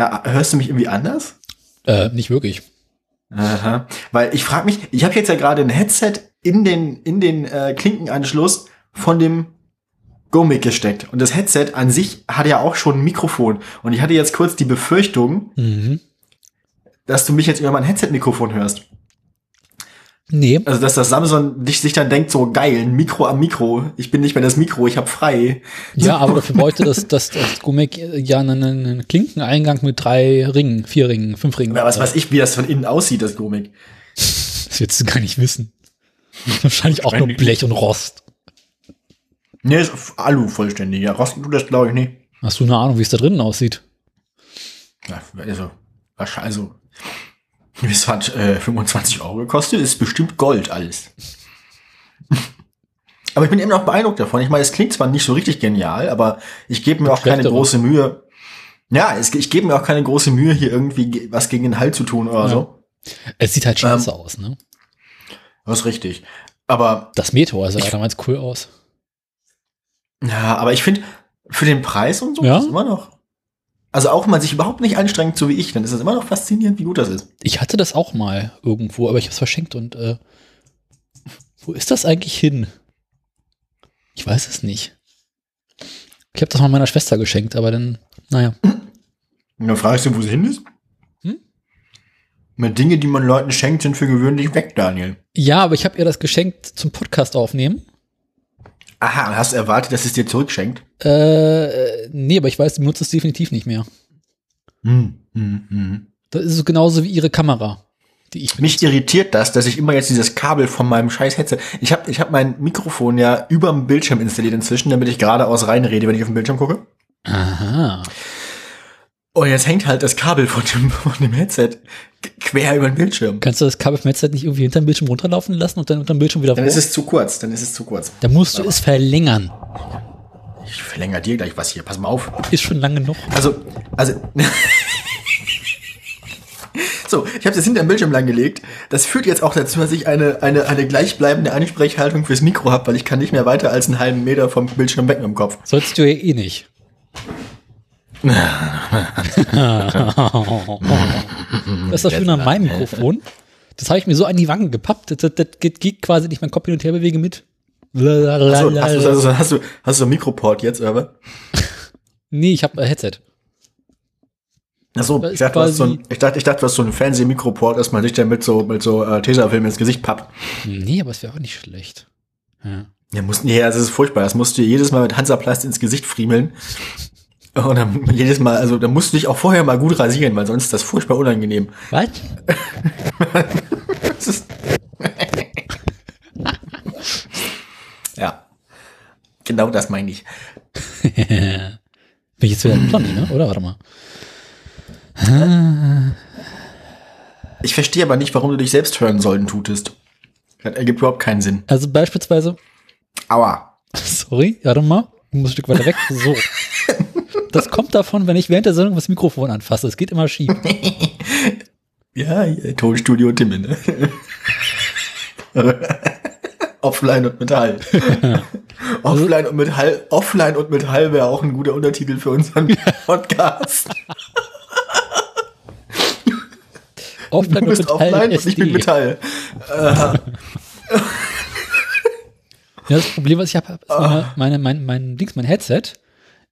Ja, hörst du mich irgendwie anders? Äh, nicht wirklich. Aha. Weil ich frage mich, ich habe jetzt ja gerade ein Headset in den, in den äh, Klinkenanschluss von dem Gomic gesteckt. Und das Headset an sich hat ja auch schon ein Mikrofon. Und ich hatte jetzt kurz die Befürchtung, Mhm. dass du mich jetzt über mein Headset-Mikrofon hörst. Nee. Also, dass das Samsung dich, sich dann denkt, so geil, ein Mikro am Mikro. Ich bin nicht mehr das Mikro, ich habe frei. Ja, aber dafür bräuchte das, das, das Gumek ja einen, einen Klinkeneingang mit drei Ringen, vier Ringen, fünf Ringen. Ja, was weiß ich, wie das von innen aussieht, das Gomic. Das willst du gar nicht wissen. Wahrscheinlich auch nur Blech und Rost. Nee, ist Alu vollständig. Ja, rosten tut das, glaube ich, nicht. Hast du eine Ahnung, wie es da drinnen aussieht? Ja, also, wahrscheinlich, also, es hat äh, 25 Euro gekostet, ist bestimmt Gold alles. aber ich bin eben noch beeindruckt davon. Ich meine, es klingt zwar nicht so richtig genial, aber ich gebe mir auch keine große Mühe. Ja, es, ich gebe mir auch keine große Mühe, hier irgendwie ge- was gegen den Halt zu tun oder Ja. so. Es sieht halt scheiße Ähm. aus, ne? Das ist richtig. Aber, Das Meteor sah ja damals cool aus. ja, aber ich finde, für den Preis und so, Ja? ist immer noch. Also auch wenn man sich überhaupt nicht anstrengt, so wie ich, dann ist es immer noch faszinierend, wie gut das ist. Ich hatte das auch mal irgendwo, aber ich habe es verschenkt und äh, wo ist das eigentlich hin? Ich weiß es nicht. Ich habe das mal meiner Schwester geschenkt, aber dann, naja. Und dann fragst du, wo sie hin ist? Hm? Mit Dinge, die man Leuten schenkt, sind für gewöhnlich weg, Daniel. Ja, aber ich habe ihr das geschenkt zum Podcast aufnehmen. Aha, hast du erwartet, dass es dir zurückschenkt? Äh, nee, aber ich weiß, sie benutzt es definitiv nicht mehr. Hm, hm, hm. Das ist so genauso wie ihre Kamera, die ich Mich irritiert das, dass ich immer jetzt dieses Kabel von meinem scheiß Headset. Ich habe ich hab mein Mikrofon ja über dem Bildschirm installiert inzwischen, damit ich geradeaus reinrede, wenn ich auf den Bildschirm gucke. Aha. Und jetzt hängt halt das Kabel von dem, von dem Headset quer über den Bildschirm. Kannst du das Kabel vom Headset nicht irgendwie hinter dem Bildschirm runterlaufen lassen und dann unter dem Bildschirm wieder Dann vor? ist es zu kurz, dann ist es zu kurz. Da musst du es verlängern. Ich verlängere dir gleich was hier, pass mal auf. Ist schon lange noch. Also, also. so, ich habe das hinter dem Bildschirm lang gelegt. Das führt jetzt auch dazu, dass ich eine, eine, eine gleichbleibende Ansprechhaltung fürs Mikro habe, weil ich kann nicht mehr weiter als einen halben Meter vom Bildschirm weg mit dem Kopf. Sollst du ja eh nicht. Das ist das Schöne an meinem Mikrofon. Das habe ich mir so an die Wangen gepappt. Das, das, das geht, quasi nicht mein Kopf hin und her bewege mit. So, hast, du, hast, du, hast, du, hast du einen Mikroport jetzt, oder? Nee, ich habe ein Headset. Achso, ich ist dachte, du hast so ein, ich dachte, ich dachte, du hast so einen Fernsehmikroport, dass man sich dann mit so, mit so äh, Tesafilm ins Gesicht pappt. Nee, aber es wäre auch nicht schlecht. Ja. Ja, mussten, ja, das ist furchtbar. Das musst du jedes Mal mit Hansaplast ins Gesicht friemeln. Und dann jedes Mal, also da musst du dich auch vorher mal gut rasieren, weil sonst ist das furchtbar unangenehm. Was? Ja. Genau das meine ich. Bin ich jetzt wieder ein Blondie, ne? Oder? Warte mal. Ich verstehe aber nicht, warum du dich selbst hören sollen tutest. Das ergibt überhaupt keinen Sinn. Also beispielsweise, Aua. sorry, warte mal, ich muss ein Stück weiter weg. So. Das kommt davon, wenn ich während der Sendung das Mikrofon anfasse. Es geht immer schief. Ja, hier, Tonstudio Timme, ne? Offline und Metall. Offline und Metall, Offline und Metall wäre auch ein guter Untertitel für unseren Podcast. Offline Du und bist Metall offline und ich bin. Metall. Ja, das Problem, was ich habe, ist meine, meine, mein, mein Dings, mein Headset,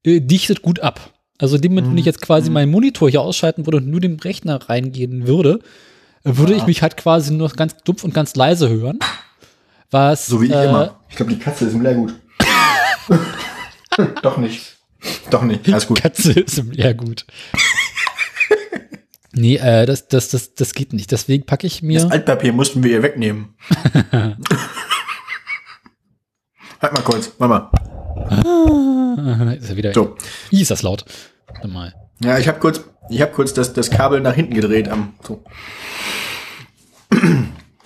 äh, dichtet gut ab. Also in dem Moment, wenn ich jetzt Mhm. quasi meinen Monitor hier ausschalten würde und nur den Rechner reingehen würde, würde ich mich halt quasi nur ganz dumpf und ganz leise hören. Was, So wie ich äh, immer. Ich glaube, die Katze ist im Leergut. Doch nicht. Doch nicht. Alles gut. Katze ist im Leergut. nee, äh, das, das, das, das geht nicht. Deswegen packe ich mir. Das Altpapier mussten wir ihr wegnehmen. halt mal kurz. Warte mal. Ah, ist er wieder. So. Ih, ist das laut. Warte mal. Ja, ich habe kurz, ich habe kurz das, das Kabel nach hinten gedreht am. So.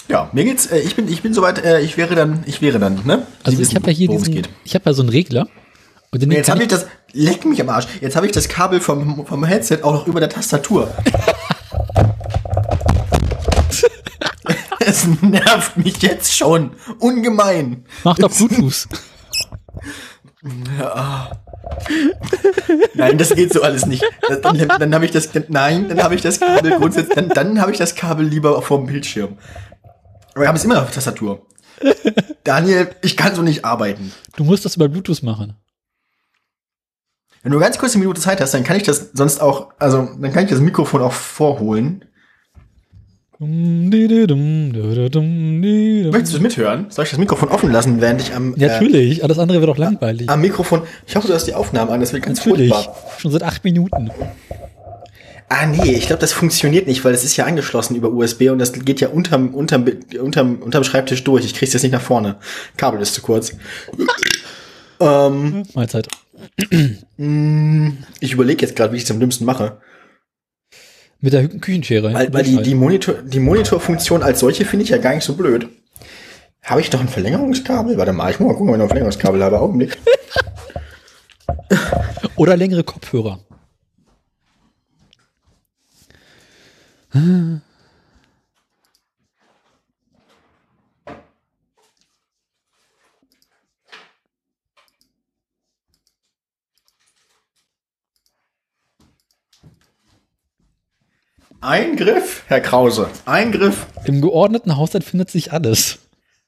Ja, mir geht's. Äh, ich bin, ich bin soweit. Äh, ich wäre dann, ich wäre dann. Ne? Sie Also ich habe ja hier diesen, geht. ich habe ja so einen Regler. Und Jetzt habe ich das. Leck mich am Arsch. Jetzt habe ich das Kabel vom, vom Headset auch noch über der Tastatur. Es nervt mich jetzt schon. Ungemein. Mach doch Bluetooth. Nein, das geht so alles nicht. Dann, dann, habe ich das, nein, dann habe ich das Kabel grundsätzlich, dann, dann habe ich das Kabel lieber vor dem Bildschirm. Aber wir haben es immer auf der Tastatur. Daniel, ich kann so nicht arbeiten. Du musst das über Bluetooth machen. Wenn du ganz kurz eine Minute Zeit hast, dann kann ich das sonst auch, also dann kann ich das Mikrofon auch vorholen. Möchtest du mithören? Soll ich das Mikrofon offen lassen, während ich am Ja, natürlich, alles andere wird doch langweilig. am Mikrofon. Ich hoffe, du hast die Aufnahme an, das wird ganz Natürlich, furchtbar. schon seit acht Minuten. Ah nee, ich glaube, das funktioniert nicht, weil es ist ja angeschlossen über USB und das geht ja unterm, unterm, unterm, unterm Schreibtisch durch. Ich krieg's jetzt nicht nach vorne. Kabel ist zu kurz. ähm, Mahlzeit. mh, ich überlege jetzt gerade, wie ich es am dümmsten mache. Mit der Küchenschere. Weil, weil die, die, Monitor, die Monitorfunktion als solche finde ich ja gar nicht so blöd. Habe ich doch ein Verlängerungskabel? Warte mal, ich muss mal gucken, ob ich noch ein Verlängerungskabel habe. Augenblick. Oder längere Kopfhörer. Eingriff, Herr Krause. Eingriff. Im geordneten Haushalt findet sich alles.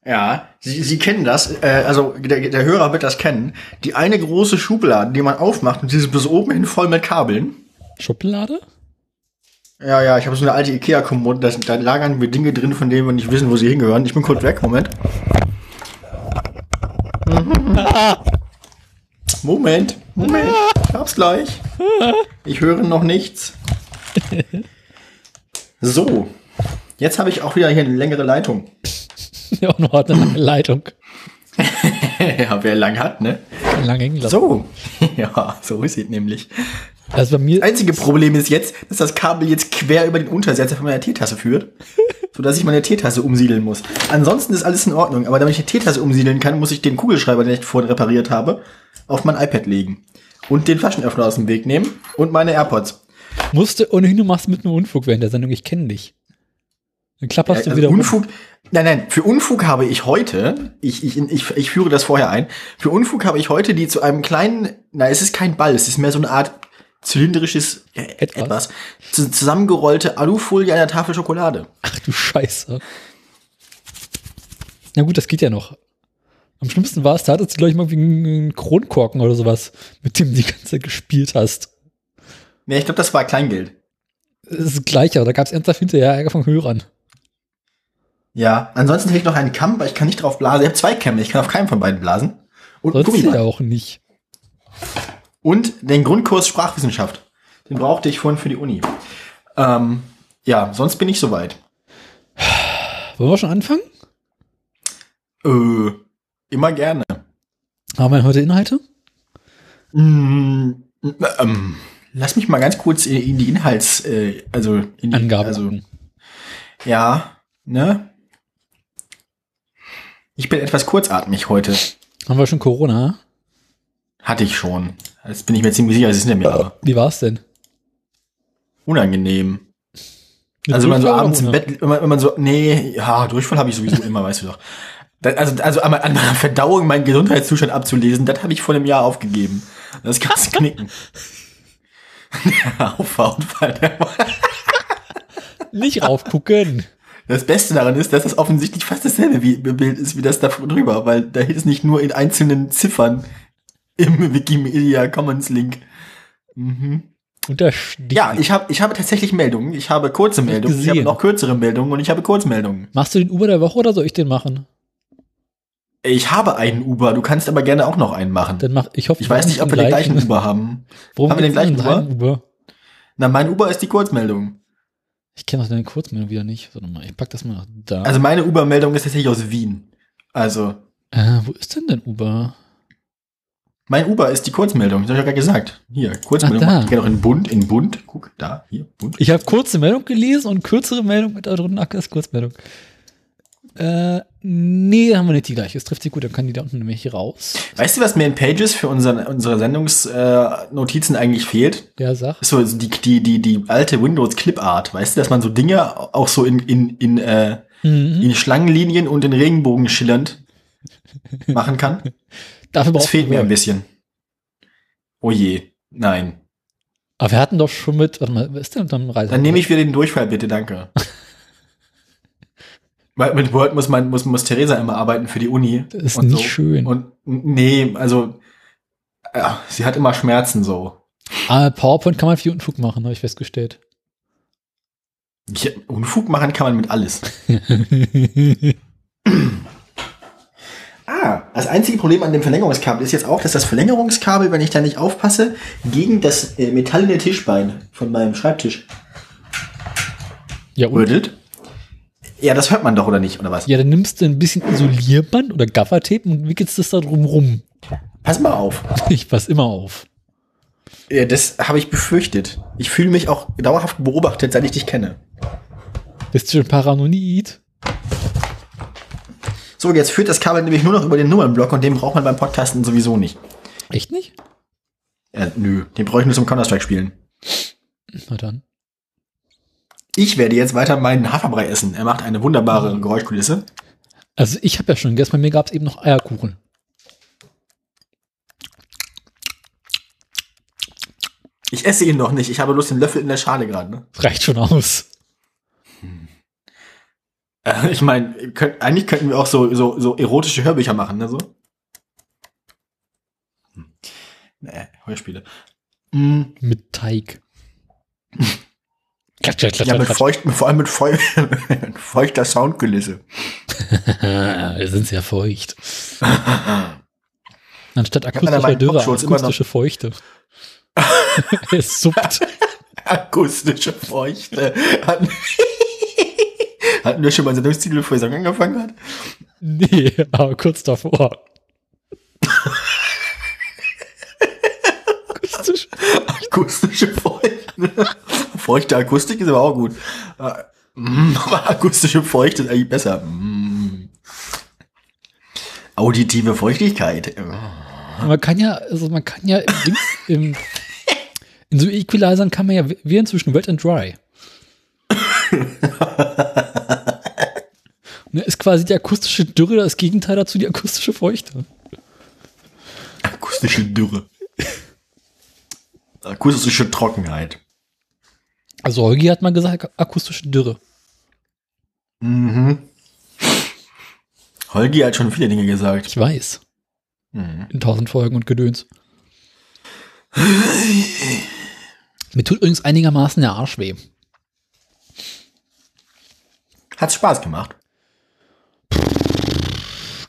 Ja, Sie, Sie kennen das, äh, also der, der Hörer wird das kennen. Die eine große Schublade, die man aufmacht und die ist bis oben hin voll mit Kabeln. Schublade? Ja, ja, ich habe so eine alte Ikea-Kommode, da, da lagern mir Dinge drin, von denen wir nicht wissen, wo sie hingehören. Ich bin kurz weg, Moment. Moment, Moment, ich hab's gleich. Ich höre noch nichts. So, jetzt habe ich auch wieder hier eine längere Leitung. Ja, auch noch eine lange Leitung. ja, wer lang hat, ne? Lang hängen lassen. So, ja, so ist es nämlich. Also mir, Einzige Problem ist jetzt, dass das Kabel jetzt quer über den Untersetzer von meiner Teetasse führt, sodass ich meine Teetasse umsiedeln muss. Ansonsten ist alles in Ordnung, aber damit ich die Teetasse umsiedeln kann, muss ich den Kugelschreiber, den ich vorhin repariert habe, auf mein iPad legen und den Flaschenöffner aus dem Weg nehmen und meine AirPods. Musste ohnehin du machst mit einem Unfug während der Sendung. Ich kenne dich. Dann klapperst Also du wieder rum. Unfug, nein, nein, für Unfug habe ich heute, ich, ich, ich, ich führe das vorher ein, für Unfug habe ich heute die zu einem kleinen, nein, es ist kein Ball, es ist mehr so eine Art zylindrisches äh, Etwas. etwas, zu- zusammengerollte Alufolie einer Tafel Schokolade. Ach du Scheiße. Na gut, das geht ja noch. Am schlimmsten war es, da hattest du, glaube ich, mal wie einen Kronkorken oder sowas, mit dem du die ganze Zeit gespielt hast. Nee, ich glaube, das war Kleingeld. Das ist das Gleiche, da gab es ernsthaft hinterher Ärger von Hörern. Ja, ansonsten hätte ich noch einen Kamm, aber ich kann nicht drauf blasen. Ich habe zwei Kämme, ich kann auf keinem von beiden blasen. Und ja auch nicht. Und den Grundkurs Sprachwissenschaft. Den brauchte ich vorhin für die Uni. Ähm, ja, sonst bin ich soweit. Wollen wir schon anfangen? Äh, immer gerne. Haben wir heute Inhalte? Mm, ähm, lass mich mal ganz kurz in, in die Inhalts, äh, also in die Angaben. Also, ja, ne? Ich bin etwas kurzatmig heute. Haben wir schon Corona? Hatte ich schon. Jetzt bin ich mir ziemlich sicher, es ist hinter mir. aber Wie war's denn? Unangenehm. Mit Also wenn man so abends im? Bett, wenn man, wenn man so, nee, ja, Durchfall habe ich sowieso immer, weißt du doch. Da, also, also an an meiner Verdauung meinen Gesundheitszustand abzulesen, das habe ich vor einem Jahr aufgegeben. Das kannst du knicken. Auffahrunfall. Nicht raufgucken. Das Beste daran ist, dass das offensichtlich fast dasselbe Bild ist wie das da drüber, weil da ist nicht nur in einzelnen Ziffern im Wikimedia Commons Link. Mhm. Und da steht. Ja, ich habe ich habe tatsächlich Meldungen. Ich habe kurze Meldungen, ich habe gesehen. noch kürzere Meldungen und ich habe Kurzmeldungen. Machst du den Uber der Woche oder soll ich den machen? Ich habe einen Uber, du kannst aber gerne auch noch einen machen. Dann mach ich hoffe. Ich weiß nicht, ob wir den gleichen Uber haben. Warum haben wir den gleichen einen Uber? Na, mein Uber ist die Kurzmeldung. Ich kenne auch deine Kurzmeldung wieder nicht. Warte mal, ich pack das mal nach da. Also meine Uber-Meldung ist tatsächlich aus Wien. Also, äh, wo ist denn dein Uber? mein Uber ist die Kurzmeldung. Das habe ich ja gerade gesagt. Hier, Kurzmeldung. Ach, da. ich gehe noch in Bund, in Bund. Guck, da, hier, Bund. Ich habe kurze Meldung gelesen und kürzere Meldung mit da drin. Ach, das ist Kurzmeldung. Äh, nee, haben wir nicht die gleiche. Es trifft sich gut, dann kann die da unten nämlich raus. Weißt du, was mir in Pages für unseren, unsere Sendungsnotizen äh, eigentlich fehlt? Ja, sag. Ist so die, die, die, die alte Windows Clip Art. Weißt du, dass man so Dinge auch so in, in, in, äh, Mhm. in Schlangenlinien und in Regenbogen schillernd machen kann? Dafür Das fehlt mir ein bisschen. Oh je, nein. Aber wir hatten doch schon mit, warte mal, wer ist denn dem Reise? Dann nehme ich wieder den Durchfall, bitte, danke. Weil mit Word muss man, muss, muss Theresa immer arbeiten für die Uni. Das ist nicht so. schön. Und nee, also ja, sie hat immer Schmerzen so. Aber PowerPoint kann man viel Unfug machen, habe ich festgestellt. Ja, Unfug machen kann man mit alles. Ah, das einzige Problem an dem Verlängerungskabel ist jetzt auch, dass das Verlängerungskabel, wenn ich da nicht aufpasse, gegen das äh, metallene Tischbein von meinem Schreibtisch ja, und. Ja, das hört man doch, oder nicht, oder was? ja, dann nimmst du ein bisschen Isolierband oder Gaffertape und wickelst das da drum rum. Pass mal auf. Ich pass immer auf. Ja, das habe ich befürchtet. Ich fühle mich auch dauerhaft beobachtet, seit ich dich kenne. Bist du schon paranoid? So, jetzt führt das Kabel nämlich nur noch über den Nummernblock und den braucht man beim Podcasten sowieso nicht. Echt nicht? Ja, nö, den brauche ich nur zum Counter-Strike spielen. Na dann. Ich werde jetzt weiter meinen Haferbrei essen. Er macht eine wunderbare Geräuschkulisse. Also ich habe ja schon gegessen, bei mir gab es eben noch Eierkuchen. Ich esse ihn noch nicht. Ich habe bloß den Löffel in der Schale gerade. Ne? Reicht schon aus. Äh, ich meine, könnt, eigentlich könnten wir auch so, so, so erotische Hörbücher machen, ne? So. Hm. Nee, Hörspiele. Mm, Mit Teig. klatsch, klatsch, klatsch, ja, mit feucht, vor allem mit feu feuchter Soundkulisse. Wir sind sehr feucht. Anstatt akustischer Dürre, akustische Feuchte. es suppt. Akustische Feuchte. Hatten, hatten wir schon mal so Sendungstitel, bevor die Song angefangen hat? Nee, aber kurz davor. Akustisch. Akustische Feuchte. Feuchte Akustik ist aber auch gut. Äh, mm, Aber akustische Feuchte ist eigentlich besser. Mm. Auditive Feuchtigkeit. Man kann ja, also man kann ja im Dings, im, in so Equalizern kann man ja wählen zwischen Wet and Dry. ne, ist quasi die akustische Dürre das Gegenteil dazu, die akustische Feuchte. Akustische Dürre. Akustische Trockenheit. Also Holgi hat mal gesagt, akustische Dürre. Mhm. Holgi hat schon viele Dinge gesagt. Ich weiß. Mhm. In tausend Folgen und Gedöns. Mir tut übrigens einigermaßen der Arsch weh. Hat's Spaß gemacht.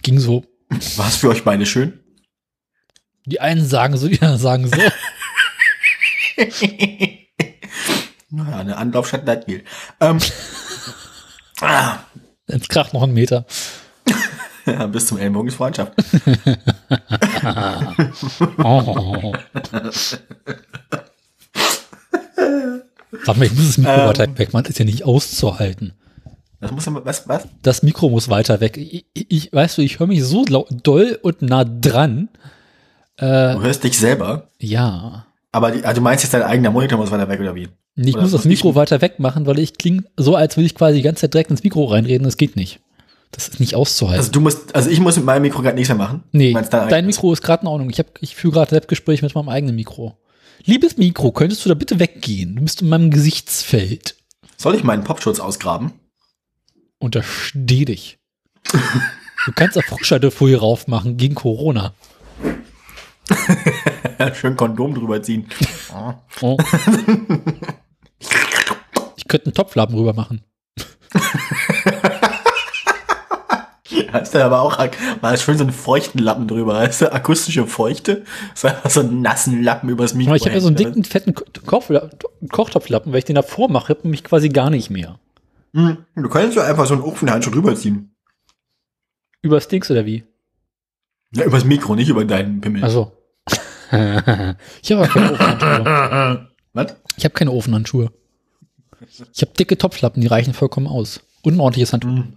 Ging so. War's für euch beide schön? Die einen sagen so, die anderen sagen so. Ja, eine Anlaufstadt bleibt viel. Ähm, ah, Jetzt kracht noch ein Meter. ja, bis zum Ellenbogen ist Freundschaft. Oh. Sag mal, ich muss das Mikro Ähm. weiter weg, man ist ja nicht auszuhalten. Das muss was, was? Das Mikro muss weiter weg. Ich, ich weißt du, ich höre mich so lau- doll und nah dran. Äh, Du hörst dich selber, ja. aber die, also du meinst jetzt dein eigener Monitor muss weiter weg oder wie? Ich Oder muss das ich- Mikro weiter weg machen, weil ich klinge so, als würde ich quasi die ganze Zeit direkt ins Mikro reinreden. Das geht nicht. Das ist nicht auszuhalten. Also du musst, also ich muss mit meinem Mikro gerade nichts mehr machen. nee, dein? Mikro ist gerade in Ordnung. Ich, hab- ich führe gerade Selbstgespräch mit meinem eigenen Mikro. Liebes Mikro, könntest du da bitte weggehen? Du bist in meinem Gesichtsfeld. Soll ich meinen Popschutz ausgraben? Untersteh dich. Du kannst auf Rückschaltefolie raufmachen gegen Corona. Schön Kondom drüber ziehen. Oh. Ich könnte einen Topflappen rüber machen. Da ist aber auch, war das schön so einen feuchten Lappen drüber. Weißt du, akustische Feuchte. So einfach so einen nassen Lappen übers Mikro. Aber ich habe ja so einen dicken, fetten Ko- Kochtopflappen. Wenn ich den davor mache, hebt mich quasi gar nicht mehr. Hm, Du könntest ja einfach so einen Ofenhandschuh drüber ziehen. Übers Dings oder wie? Ja, übers Mikro, nicht über deinen Pimmel. Also. ich habe keine Ofenhandschuhe. Was? Ich habe keine Ofenhandschuhe. Ich habe dicke Topflappen, die reichen vollkommen aus. Und ein ordentliches Handtuch. Hm.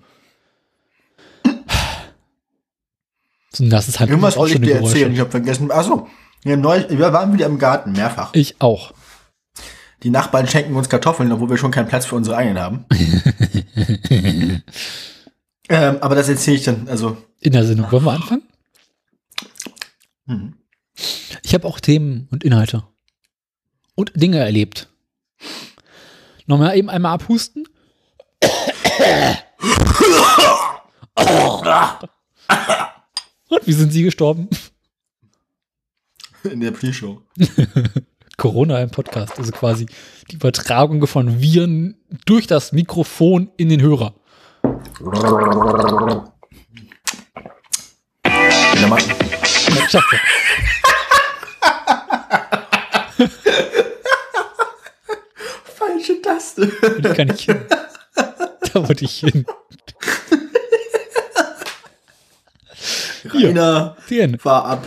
So ein nasses Handtuch Irgendwas wollte ich dir Geräusche. erzählen. Ich habe vergessen. Achso, wir, waren wieder im Garten, mehrfach. Ich auch. Die Nachbarn schenken uns Kartoffeln, obwohl wir schon keinen Platz für unsere eigenen haben. ähm, aber das erzähle ich dann, also, In der Sendung. Wollen wir anfangen? hm. Ich habe auch Themen und Inhalte. Und Dinge erlebt. Nochmal eben einmal abhusten. Und wie sind Sie gestorben? In der Pre-Show. Corona im Podcast, also quasi die Übertragung von Viren durch das Mikrofon in den Hörer. Ja, Mann. Ja. Falsche Taste. Da kann ich hin. Da wollte ich hin. Rainer, Den. fahr ab.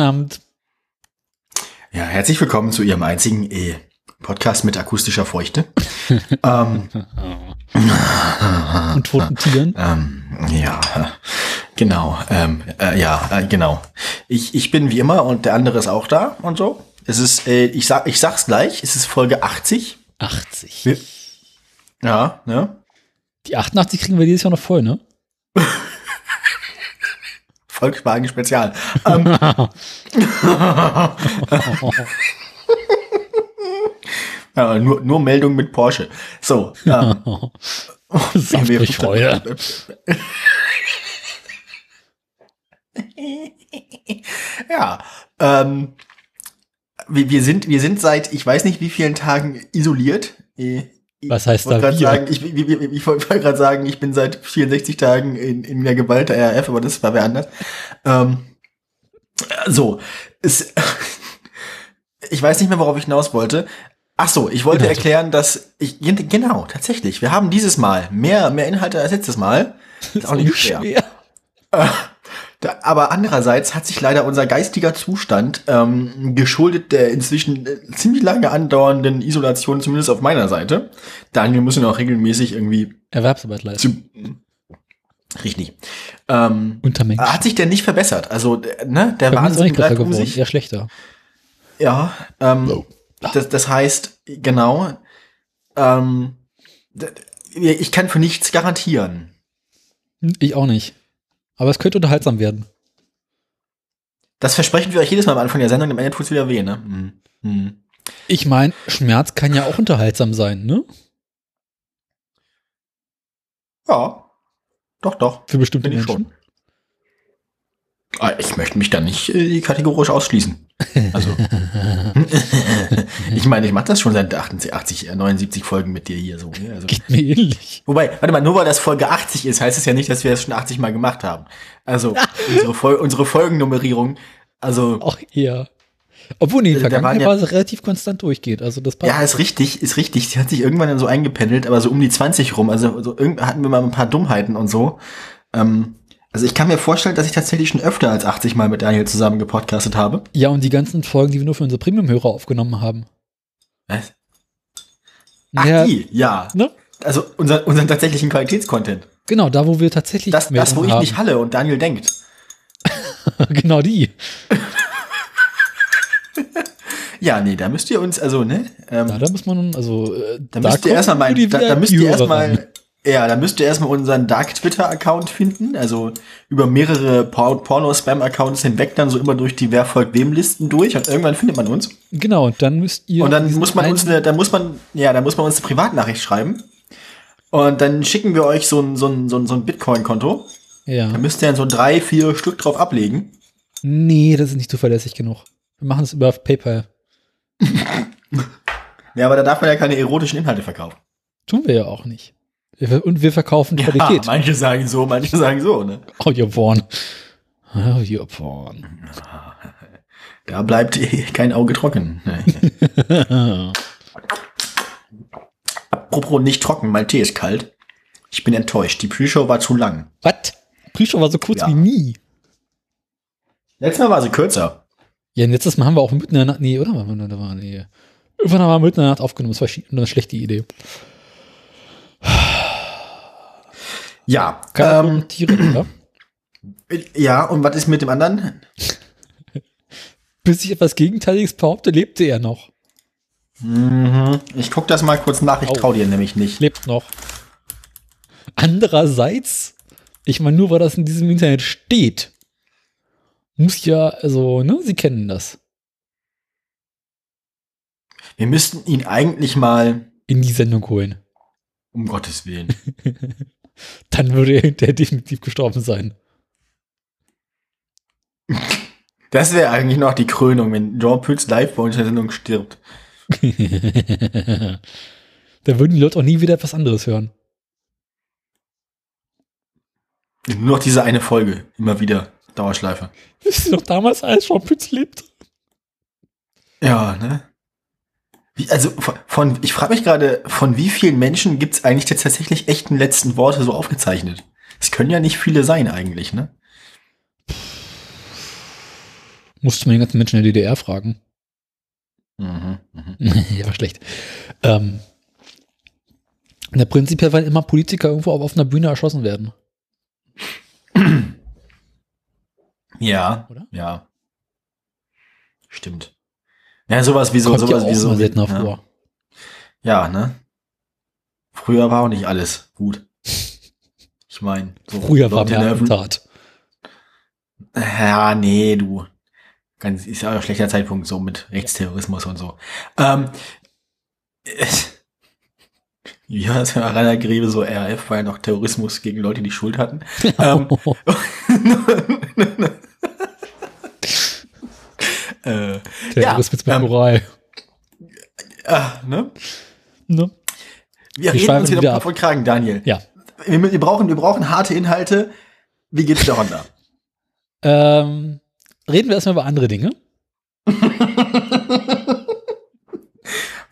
Guten Abend. Ja, herzlich willkommen zu Ihrem einzigen äh, Podcast mit akustischer Feuchte. ähm, Und toten Tieren. ähm, ja, genau. Ähm, äh, ja, äh, genau. Ich, ich bin wie immer und der andere ist auch da und so. Es ist, äh, ich sag, ich sag's gleich, es ist Folge 80. 80. Wir- Ja, ne? Die 88 kriegen wir dieses Jahr noch voll, ne? Volkswagen Spezial. Ähm, ja, nur, nur Meldung mit Porsche. So, ähm, Saftig Freude. ja, ähm, wir, wir sind, wir sind seit, ich weiß nicht wie vielen Tagen isoliert. Ich Was heißt wollte da wir? sagen, ich, ich, ich, ich wollte gerade sagen, ich bin seit 64 Tagen in, in der Gewalt der RAF, aber das war wer anders. Ähm, so, es, ich weiß nicht mehr, worauf ich hinaus wollte. Ach so, ich wollte Inhalte. erklären, dass ich genau tatsächlich. Wir haben dieses Mal mehr mehr Inhalte als letztes Mal. Ist auch nicht schwer. Da, aber andererseits hat sich leider unser geistiger Zustand ähm, geschuldet der inzwischen äh, ziemlich lange andauernden Isolation, zumindest auf meiner Seite. Daniel muss ja noch regelmäßig irgendwie Erwerbsarbeit leisten. zu. Richtig. Ähm, Unter Menschen. hat sich denn nicht verbessert? Also, ne, der Bei auch Wahnsinn nicht besser geworden, sich. eher schlechter. Ja, ähm, das, das heißt, genau, ähm, ich kann für nichts garantieren. Ich auch nicht. Aber es könnte unterhaltsam werden. Das versprechen wir euch jedes Mal am Anfang der Sendung, am Ende tut's wieder weh, ne? Hm. Hm. Ich meine, Schmerz kann ja auch unterhaltsam sein, ne? Ja, doch, doch. Für bestimmte ich Menschen. schon. Ah, Ich möchte mich da nicht äh, kategorisch ausschließen. Also, ich meine, ich mache das schon seit 80, 80, äh, 79 Folgen mit dir hier so. Ne? Also, Geht mir ähnlich. wobei, warte mal, nur weil das Folge 80 ist, heißt es ja nicht, dass wir das schon 80 Mal gemacht haben. Also, unsere, Fol unsere Folgennummerierung, also, Auch eher. Obwohl, nee, Vergangenheit ja- war relativ konstant durchgeht. Also das passt. ja, ist richtig, ist richtig. Die hat sich irgendwann dann so eingependelt, aber so um die 20 rum. Also, so hatten wir mal ein paar Dummheiten und so. Ähm, also, ich kann mir vorstellen, dass ich tatsächlich schon öfter als 80 Mal mit Daniel zusammen gepodcastet habe. Ja, und die ganzen Folgen, die wir nur für unsere Premium-Hörer aufgenommen haben. Was? Ach, ja, die, ja. ne? Also unser, unseren tatsächlichen Qualitätscontent. Genau, da wo wir tatsächlich Das, das, wo ich Meldungen nicht halle und Daniel denkt. haben. genau die. Ja, nee, da müsst ihr uns, also, ne? Ähm, Ja, da muss man, also, äh, da müsst ihr erstmal kommen mein, nur die da, da müsst ihr erstmal, ja, da müsst ihr erstmal unseren Dark Twitter-Account finden, also über mehrere Por- Porno-Spam-Accounts hinweg dann so immer durch die Wer folgt wem Listen durch und irgendwann findet man uns. Genau, und dann müsst ihr. Und dann muss man uns eine, dann muss man, ja, dann muss man uns eine Privatnachricht schreiben. Und dann schicken wir euch so ein, so ein, so ein, so ein Bitcoin-Konto. Da Ja. müsst ihr dann so drei, vier Stück drauf ablegen. Nee, das ist nicht zuverlässig genug. Wir machen es über PayPal. Ja, aber da darf man ja keine erotischen Inhalte verkaufen. Tun wir ja auch nicht. Und wir verkaufen Qualität. manche sagen so, manche sagen so, ne? Oh, ihr Porn. Oh, ihr Porn. Da bleibt kein Auge trocken. Apropos nicht trocken, mein Tee ist kalt. Ich bin enttäuscht. Die Pre-Show war zu lang. Was? Pre-Show war so kurz Ja. wie nie. Letztes Mal war sie kürzer. Ja, letztes Mal haben wir auch mitten in der Nacht, nee, oder? War, da war, nee. Irgendwann haben wir mitten in der Nacht aufgenommen. Das war eine schlechte Idee. Ja. Kann Ähm, Tiere, oder? ja, und was ist mit dem anderen? Bis ich etwas Gegenteiliges behaupte, lebte er noch. Mhm. Ich guck das mal kurz nach, ich Au. trau dir nämlich nicht. Lebt noch. Andererseits, ich meine, nur weil das in diesem Internet steht, muss ja, also, ne, Sie kennen das. Wir müssten ihn eigentlich mal, In die Sendung holen. um Gottes Willen. Dann würde er hinterher definitiv gestorben sein. Das wäre eigentlich noch die Krönung, wenn Jean Pütz live bei uns in der Sendung stirbt. da würden die Leute auch nie wieder etwas anderes hören. Nur noch diese eine Folge, immer wieder, Dauerschleife. Wisst ihr noch damals, als Sean Pütz lebt? Ja, ne? Also von, ich frage mich gerade, von wie vielen Menschen gibt's eigentlich jetzt tatsächlich echten letzten Worte so aufgezeichnet? Es können ja nicht viele sein eigentlich, ne? Musste man den ganzen Menschen in der DDR fragen. Mhm, mhm. ja, war schlecht. Ähm, na, prinzipiell, weil immer Politiker irgendwo auf, einer Bühne erschossen werden. Ja, Oder? ja. Stimmt. Ja, sowas wie so, Kommt ja sowas auch wie so. seltener ja. vor. Ja, ne? Früher war auch nicht alles gut. Ich meine, so Früher war mehr Tat. Ja, nee, du. Ganz, ist ja auch ein schlechter Zeitpunkt so mit Rechtsterrorismus und so. Ähm, äh, wie war das, Rainer Grebe, so RAF war ja noch Terrorismus gegen Leute, die Schuld hatten. ähm, äh, Terrorismus ja, mit ähm, Moral. ah, ne? Ne? Wir, Wir reden uns wieder wieder und Kragen, Daniel. Ja. Wir, wir, brauchen, wir brauchen harte Inhalte. Wie geht's der Honda? Ähm, reden wir erstmal über andere Dinge.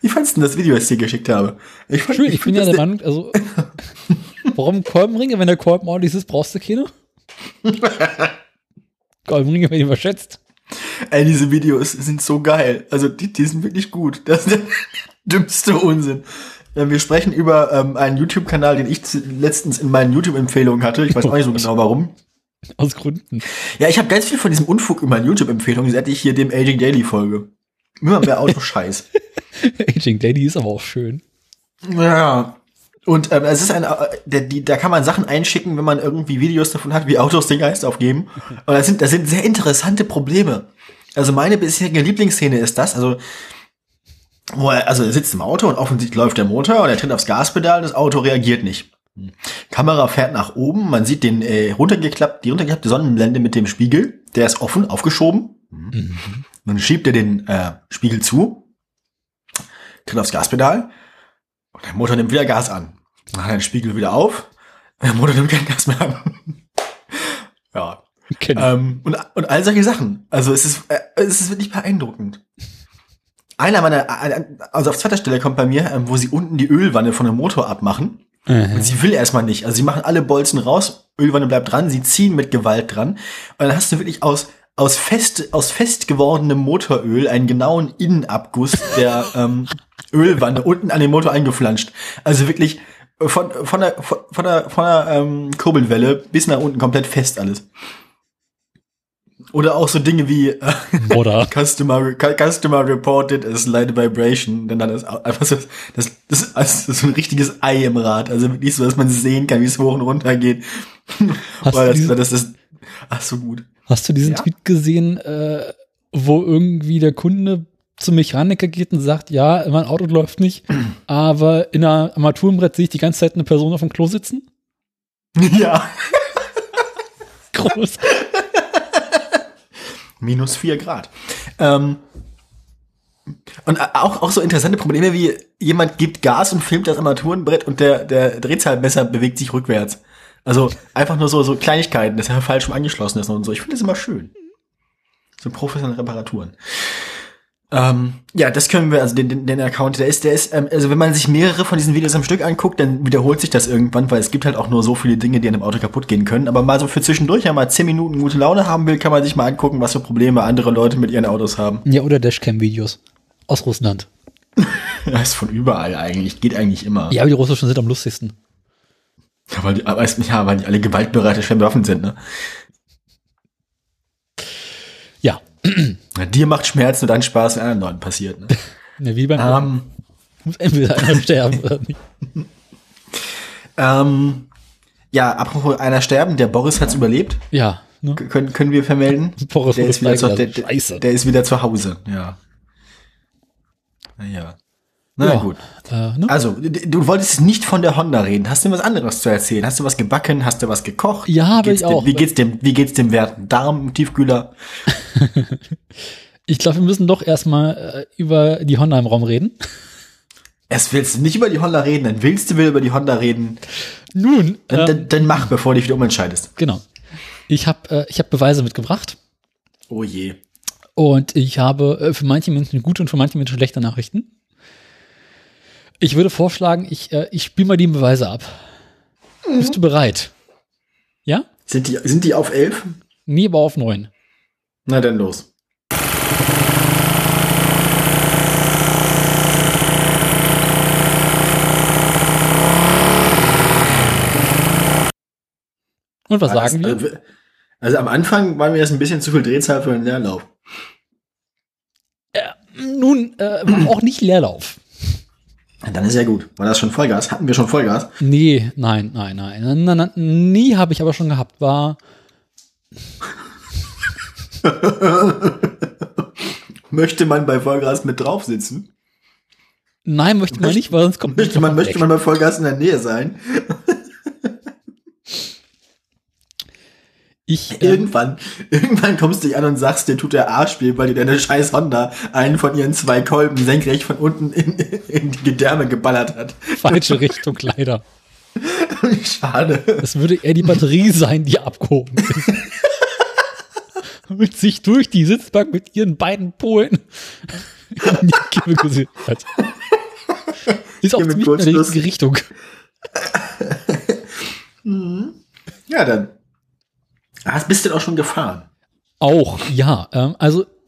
Wie fandst du denn das Video, das ich dir geschickt habe? Ich, fand, Schön, ich, bin find ja der Meinung, also, warum Kolbenringe? Wenn der Kolben ordentlich ist, brauchst du keine. Kolbenringe werden überschätzt. Ey, diese Videos sind so geil. Also die, die sind wirklich gut. Das ist der dümmste Unsinn. Ja, Wir sprechen über ähm, einen YouTube-Kanal, den ich letztens in meinen YouTube-Empfehlungen hatte. Ich weiß auch nicht so genau warum. Aus Gründen. Ja, ich habe ganz viel von diesem Unfug in meinen YouTube-Empfehlungen, seit ich hier dem Aging Daily folge. Immer mehr Autoscheiß. Aging Lady ist aber auch schön. ja. Und ähm, es ist ein, äh, der, die, da kann man Sachen einschicken, wenn man irgendwie Videos davon hat, wie Autos den Geist aufgeben. Und das sind, das sind sehr interessante Probleme. Also meine bisherige Lieblingsszene ist das, also wo er, also er sitzt im Auto und offensichtlich läuft der Motor und er tritt aufs Gaspedal und das Auto reagiert nicht. Kamera fährt nach oben, man sieht den äh, runtergeklappt, die runtergeklappte Sonnenblende mit dem Spiegel, der ist offen, aufgeschoben. Mhm. Dann schiebt er den äh, Spiegel zu, tritt aufs Gaspedal und der Motor nimmt wieder Gas an. Dann hat er den Spiegel wieder auf, der Motor nimmt kein Gas mehr an. ja. Kenn ich. Ähm, und, und all solche Sachen. Also es ist, äh, es ist wirklich beeindruckend. Einer meiner, äh, also auf zweiter Stelle kommt bei mir, ähm, wo sie unten die Ölwanne von dem Motor abmachen. Äh, Und sie will erstmal nicht. Also sie machen alle Bolzen raus, Ölwanne bleibt dran, sie ziehen mit Gewalt dran. Und dann hast du wirklich aus, aus fest, aus fest gewordenem Motoröl einen genauen Innenabguss der ähm, Ölwanne unten an den Motor eingeflanscht. Also wirklich von, von der, von, von der, von der ähm, Kurbelwelle bis nach unten komplett fest alles. Oder auch so Dinge wie äh, Oder? Customer, cu- Customer reported a slight vibration. Denn dann ist einfach so, das, das, ist- das ist so ein richtiges Ei im Rad. Also wirklich so, dass man sehen kann, wie es hoch und runter geht. Hast Weil du das, diesen- das, das, ach so gut. Hast du diesen Ja. Tweet gesehen, äh, wo irgendwie der Kunde zum Mechaniker geht und sagt, ja, mein Auto läuft nicht, aber in einer Armaturenbrett sehe ich die ganze Zeit eine Person auf dem Klo sitzen? Ja. Groß. Minus vier Grad. Ähm, und auch, auch so interessante Probleme wie jemand gibt Gas und filmt das Armaturenbrett und der, der Drehzahlmesser bewegt sich rückwärts. Also einfach nur so, so Kleinigkeiten, dass er falsch angeschlossen ist und so. Ich finde das immer schön. So professionelle Reparaturen. Ähm, ja, das können wir, also den, den, den Account, der ist, der ist, ähm, also wenn man sich mehrere von diesen Videos am Stück anguckt, dann wiederholt sich das irgendwann, weil es gibt halt auch nur so viele Dinge, die an einem Auto kaputt gehen können. Aber mal so für zwischendurch, wenn man mal zehn Minuten gute Laune haben will, kann man sich mal angucken, was für Probleme andere Leute mit ihren Autos haben. Ja, oder Dashcam-Videos aus Russland. Das ist von überall eigentlich, geht eigentlich immer. Ja, aber die russischen sind am lustigsten. Ja, weil die, aber ja, weil die alle gewaltbereite, schwer bewaffnet sind, ne? Dir macht Schmerzen und dann Spaß, wenn anderen Leuten passiert, ne? ja wie beim ähm, muss entweder einer sterben oder nicht. ähm, ja, apropos einer sterben, der Boris hat's überlebt. Ja, ne? Können, können wir vermelden? Boris der, ist wieder zu, der, der, der ist wieder zu Hause, ja. Naja. Na Ja. gut. Äh, ne? Also, du wolltest nicht von der Honda reden. Hast du was anderes zu erzählen? Hast du was gebacken? Hast du was gekocht? Ja, Wie will geht's ich dem, auch. Wie geht's dem, wie geht's dem werten Darm Tiefkühler? Ich glaube, wir müssen doch erstmal äh, über die Honda im Raum reden. Erst willst du nicht über die Honda reden, dann willst du wieder über die Honda reden. Nun, Dann, ähm, dann, dann mach, bevor du dich wieder umentscheidest. genau. Ich habe äh, ich hab Beweise mitgebracht Oh je. und ich habe äh, für manche Menschen gute und für manche Menschen schlechte Nachrichten. Ich würde vorschlagen, ich, äh, ich spiele mal die Beweise ab. Bist du bereit? Ja? Sind die, sind die auf elf? Nee, aber auf neun. Na dann los. Und was War sagen das, wir? Also, also am Anfang war mir das ein bisschen zu viel Drehzahl für den Leerlauf. Nun, äh, auch nicht Leerlauf. Dann ist ja gut. War das schon Vollgas? Hatten wir schon Vollgas? Nee, nein, nein, nein. nein, nein, nein nie habe ich aber schon gehabt. War Möchte man bei Vollgas mit drauf sitzen? Nein, möchte man nicht, weil sonst kommt Möchte man, möchte man bei Vollgas in der Nähe sein? Ich, ähm, Irgendwann, irgendwann kommst du dich an und sagst, dir tut der Arsch weh, weil dir deine scheiß Honda einen von ihren zwei Kolben senkrecht von unten in, in die Gedärme geballert hat. falsche Richtung leider. Schade. Es würde eher die Batterie sein, die abgehoben ist. Und sich durch die Sitzbank mit ihren beiden Polen in die Kippe gesetzt hat. Ist auch mit ziemlich in der Kurzschluss. richtige Richtung. Ja, dann. Ah, bist du denn auch schon gefahren? Auch, ja. Ähm, also,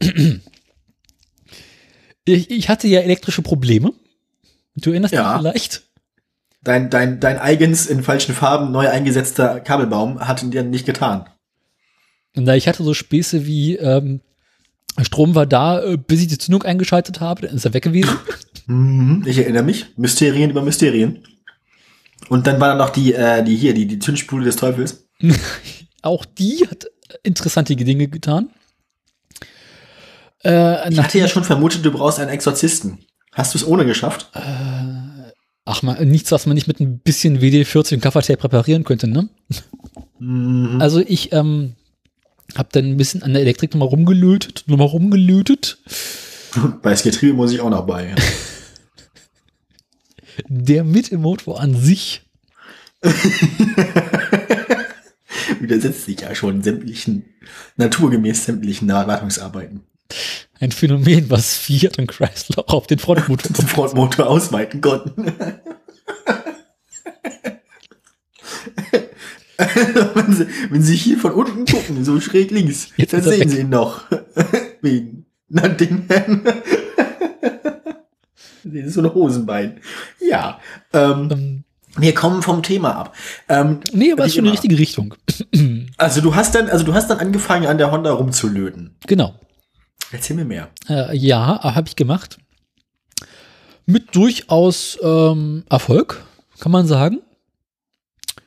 ich, ich hatte ja elektrische Probleme. Du erinnerst Ja. dich vielleicht? Dein, dein, dein eigens in falschen Farben neu eingesetzter Kabelbaum hat ihn dir nicht getan. Da ich hatte so Späße wie, ähm, Strom war da, äh, bis ich die Zündung eingeschaltet habe, dann ist er weg gewesen. Mhm, ich erinnere mich. Mysterien über Mysterien. Und dann war da noch die, äh, die hier, die, die Zündspule des Teufels. Auch die hat interessante Dinge getan. Äh, Ich hatte ja schon vermutet, du brauchst einen Exorzisten. Hast du es ohne geschafft? ach mal, nichts, was man nicht mit ein bisschen WD-40 und Gaffertape präparieren könnte, ne? Mhm. Also ich ähm, habe dann ein bisschen an der Elektrik nochmal rumgelötet, nochmal rumgelötet. Bei das Getriebe muss ich auch noch bei. Der mit im Motor an sich Widersetzt sich ja schon sämtlichen, naturgemäß sämtlichen Wartungsarbeiten. ein Phänomen, was Fiat und Chrysler auf den Frontmotor Den Frontmotor ausweiten konnten. wenn, sie, wenn Sie hier von unten gucken, so schräg links, Jetzt dann sehen weg. Sie ihn noch. Wen? Na, den. Das ist so ein Hosenbein. Ja. Ähm, Ähm, wir kommen vom Thema ab. Ähm, nee, aber Wie ist schon die richtige Richtung. also du hast dann, also du hast dann angefangen, an der Honda rumzulöten. Genau. Erzähl mir mehr. Äh, ja, habe ich gemacht. Mit durchaus ähm, Erfolg, kann man sagen.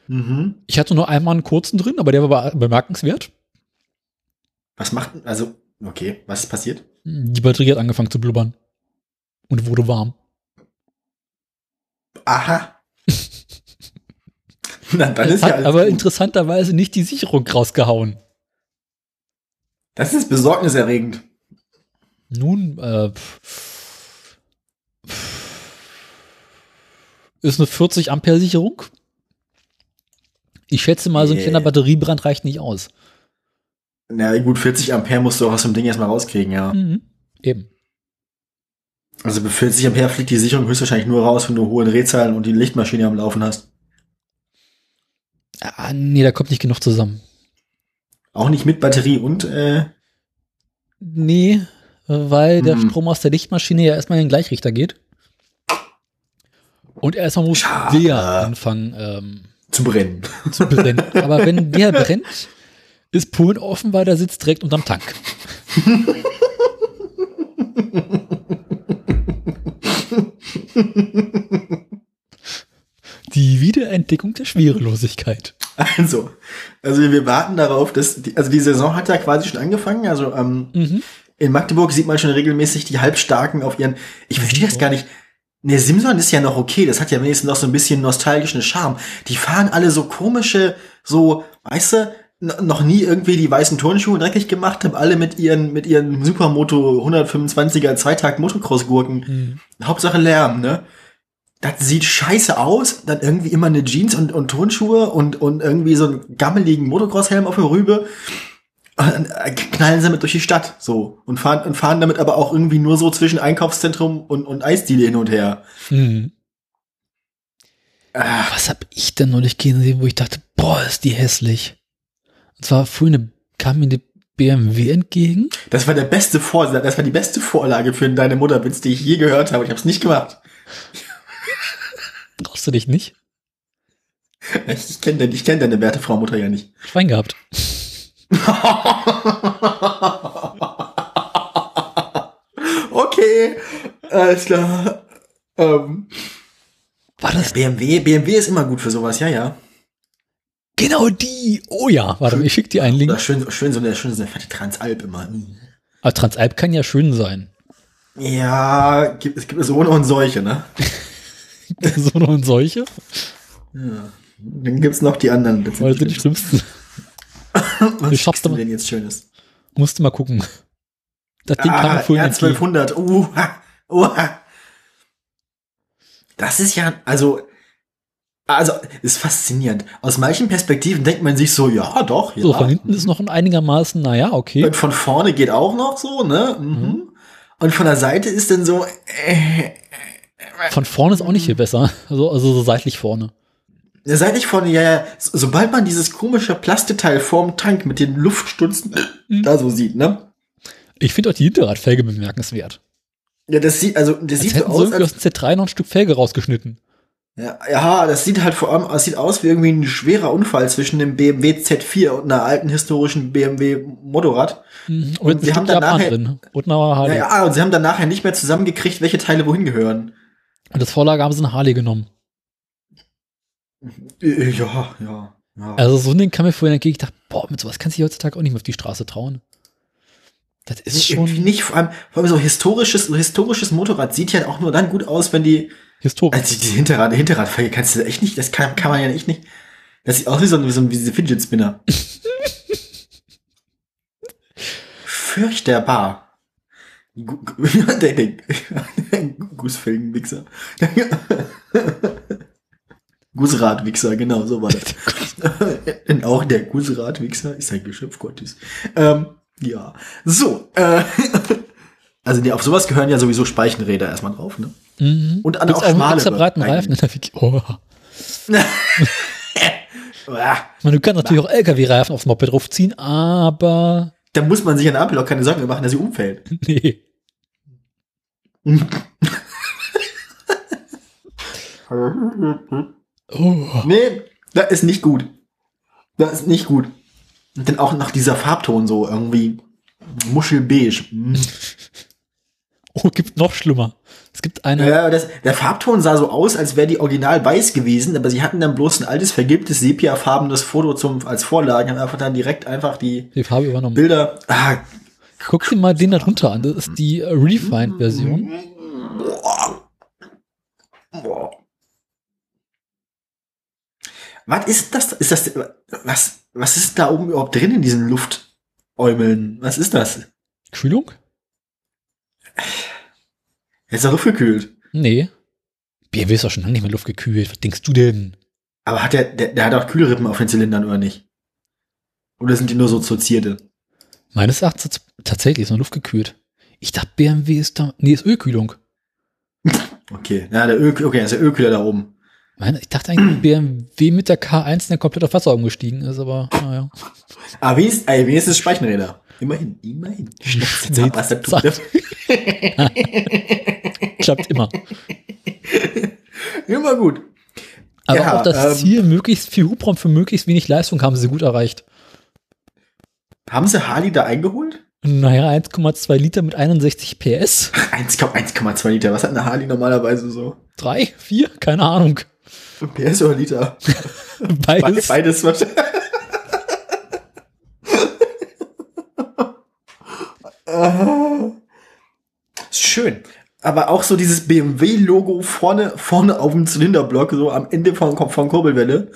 Mhm. Ich hatte nur einmal einen kurzen drin, aber der war be- bemerkenswert. Was macht, also, okay, was ist passiert? Die Batterie hat angefangen zu blubbern. Und wurde warm. Aha. Na, dann ist ja Hat alles aber gut. interessanterweise nicht die Sicherung rausgehauen. Das ist besorgniserregend. Nun, äh, pff, ist eine 40 Ampere Sicherung. Ich schätze mal, so ein Yeah. kleiner Batteriebrand reicht nicht aus. Na gut, 40 Ampere musst du auch aus dem Ding erstmal rauskriegen, ja. Mhm. Eben. Also bei 40 Ampere fliegt die Sicherung höchstwahrscheinlich nur raus, wenn du hohe Drehzahlen und die Lichtmaschine am Laufen hast. Ah, nee, da kommt nicht genug zusammen. Auch nicht mit Batterie und äh, Nee, weil der Hm. Strom aus der Lichtmaschine ja erstmal in den Gleichrichter geht. Und erstmal muss Schade. der anfangen ähm, zu brennen. zu brennen. Aber wenn der brennt, ist Polen offen, weil der sitzt direkt unterm Tank. Die Wiederentdeckung der Schwerelosigkeit. Also, also wir warten darauf, dass die, also die Saison hat ja quasi schon angefangen. Also ähm, Mhm. in Magdeburg sieht man schon regelmäßig die Halbstarken auf ihren. Ich verstehe das gar nicht. Ne, Simson ist ja noch okay. Das hat ja wenigstens noch so ein bisschen nostalgischen Charme. Die fahren alle so komische, so, weißt du, noch nie irgendwie die weißen Turnschuhe dreckig gemacht, haben alle mit ihren mit ihren Supermoto 125er Zweitakt Motocross-Gurken. Mhm. Hauptsache Lärm, ne? Das sieht scheiße aus. Dann irgendwie immer eine Jeans und, und Turnschuhe und, und irgendwie so einen gammeligen Motocross-Helm auf der Rübe. Und dann knallen sie damit durch die Stadt, so. Und fahren, und fahren damit aber auch irgendwie nur so zwischen Einkaufszentrum und, und Eisdiele hin und her. Mhm. Ah, Was hab ich denn neulich gesehen, wo ich dachte, boah, ist die hässlich. Und zwar vorhin eine, kam mir eine BMW entgegen. das war der beste Vor, das war die beste Vorlage für deine Mutterwitz, die ich je gehört habe. Ich habe es nicht gemacht. Brauchst du dich nicht? Ich kenne deine, ich kenn deine werte Frau Mutter ja nicht. Schwein gehabt. okay, alles klar. Ähm, War das BMW, BMW ist immer gut für sowas, ja, ja. genau die? Oh ja, warte mal, ich schick dir einen Link. Schön, schön so eine, schön so eine fette Transalp immer. Aber Transalp kann ja schön sein. Ja, gibt, es gibt ohne und solche, ne? so noch und solche. Ja. Dann gibt's noch die anderen. Das sind die schlimmsten. Was ich du denn jetzt Schönes? Musst du mal gucken. Das Ding Ah, mir vorhin entgegen. R1200. Uha, uha. Das ist ja, also, also, ist faszinierend. Aus manchen Perspektiven denkt man sich so, ja, doch, ja. So, von hinten ist noch ein einigermaßen, naja, okay. Und von vorne geht auch noch so, ne? Mhm. Und von der Seite ist dann so, äh, Von vorne ist auch nicht viel besser. Also, also so seitlich vorne. seitlich vorne, ja, ja, so- sobald man dieses komische Plasteteil vorm Tank mit den Luftstutzen da so sieht, ne? Ich finde auch die Hinterradfelge bemerkenswert. Ja, das sieht, also, das Als sieht so aus, irgendwie als, aus dem Z3 noch ein Stück Felge rausgeschnitten. ja, ja, das sieht halt vor allem, es sieht aus wie irgendwie ein schwerer Unfall zwischen dem BMW Z4 und einer alten historischen BMW Motorrad. Mhm. Und Und sie haben dann nachher- drin. Und. Ja, ja, und sie haben dann nachher nicht mehr zusammengekriegt, welche Teile wohin gehören. Und das Vorlage haben sie eine Harley genommen. Äh, Ja, ja, ja. Also so ein Ding kam mir vorhin entgegen. Ich dachte, boah, mit sowas kannst du dich heutzutage auch nicht mehr auf die Straße trauen. Das ist Irgendwie schon nicht, vor allem, vor allem so historisches, so historisches Motorrad sieht ja auch nur dann gut aus, wenn die, historisch. also die Hinterrad, Hinterradfelge kannst du echt nicht, das kann, kann man ja echt nicht. Das sieht aus wie so, ein- wie so ein- wie diese Fidget Spinner. Fürchterbar. Der, Gussfelgenwichser. Gussradwichser, genau, so war das. Denn auch der Gussradwichser ist ein Geschöpf Gottes. Ähm, ja. So, äh, also nee, auf sowas gehören ja sowieso Speichenräder erstmal drauf, ne? Mhm. Und an auch schmale extra breiten Reifen. In der Wiki. Oh. Du kannst natürlich auch LKW-Reifen aufs Moped draufziehen, aber Da muss man sich an der Ampel auch keine Sorgen machen, dass sie umfällt. nee. Oh. Nee, das ist nicht gut. Das ist nicht gut. Und dann auch nach dieser Farbton so irgendwie muschelbeige. Mm. oh, gibt noch schlimmer. Es gibt eine, Ja, das, der Farbton sah so aus, als wäre die original weiß gewesen, aber sie hatten dann bloß ein altes, vergilbtes, sepiafarbenes Foto zum, als Vorlage, haben einfach dann direkt einfach die die Farbe übernommen. Bilder. Ah, Guck dir mal den da drunter an. Das ist die äh, Refined-Version. Was ist das? Ist das was? Was ist da oben überhaupt drin in diesen Luftäumeln? Was ist das? Kühlung? Ist er luftgekühlt. Nee. BMW ist doch schon lange nicht mehr luftgekühlt. Was denkst du denn? Aber hat der, der, der hat auch Kühlrippen auf den Zylindern oder nicht? Oder sind die nur so zozierte? Meines Erachtens tatsächlich ist noch luftgekühlt. Ich dachte, BMW ist da. Nee, ist Ölkühlung. Okay, ja, der Öl, okay, das ist der Ölkühler da oben. Meine, ich dachte eigentlich, BMW mit der K1 der komplett auf Wasser umgestiegen ist, aber naja. Aber wenigstens, ey, wenigstens Speichenräder. Immerhin, immerhin. Zahnpasta-Tube. Klappt immer. Immer gut. Aber Ja, auch das ähm, Ziel, möglichst viel Hubraum für möglichst wenig Leistung haben sie gut erreicht. Haben sie Harley da eingeholt? Naja, 1,2 Liter mit 61 PS. 1, 1,2 Liter. Was hat eine Harley normalerweise so? Drei, vier, keine Ahnung. PS oder Liter? Beides. Beides wahrscheinlich. Ah. Schön. Aber auch so dieses BMW-Logo vorne, vorne auf dem Zylinderblock, so am Ende von, von Kurbelwelle,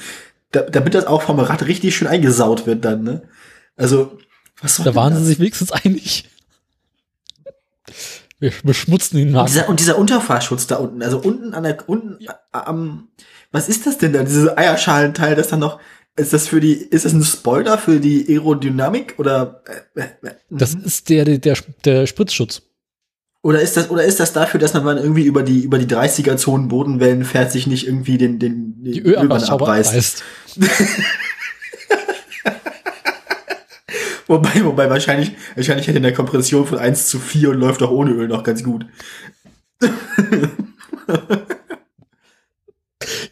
da, damit das auch vom Rad richtig schön eingesaut wird dann, ne? Also, was soll Da denn waren das? sie sich wenigstens einig. Wir beschmutzen den Und Markt. dieser, und dieser Unterfahrschutz da unten, also unten an der, unten am, was ist das denn da, dieses Eierschalenteil, das dann noch, ist das für die, ist das ein Spoiler für die Aerodynamik oder, äh, äh, Das ist der, der, der, der Spritzschutz. oder ist das, oder ist das dafür, dass man irgendwie über die, über die 30er Zonen Bodenwellen fährt, sich nicht irgendwie den, den, Die Ölwanne Ölabwasser abreißt. Wobei, wobei wahrscheinlich, wahrscheinlich hätte eine Kompression von 1 zu 4 und läuft auch ohne Öl noch ganz gut.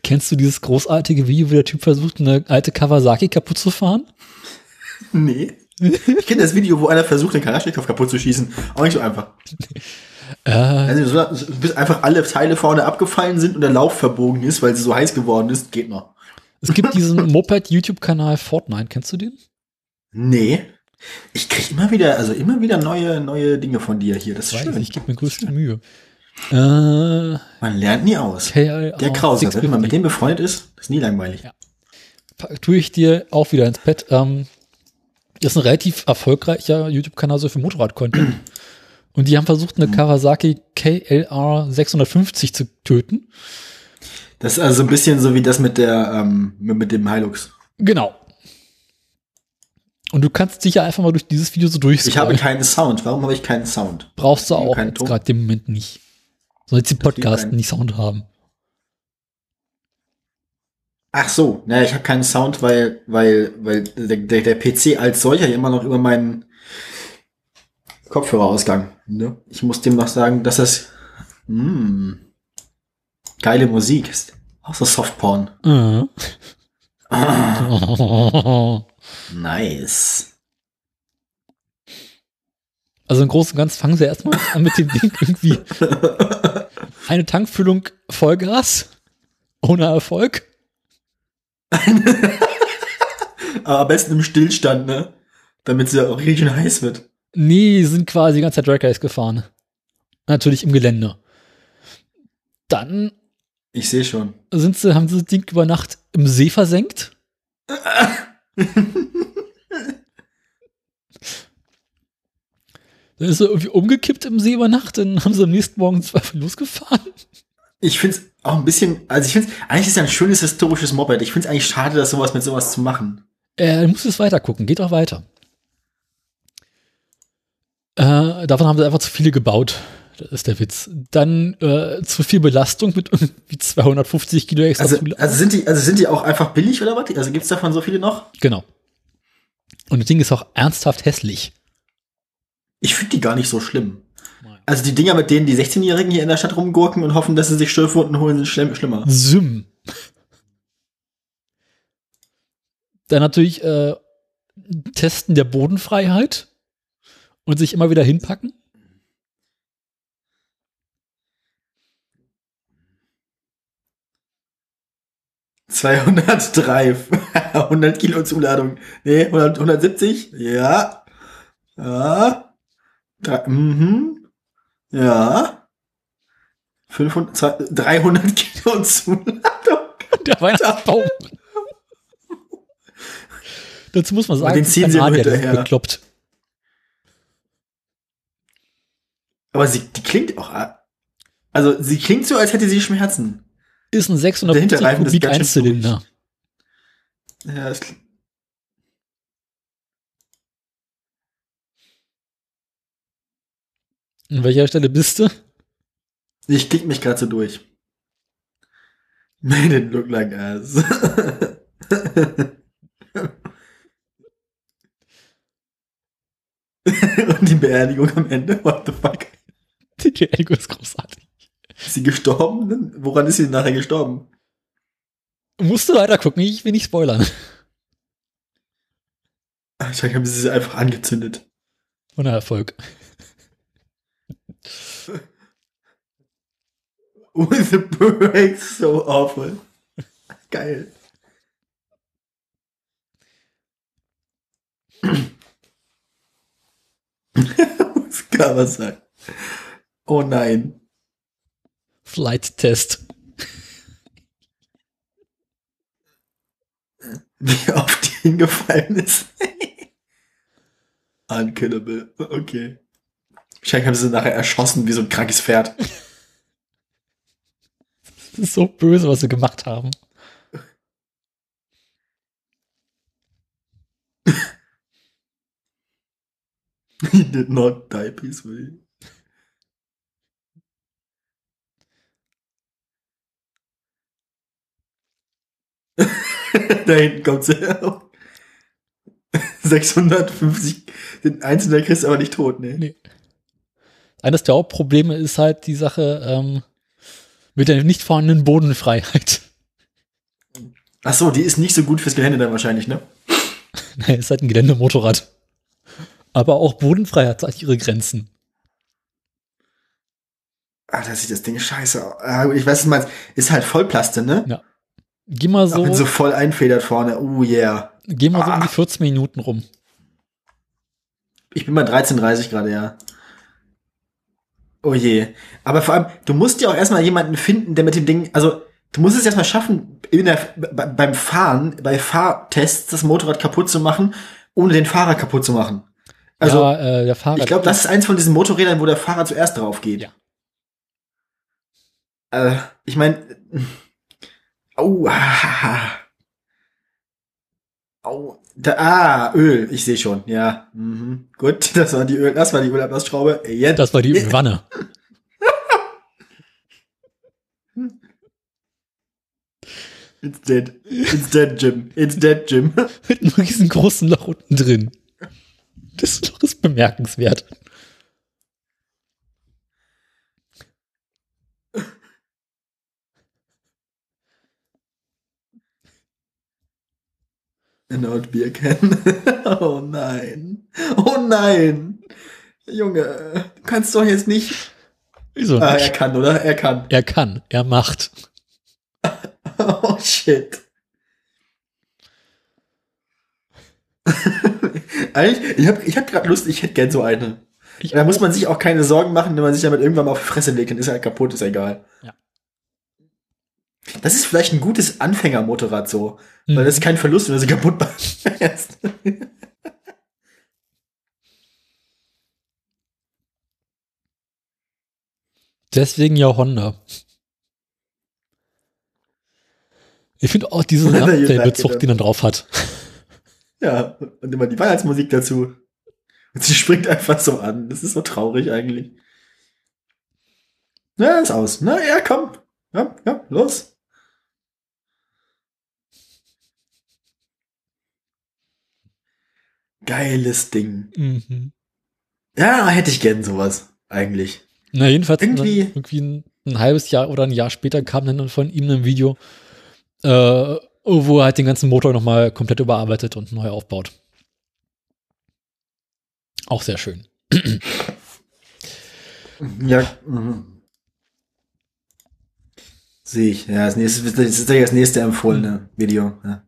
Kennst du dieses großartige Video, wo der Typ versucht, eine alte Kawasaki kaputt zu fahren? Nee. Ich kenne das Video, wo einer versucht, den Kalaschnikow kaputt zu schießen. Auch nicht so einfach. Äh, Also, so- so- bis einfach alle Teile vorne abgefallen sind und der Lauf verbogen ist, weil sie so heiß geworden ist, geht noch. es gibt diesen Moped-YouTube-Kanal Fortnite. Kennst du den? Nee. Ich krieg immer wieder, also immer wieder neue, neue Dinge von dir hier. Das ist Weiß schön. ich, gebe mir größte Mühe. Äh, Man lernt nie aus. Der Krause, 650. wenn man mit dem befreundet ist, ist nie langweilig. Ja. tue ich dir auch wieder ins Bett. Ähm, das ist ein relativ erfolgreicher YouTube-Kanal so für Motorrad-Content. Und die haben versucht, eine Kawasaki KLR 650 zu töten. Das ist also ein bisschen so wie das mit der, ähm, mit dem Hilux. Genau. Und du kannst dich ja einfach mal durch dieses Video so durchscrollen. Ich habe keinen Sound. Warum habe ich keinen Sound? Brauchst du auch gerade im Moment nicht. Soll jetzt die Podcasten nicht Sound haben. Ach so, naja, ich habe keinen Sound, weil, weil, weil der, der, der PC als solcher immer noch über meinen Kopfhörerausgang. Ne? Ich muss dem noch sagen, dass das mh, geile Musik ist. Auch so Softporn. Äh. Ah, nice. Also im Großen und Ganzen fangen sie erstmal an mit dem Ding irgendwie eine Tankfüllung Vollgas ohne Erfolg. Aber am besten im Stillstand, ne? Damit sie auch richtig heiß wird. Nee, sind quasi die ganze Zeit Drag Race gefahren. Natürlich im Gelände. Dann Ich sehe schon. sind sie, haben sie das Ding über Nacht im See versenkt. Dann ist er irgendwie umgekippt im See über Nacht, dann haben sie am nächsten Morgen Zweifel losgefahren. Ich find's auch ein bisschen, also ich find's, eigentlich ist es ja ein schönes historisches Moped. Ich find's eigentlich schade, dass sowas mit sowas zu machen. Äh, du musst es weiter gucken, geht auch weiter. Äh, davon haben sie einfach zu viele gebaut. Das ist der Witz. Dann äh, zu viel Belastung mit irgendwie 250 Kilo extra Also, also sind die, also sind die auch einfach billig oder was? Also gibt's davon so viele noch? Genau. Und das Ding ist auch ernsthaft hässlich. Ich finde die gar nicht so schlimm. Also die Dinger, mit denen die 16-Jährigen hier in der Stadt rumgurken und hoffen, dass sie sich Schürfwunden holen, sind schlimm, schlimmer. Sym. Dann natürlich äh, Testen der Bodenfreiheit und sich immer wieder hinpacken. ...203, 100 Kilo Zuladung. Nee, 100, 170? Ja. Ja. Drei, mhm. Ja. 500, zwei- 300 Kilo Zuladung. Der Weihnachtsbaum. Dazu muss man sagen, den ziehen sie hinterher. bekloppt. Aber sie, die klingt auch... Also sie klingt so, als hätte sie Schmerzen. Ist ein Der 650 Hinterreifen ist Kubik Einzylinder. Ja, klingt- An welcher Stelle bist du? Ich klick mich gerade so durch. Made it look like ass. Und die Beerdigung am Ende, what the fuck? Die Beerdigung ist großartig. Ist sie gestorben? Woran ist sie nachher gestorben? Musst du weiter gucken, ich will nicht spoilern. Ich habe sie einfach angezündet. Ohne Erfolg. With the brakes, so awful. Geil. Was kann man sagen? Oh nein. Flight Test. Wie oft die hingefallen ist. Unkillable. Okay. Wahrscheinlich haben sie nachher erschossen wie so ein krankes Pferd. Das ist so böse, was sie gemacht haben. He did not die peacefully. da hinten kommt sie. 650, den einzelnen kriegst du aber nicht tot, ne? Nee. Eines der Hauptprobleme ist halt die Sache ähm, mit der nicht vorhandenen Bodenfreiheit. Ach so, die ist nicht so gut fürs Gelände dann wahrscheinlich, ne? Nein, ist halt ein Geländemotorrad. Aber auch Bodenfreiheit hat ihre Grenzen. Ah, da sieht das Ding scheiße aus. Ah, ich weiß, was du meinst. Ist halt Vollplaste, ne? Ja. Geh mal Auch wenn so, so voll einfedert vorne. Oh yeah. geh mal so um Ah. die 14 Minuten rum. Ich bin bei 13,30 gerade, ja. Oh je. Aber vor allem, du musst ja auch erstmal jemanden finden, der mit dem Ding, also du musst es erstmal schaffen, der, be- beim Fahren, bei Fahrtests das Motorrad kaputt zu machen, ohne den Fahrer kaputt zu machen. Also, ja, äh, der Fahrer. ich glaube, das ist eins von diesen Motorrädern, wo der Fahrer zuerst drauf geht. Ja. Äh, ich meine, oh, ah, oh, da, ah, Öl, ich sehe schon, ja, mhm. gut, das war die Öl, das war die Ölablassschraube. Jetzt, das war die Wanne. it's dead, it's dead, Jim, it's dead, Jim. Mit einem riesengroßen Loch unten drin. Das Loch ist bemerkenswert. An old beer can. oh nein, oh nein, Junge, du kannst doch jetzt nicht. Wieso Ah, er nicht? kann, oder? Er kann. Er kann, er macht. Oh shit. Eigentlich, ich habe ich hab gerade Lust, ich hätte gern so eine. Ich da muss man sich auch keine Sorgen machen, wenn man sich damit irgendwann mal auf die Fresse legt, dann ist er halt kaputt, ist egal. Ja. Das ist vielleicht ein gutes Anfängermotorrad so, Mhm. weil das ist kein Verlust, wenn du sie kaputt machst. Deswegen ja Honda. Ich finde auch diese You like it, Lampenfellbezug, den er drauf hat. ja, und immer die Weihnachtsmusik dazu. Und sie springt einfach so an. Das ist so traurig eigentlich. Na, ist aus. Na, ja, komm. Ja, ja, los. Geiles Ding. Mhm. Ja, hätte ich gern sowas, eigentlich. Na, jedenfalls Irgendwie- Dann, irgendwie ein, ein halbes Jahr oder ein Jahr später kam dann von ihm ein Video, äh, wo er halt den ganzen Motor nochmal komplett überarbeitet und neu aufbaut. Auch sehr schön. Ja. Mhm. Sehe ich. Ja, das, nächste, das ist ja das nächste empfohlene Video. Ja.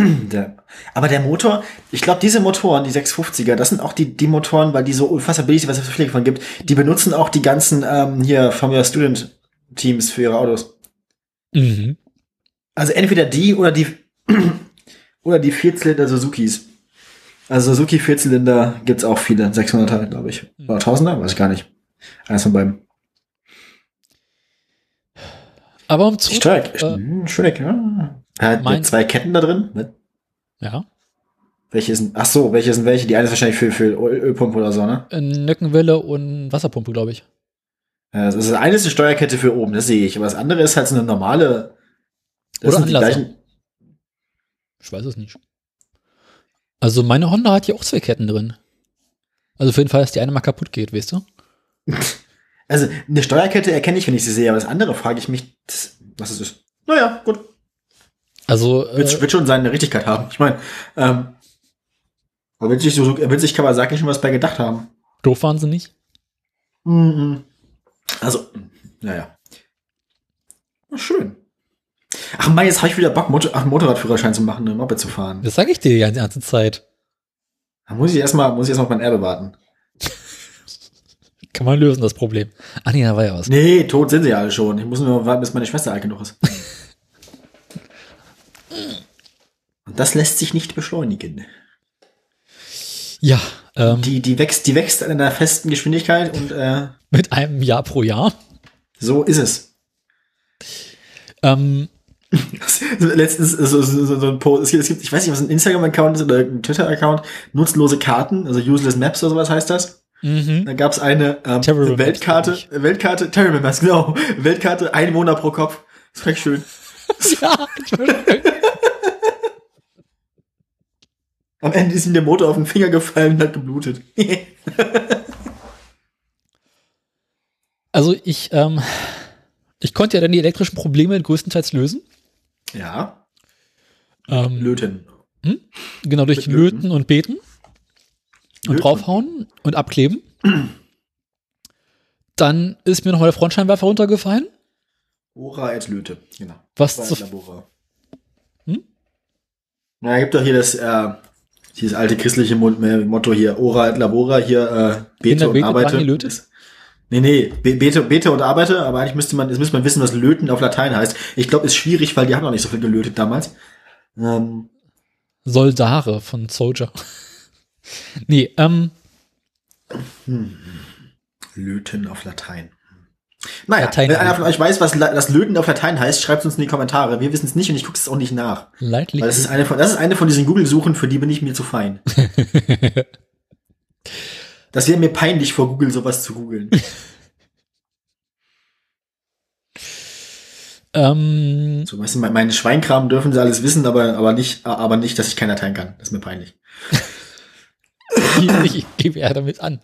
Der, aber der Motor, ich glaube, diese Motoren, die 650er, das sind auch die, die Motoren, weil die so unfassbar billig sind, was es so viele davon gibt, die benutzen auch die ganzen ähm, hier Formula Student Teams für ihre Autos. Mhm. Also entweder die oder die oder die Vierzylinder Suzukis. Also Suzuki Vierzylinder gibt's auch viele, 600er, glaube ich. Oder 1000er, weiß ich gar nicht. Eines von beiden. Aber um zurück, Stark. äh, Hm, Schöne, ja. Hat mein- mit zwei Ketten da drin. Ne? ja, Welche sind, ach so, welche sind welche? Die eine ist wahrscheinlich für, für Öl, Ölpumpe oder so, ne? äh, Nöckenwelle und Wasserpumpe, glaube ich. Ja, Das ist das eine ist eine Steuerkette für oben, das sehe ich. Aber das andere ist halt so eine normale. Das Oder Anlasser. Ich weiß es nicht. Also meine Honda hat hier auch zwei Ketten drin. Also auf jeden Fall, dass die eine mal kaputt geht, weißt du? Also eine Steuerkette erkenne ich, wenn ich sie sehe, aber das andere frage ich mich, was es ist. Naja, gut. Also Wird, äh, wird schon seine Richtigkeit haben. Ich meine, ähm, aber wird sich, so, wird sich Kawasaki schon was bei gedacht haben. doof waren sie nicht. Mhm. Also, naja. Na, schön. Ach Mann, jetzt habe ich wieder Bock, Motor ach, Motorradführerschein zu machen, eine Moped zu fahren. Das sage ich dir die ganze Zeit. Da muss ich erstmal, muss ich erstmal auf mein Erbe warten. Kann man lösen, das Problem. Ach nee, da war ja was. Nee, tot sind sie alle schon. Ich muss nur warten, bis meine Schwester alt genug ist. Und das lässt sich nicht beschleunigen. Ja, ähm, Die, die wächst, die wächst an einer festen Geschwindigkeit und äh, mit einem Jahr pro Jahr. so ist es. Ähm, Letztens so, so, so, so ein Post, es gibt, es gibt, ich weiß nicht, was ein Instagram-Account ist oder ein Twitter-Account, nutzlose Karten, also useless Maps oder sowas heißt das. mhm. Da gab es eine ähm, Weltkarte, Weltkarte, Terrible Maps, genau. Weltkarte, ein Monat pro Kopf. Das war echt schön. ja, Entschuldigung. Am Ende ist ihm der Motor auf den Finger gefallen und hat geblutet. Also ich, ähm, ich konnte ja dann die elektrischen Probleme größtenteils lösen. ja, Ähm, löten. genau, durch Löten. Löten und Beten. Und Löten. draufhauen und abkleben. Dann ist mir nochmal der Frontscheinwerfer runtergefallen. Ora als Löte, genau. Was zu, Labora. Hm? Na, gibt doch hier das, äh, dieses alte christliche Mo- Motto hier, Ora et Labora, hier, äh, bete und arbeite. Nee, nee, be bete, bete und arbeite, aber eigentlich müsste man, jetzt müsste man wissen, was löten auf Latein heißt. Ich glaube, ist schwierig, weil die haben noch nicht so viel gelötet damals. Ähm, Soldare von Soldier. nee, ähm, löten auf Latein. Naja, Latein- wenn einer von euch weiß, was La das Löten auf Latein heißt, schreibt uns in die Kommentare. Wir wissen es nicht und ich gucke es auch nicht nach. Weil das ist eine von, das ist eine von diesen Google-Suchen, für die bin ich mir zu fein. das wäre mir peinlich, vor Google sowas zu googeln. ähm, So, weißt du, mein- meine Schweinkram dürfen sie alles wissen, aber, aber nicht, aber nicht, dass ich kein Latein kann. Das ist mir peinlich. ich, ich gebe eher damit an.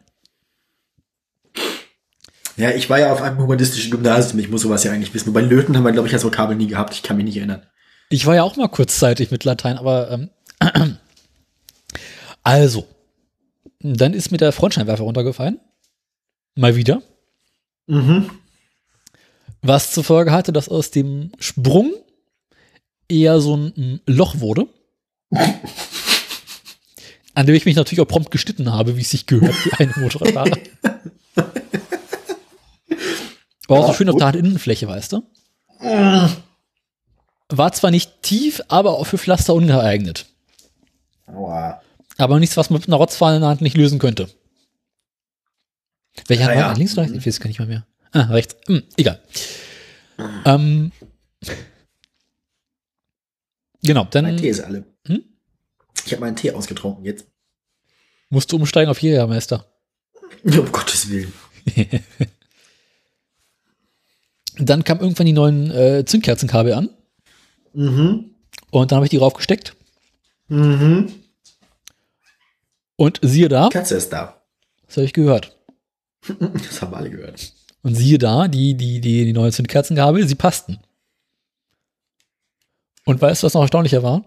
Ja, ich war ja auf einem humanistischen Gymnasium. Ich muss sowas ja eigentlich wissen. Wobei Löten haben wir, glaube ich, als Vokabel nie gehabt. Ich kann mich nicht erinnern. Ich war ja auch mal kurzzeitig mit Latein, aber ähm, also, dann ist mir der Frontscheinwerfer runtergefallen. Mal wieder. Mhm. Was zur Folge hatte, dass aus dem Sprung eher so ein mm, Loch wurde. an dem ich mich natürlich auch prompt geschnitten habe, wie es sich gehört, wie eine Motorradfahrer. War auch so Ja, schön auf der Innenfläche, weißt du? War zwar nicht tief, aber auch für Pflaster ungeeignet. Aua. Aber nichts, was man mit einer Rotzfahne in der Hand nicht lösen könnte. Welcher Ja, war ja. Links oder rechts? Ich weiß es gar nicht mal mehr. Ah, rechts. Hm, egal. Ähm, genau, Mein dann Tee ist alle. Hm? Ich habe meinen Tee ausgetrunken jetzt. musst du umsteigen auf Jägermeister. Um Gottes Willen. Dann kam irgendwann die neuen äh, Zündkerzenkabel an Mhm. und dann habe ich die raufgesteckt Mhm. und siehe da, Katze ist da. das habe ich gehört. Das haben alle gehört. Und siehe da, die, die, die, die neuen Zündkerzenkabel, sie passten. Und weißt du, was noch erstaunlicher war?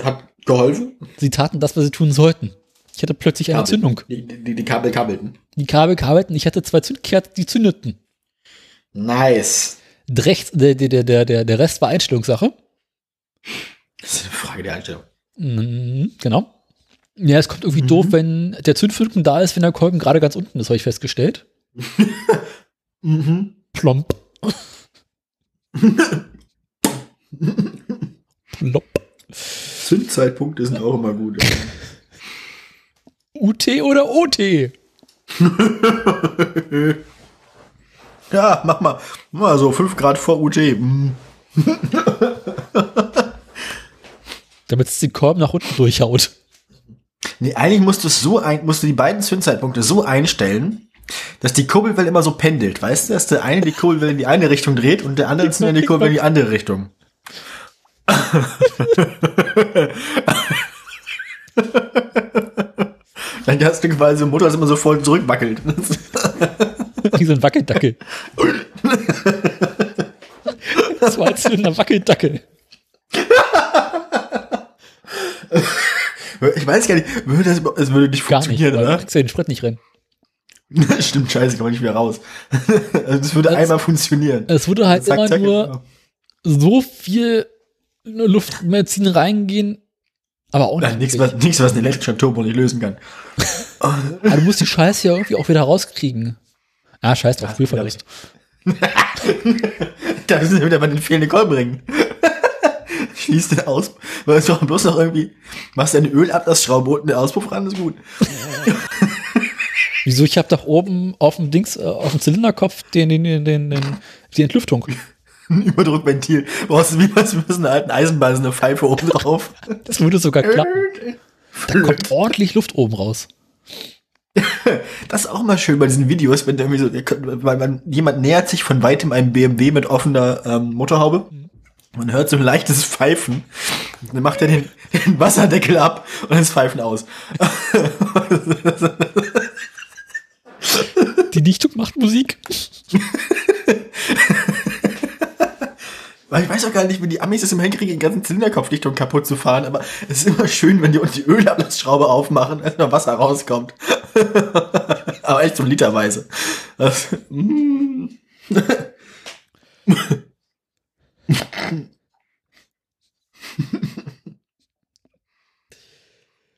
Hat geholfen? Sie taten das, was sie tun sollten. Ich hatte plötzlich eine Kabel. Zündung. Die, die, die Kabel kabelten. Die Kabel kabelten, ich hatte zwei Zündkerzen, die zündeten. Nice. Rechts, der, der, der, der, der Rest war Einstellungssache. Das ist eine Frage der Einstellung. Mhm, genau. Ja, es kommt irgendwie Mhm. doof, wenn der Zündfunken da ist, wenn der Kolben gerade ganz unten ist, habe ich festgestellt. Mhm. Plomp. Plomp. Zündzeitpunkte sind auch immer gut. UT oder OT? ja, mach mal. Mach mal so 5 Grad vor UT. Mhm. Damit es den Kolben nach unten durchhaut. Nee, eigentlich musst du es so ein, musst du die beiden Zündzeitpunkte so einstellen, Dass die Kurbelwelle immer so pendelt, weißt du? Dass der eine die Kurbelwelle in die eine Richtung dreht und der andere die Kurbelwelle in die andere Richtung. Dann hast du quasi so ein Motor, das immer so voll zurückwackelt. Wie so ein Wackeldackel. Das war als ein Wackeldackel. Ich weiß gar nicht, würde das, das würde nicht Gar nicht, funktionieren, weil du oder? kriegst ja den Sprit nicht rennen. Stimmt, scheiße, kann man nicht mehr raus. Also das würde Das- einmal funktionieren. Es würde halt Zack, immer zack, nur genau. so viel Luftmedizin reingehen, aber auch nicht. nichts, was, nichts, was ein elektrischer Turbo nicht lösen kann. Aber du musst die Scheiße ja irgendwie auch wieder rauskriegen. Ah, scheiß drauf, Spielverlust. Da müssen wir wieder mal den fehlenden Kolbenring. Schließt den aus. Weil es doch bloß noch irgendwie, machst eine Ölablassschraube unten den Auspuff ran, ist gut. Wieso? Ich habe doch oben auf dem Dings, äh, auf dem Zylinderkopf den, den, den, den, die Entlüftung. Ein Überdruckventil. Brauchst du wie bei so einer alten Eisenbahn so eine Pfeife oben drauf. Das würde sogar klappen. Da kommt ordentlich Luft oben raus. Das ist auch mal schön bei diesen Videos, wenn irgendwie so, weil man, jemand nähert sich von weitem einem BMW mit offener ähm, Motorhaube. Man hört so ein leichtes Pfeifen. Dann macht er den, den Wasserdeckel ab und das Pfeifen aus. Die Dichtung macht Musik. Ich weiß auch gar nicht, wie die Amis es immer hinkriegen, den ganzen Zylinderkopfdichtung kaputt zu fahren, aber es ist immer schön, wenn die uns die Ölablassschraube aufmachen, dass noch Wasser rauskommt. aber echt so literweise. Das, mm.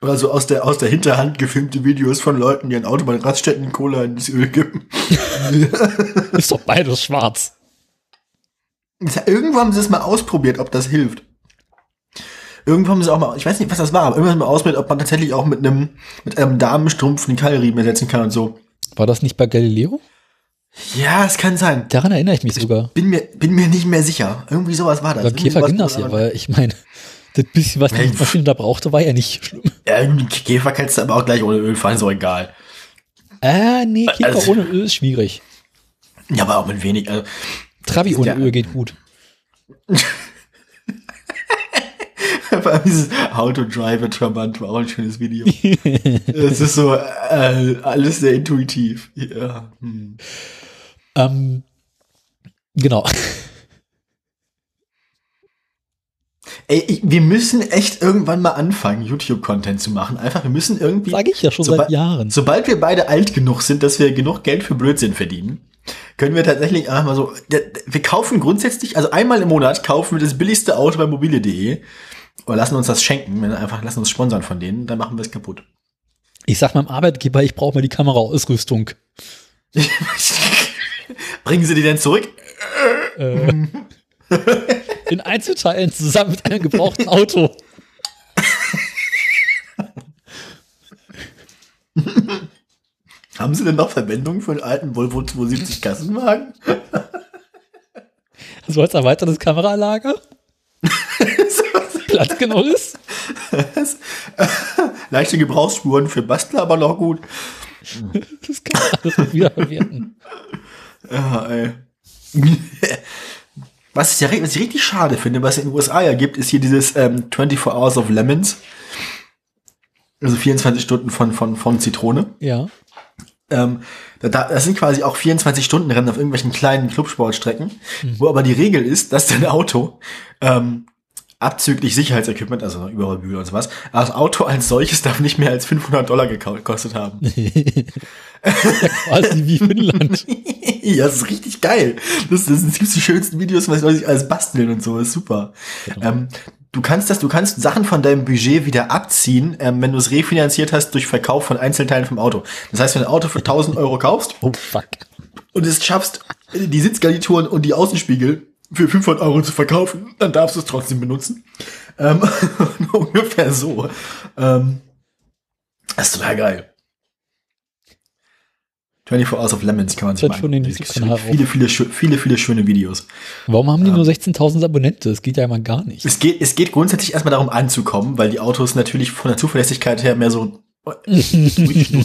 Oder so aus der, aus der Hinterhand gefilmte Videos von Leuten, die an Autobahnraststätten Cola in das Öl kippen. Ist doch beides schwarz. Irgendwo haben sie es mal ausprobiert, ob das hilft. Irgendwo haben sie auch mal, ich weiß nicht, was das war, aber irgendwann mal ausprobiert, ob man tatsächlich auch mit einem, mit einem Damenstrumpf einen Keilriemen ersetzen kann und so. War das nicht bei Galileo? Ja, es kann sein. Daran erinnere ich mich sogar. Bin mir, bin mir nicht mehr sicher. Irgendwie sowas war das. Beim Irgendwie Käfer ging das ja, weil ich meine, das bisschen, was die Maschine da brauchte, war ja nicht schlimm. Ja, Käfer kannst du aber auch gleich ohne Öl fahren, ist auch egal. Ah, nee, Käfer Also- ohne Öl ist schwierig. Ja, aber auch mit wenig. Also, Trabi ohne Ja. Öl geht gut. vor allem dieses How to Drive a Trabant war auch ein schönes Video. Es ist so äh, alles sehr intuitiv. Ja. Hm. Ähm, genau. Ey, ich, wir müssen echt irgendwann mal anfangen, YouTube-Content zu machen. Einfach, wir müssen irgendwie. Sage ich ja schon seit Jahren. Sobald wir beide alt genug sind, dass wir genug Geld für Blödsinn verdienen, können wir tatsächlich einfach mal so. Wir kaufen grundsätzlich, also einmal im Monat kaufen wir das billigste Auto bei mobile.de oder lassen uns das schenken, wenn einfach lassen uns sponsern von denen, dann machen wir es kaputt. Ich sag meinem Arbeitgeber, ich brauche mal die Kameraausrüstung. Bringen Sie die denn zurück? Äh, in Einzelteilen zusammen mit einem gebrauchten Auto. Haben Sie denn noch Verwendung für einen alten Volvo 270 Kassenwagen? So als erweitertes Kameralager. Platz genug ist. Leichte Gebrauchsspuren für Bastler, aber noch gut. Das kann man alles wiederverwerten. Ja, ey. Was ich, ja, was ich richtig schade finde, was es in den USA ja gibt, ist hier dieses ähm, 24 Hours of Lemons. Also 24 Stunden von, von, von Zitrone. Ja. Ähm, da, da, das sind quasi auch 24 Stunden Rennen auf irgendwelchen kleinen Clubsportstrecken, wo aber die Regel ist, dass dein Auto ähm, abzüglich Sicherheitsequipment, also Überrollbügel und sowas, aber das Auto als solches darf nicht mehr als 500 Dollar gekostet haben. Quasi wie Finnland. ja, das ist richtig geil. Das, das sind die schönsten Videos, was sich alles basteln und so. Das ist super. Ähm, du kannst das, du kannst Sachen von deinem Budget wieder abziehen, ähm, wenn du es refinanziert hast durch Verkauf von Einzelteilen vom Auto. Das heißt, wenn du ein Auto für 1000 Euro kaufst Oh fuck. und es schaffst, die Sitzgarnituren und die Außenspiegel für 500 Euro zu verkaufen, dann darfst du es trotzdem benutzen. Ähm, ungefähr so. Ähm, das ist total geil. 24 Hours of Lemons kann man sich Dann mal Viele, viele, schö- viele, viele schöne Videos. Warum haben die nur 16.000 Abonnenten? Das geht ja immer gar nicht. Es geht, es geht grundsätzlich erstmal darum anzukommen, weil die Autos natürlich von der Zuverlässigkeit her mehr so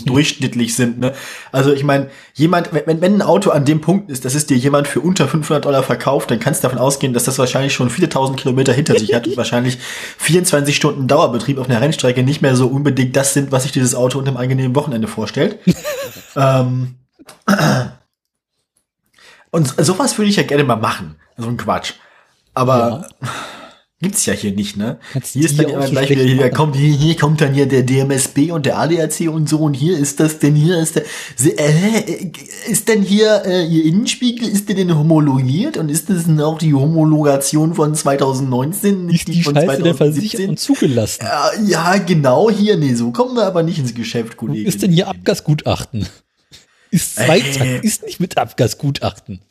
durchschnittlich sind. Ne? Also ich meine, jemand, wenn, wenn ein Auto an dem Punkt ist, dass es dir jemand für unter 500 Dollar verkauft, dann kannst du davon ausgehen, dass das wahrscheinlich schon viele tausend Kilometer hinter sich hat und wahrscheinlich 24 Stunden Dauerbetrieb auf einer Rennstrecke nicht mehr so unbedingt das sind, was sich dieses Auto unter einem angenehmen Wochenende vorstellt. ähm, und sowas würde ich ja gerne mal machen. So ein Quatsch. Aber ja. Gibt's ja hier nicht, ne? Kannst hier ist dann immer gleich wieder, hier kommt, hier, hier kommt dann hier der DMSB und der ADAC und so und hier ist das denn, hier ist der, äh, ist denn hier, äh, ihr Innenspiegel, ist der denn homologiert und ist das denn auch die Homologation von 2019, nicht die, die von Scheiße 2017? und zugelassen. Ja, ja, genau hier, nee, so kommen wir aber nicht ins Geschäft, Kollege. Ist denn hier Abgasgutachten? Ist Zweitakt, äh, ist nicht mit Abgasgutachten.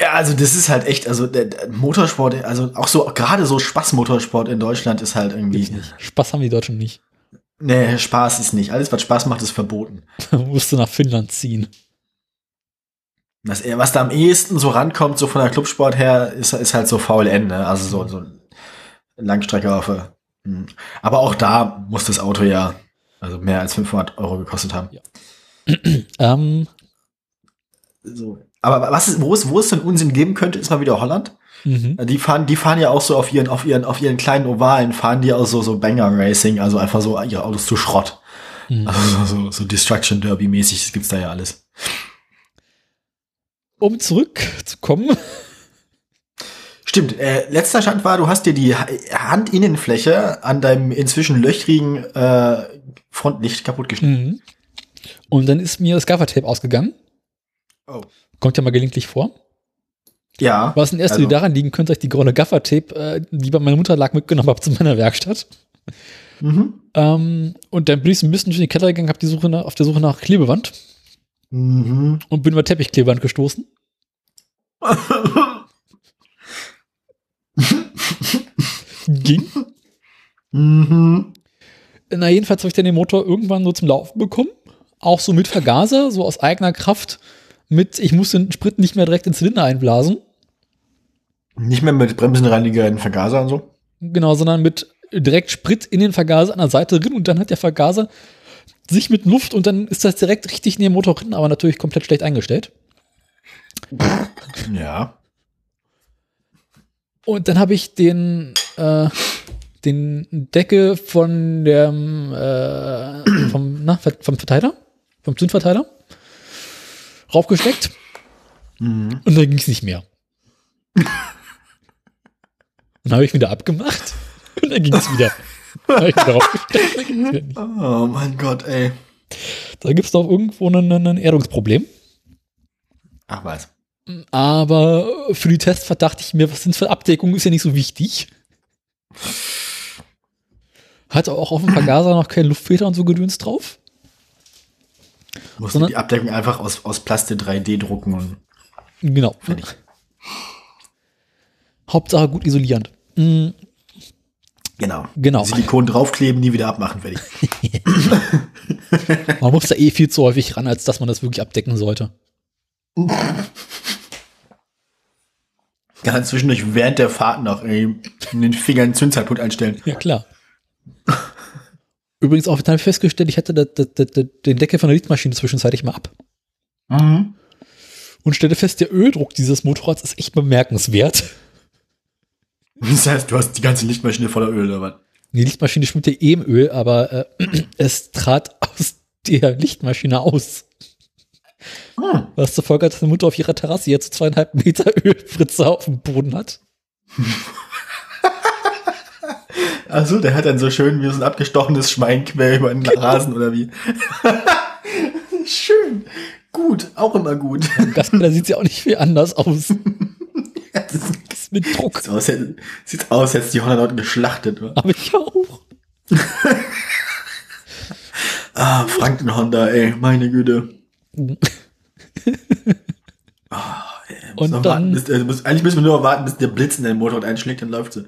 Ja, also das ist halt echt, also der, der Motorsport, also auch so, gerade so Spaß-Motorsport in Deutschland ist halt irgendwie. Nicht. Spaß haben die Deutschen nicht. Nee, Spaß ist nicht. Alles, was Spaß macht, ist verboten. musst du nach Finnland ziehen. Das, was da am ehesten so rankommt, so von der Clubsport her, ist, ist halt so VLN, ne? Also so, so Langstrecke auf. Hm. Aber auch da muss das Auto ja also mehr als 500 Euro gekostet haben. Ja. ähm. So. Aber was ist, wo es, wo es denn Unsinn geben könnte, ist mal wieder Holland. Mhm. Die fahren, die fahren ja auch so auf ihren, auf ihren, auf ihren kleinen Ovalen fahren die auch so, so Banger Racing, also einfach so ihre Autos zu Schrott. Mhm. Also so, so, so Destruction Derby mäßig, das gibt's da ja alles. Um zurückzukommen. Stimmt, äh, letzter Stand war, du hast dir die Handinnenfläche an deinem inzwischen löchrigen äh, Frontlicht kaputtgeschnitten. Mhm. Und dann ist mir das Gaffertape ausgegangen. Oh. Kommt ja mal gelegentlich vor. Ja. Was in erster also. Linie daran liegen könnte, dass ich die graue Gaffertape, äh, die bei meiner Mutter lag, mitgenommen habe zu meiner Werkstatt. Mhm. Ähm, und dann bin ich so ein bisschen durch die Kette gegangen, habe die Suche nach, auf der Suche nach Klebeband. Mhm. Und bin über Teppichklebeband gestoßen. Ging. Mhm. Na, jedenfalls habe ich dann den Motor irgendwann so zum Laufen bekommen. Auch so mit Vergaser, so aus eigener Kraft mit, ich muss den Sprit nicht mehr direkt ins Zylinder einblasen. Nicht mehr mit Bremsenreiniger in den Vergaser und so? Genau, sondern mit direkt Sprit in den Vergaser an der Seite drin und dann hat der Vergaser sich mit Luft und dann ist das direkt richtig in den Motor drin, aber natürlich komplett schlecht eingestellt. Ja. Und dann habe ich den, äh, den Decke von dem, äh, vom, na, vom Verteiler, vom Zündverteiler, raufgesteckt mhm. und dann ging es nicht mehr. dann habe ich wieder abgemacht und dann ging es wieder. wieder oh mein Gott, ey. Da gibt es doch irgendwo ein, ein Erdungsproblem. Ach was. Aber für die Testfahrt dachte ich mir, was sind für Abdeckungen, ist ja nicht so wichtig. Hatte auch auf dem Vergaser noch keinen Luftfilter und so Gedöns drauf. Musst du die Abdeckung einfach aus, aus Plastik 3D drucken und. Genau. Fertig. Hauptsache gut isolierend. Mhm. Genau. Genau. Silikon draufkleben, nie wieder abmachen, fertig. man muss da eh viel zu häufig ran, als dass man das wirklich abdecken sollte. Kann zwischendurch während der Fahrt noch in den Fingern Zündzeitpunkt einstellen. Ja, klar. Übrigens auch dann festgestellt, ich hatte da, da, da, den Deckel von der Lichtmaschine zwischenzeitlich mal ab. Mhm. Und stelle fest, der Öldruck dieses Motorrads ist echt bemerkenswert. Das heißt, du hast die ganze Lichtmaschine voller Öl, oder was? Die Lichtmaschine schwimmt ja eh im Öl, aber äh, es trat aus der Lichtmaschine aus. Hm. Was zur Folge hat, dass die Mutter auf ihrer Terrasse jetzt zweieinhalb Meter Ölfritze auf dem Boden hat. Also, der hat dann so schön wie so ein abgestochenes Schwein quer über den Rasen oder wie? schön. Gut, auch immer gut. Gaspeller sieht ja auch nicht viel anders aus. das ist mit Druck. Sieht aus, sieht aus, als die Holland geschlachtet. Oder? Aber ich auch. ah, Franken Honda, ey, meine Güte. oh, ey, Und dann, warten, bis, äh, muss, eigentlich müssen wir nur warten, bis der Blitz in den Motor einschlägt, dann läuft sie.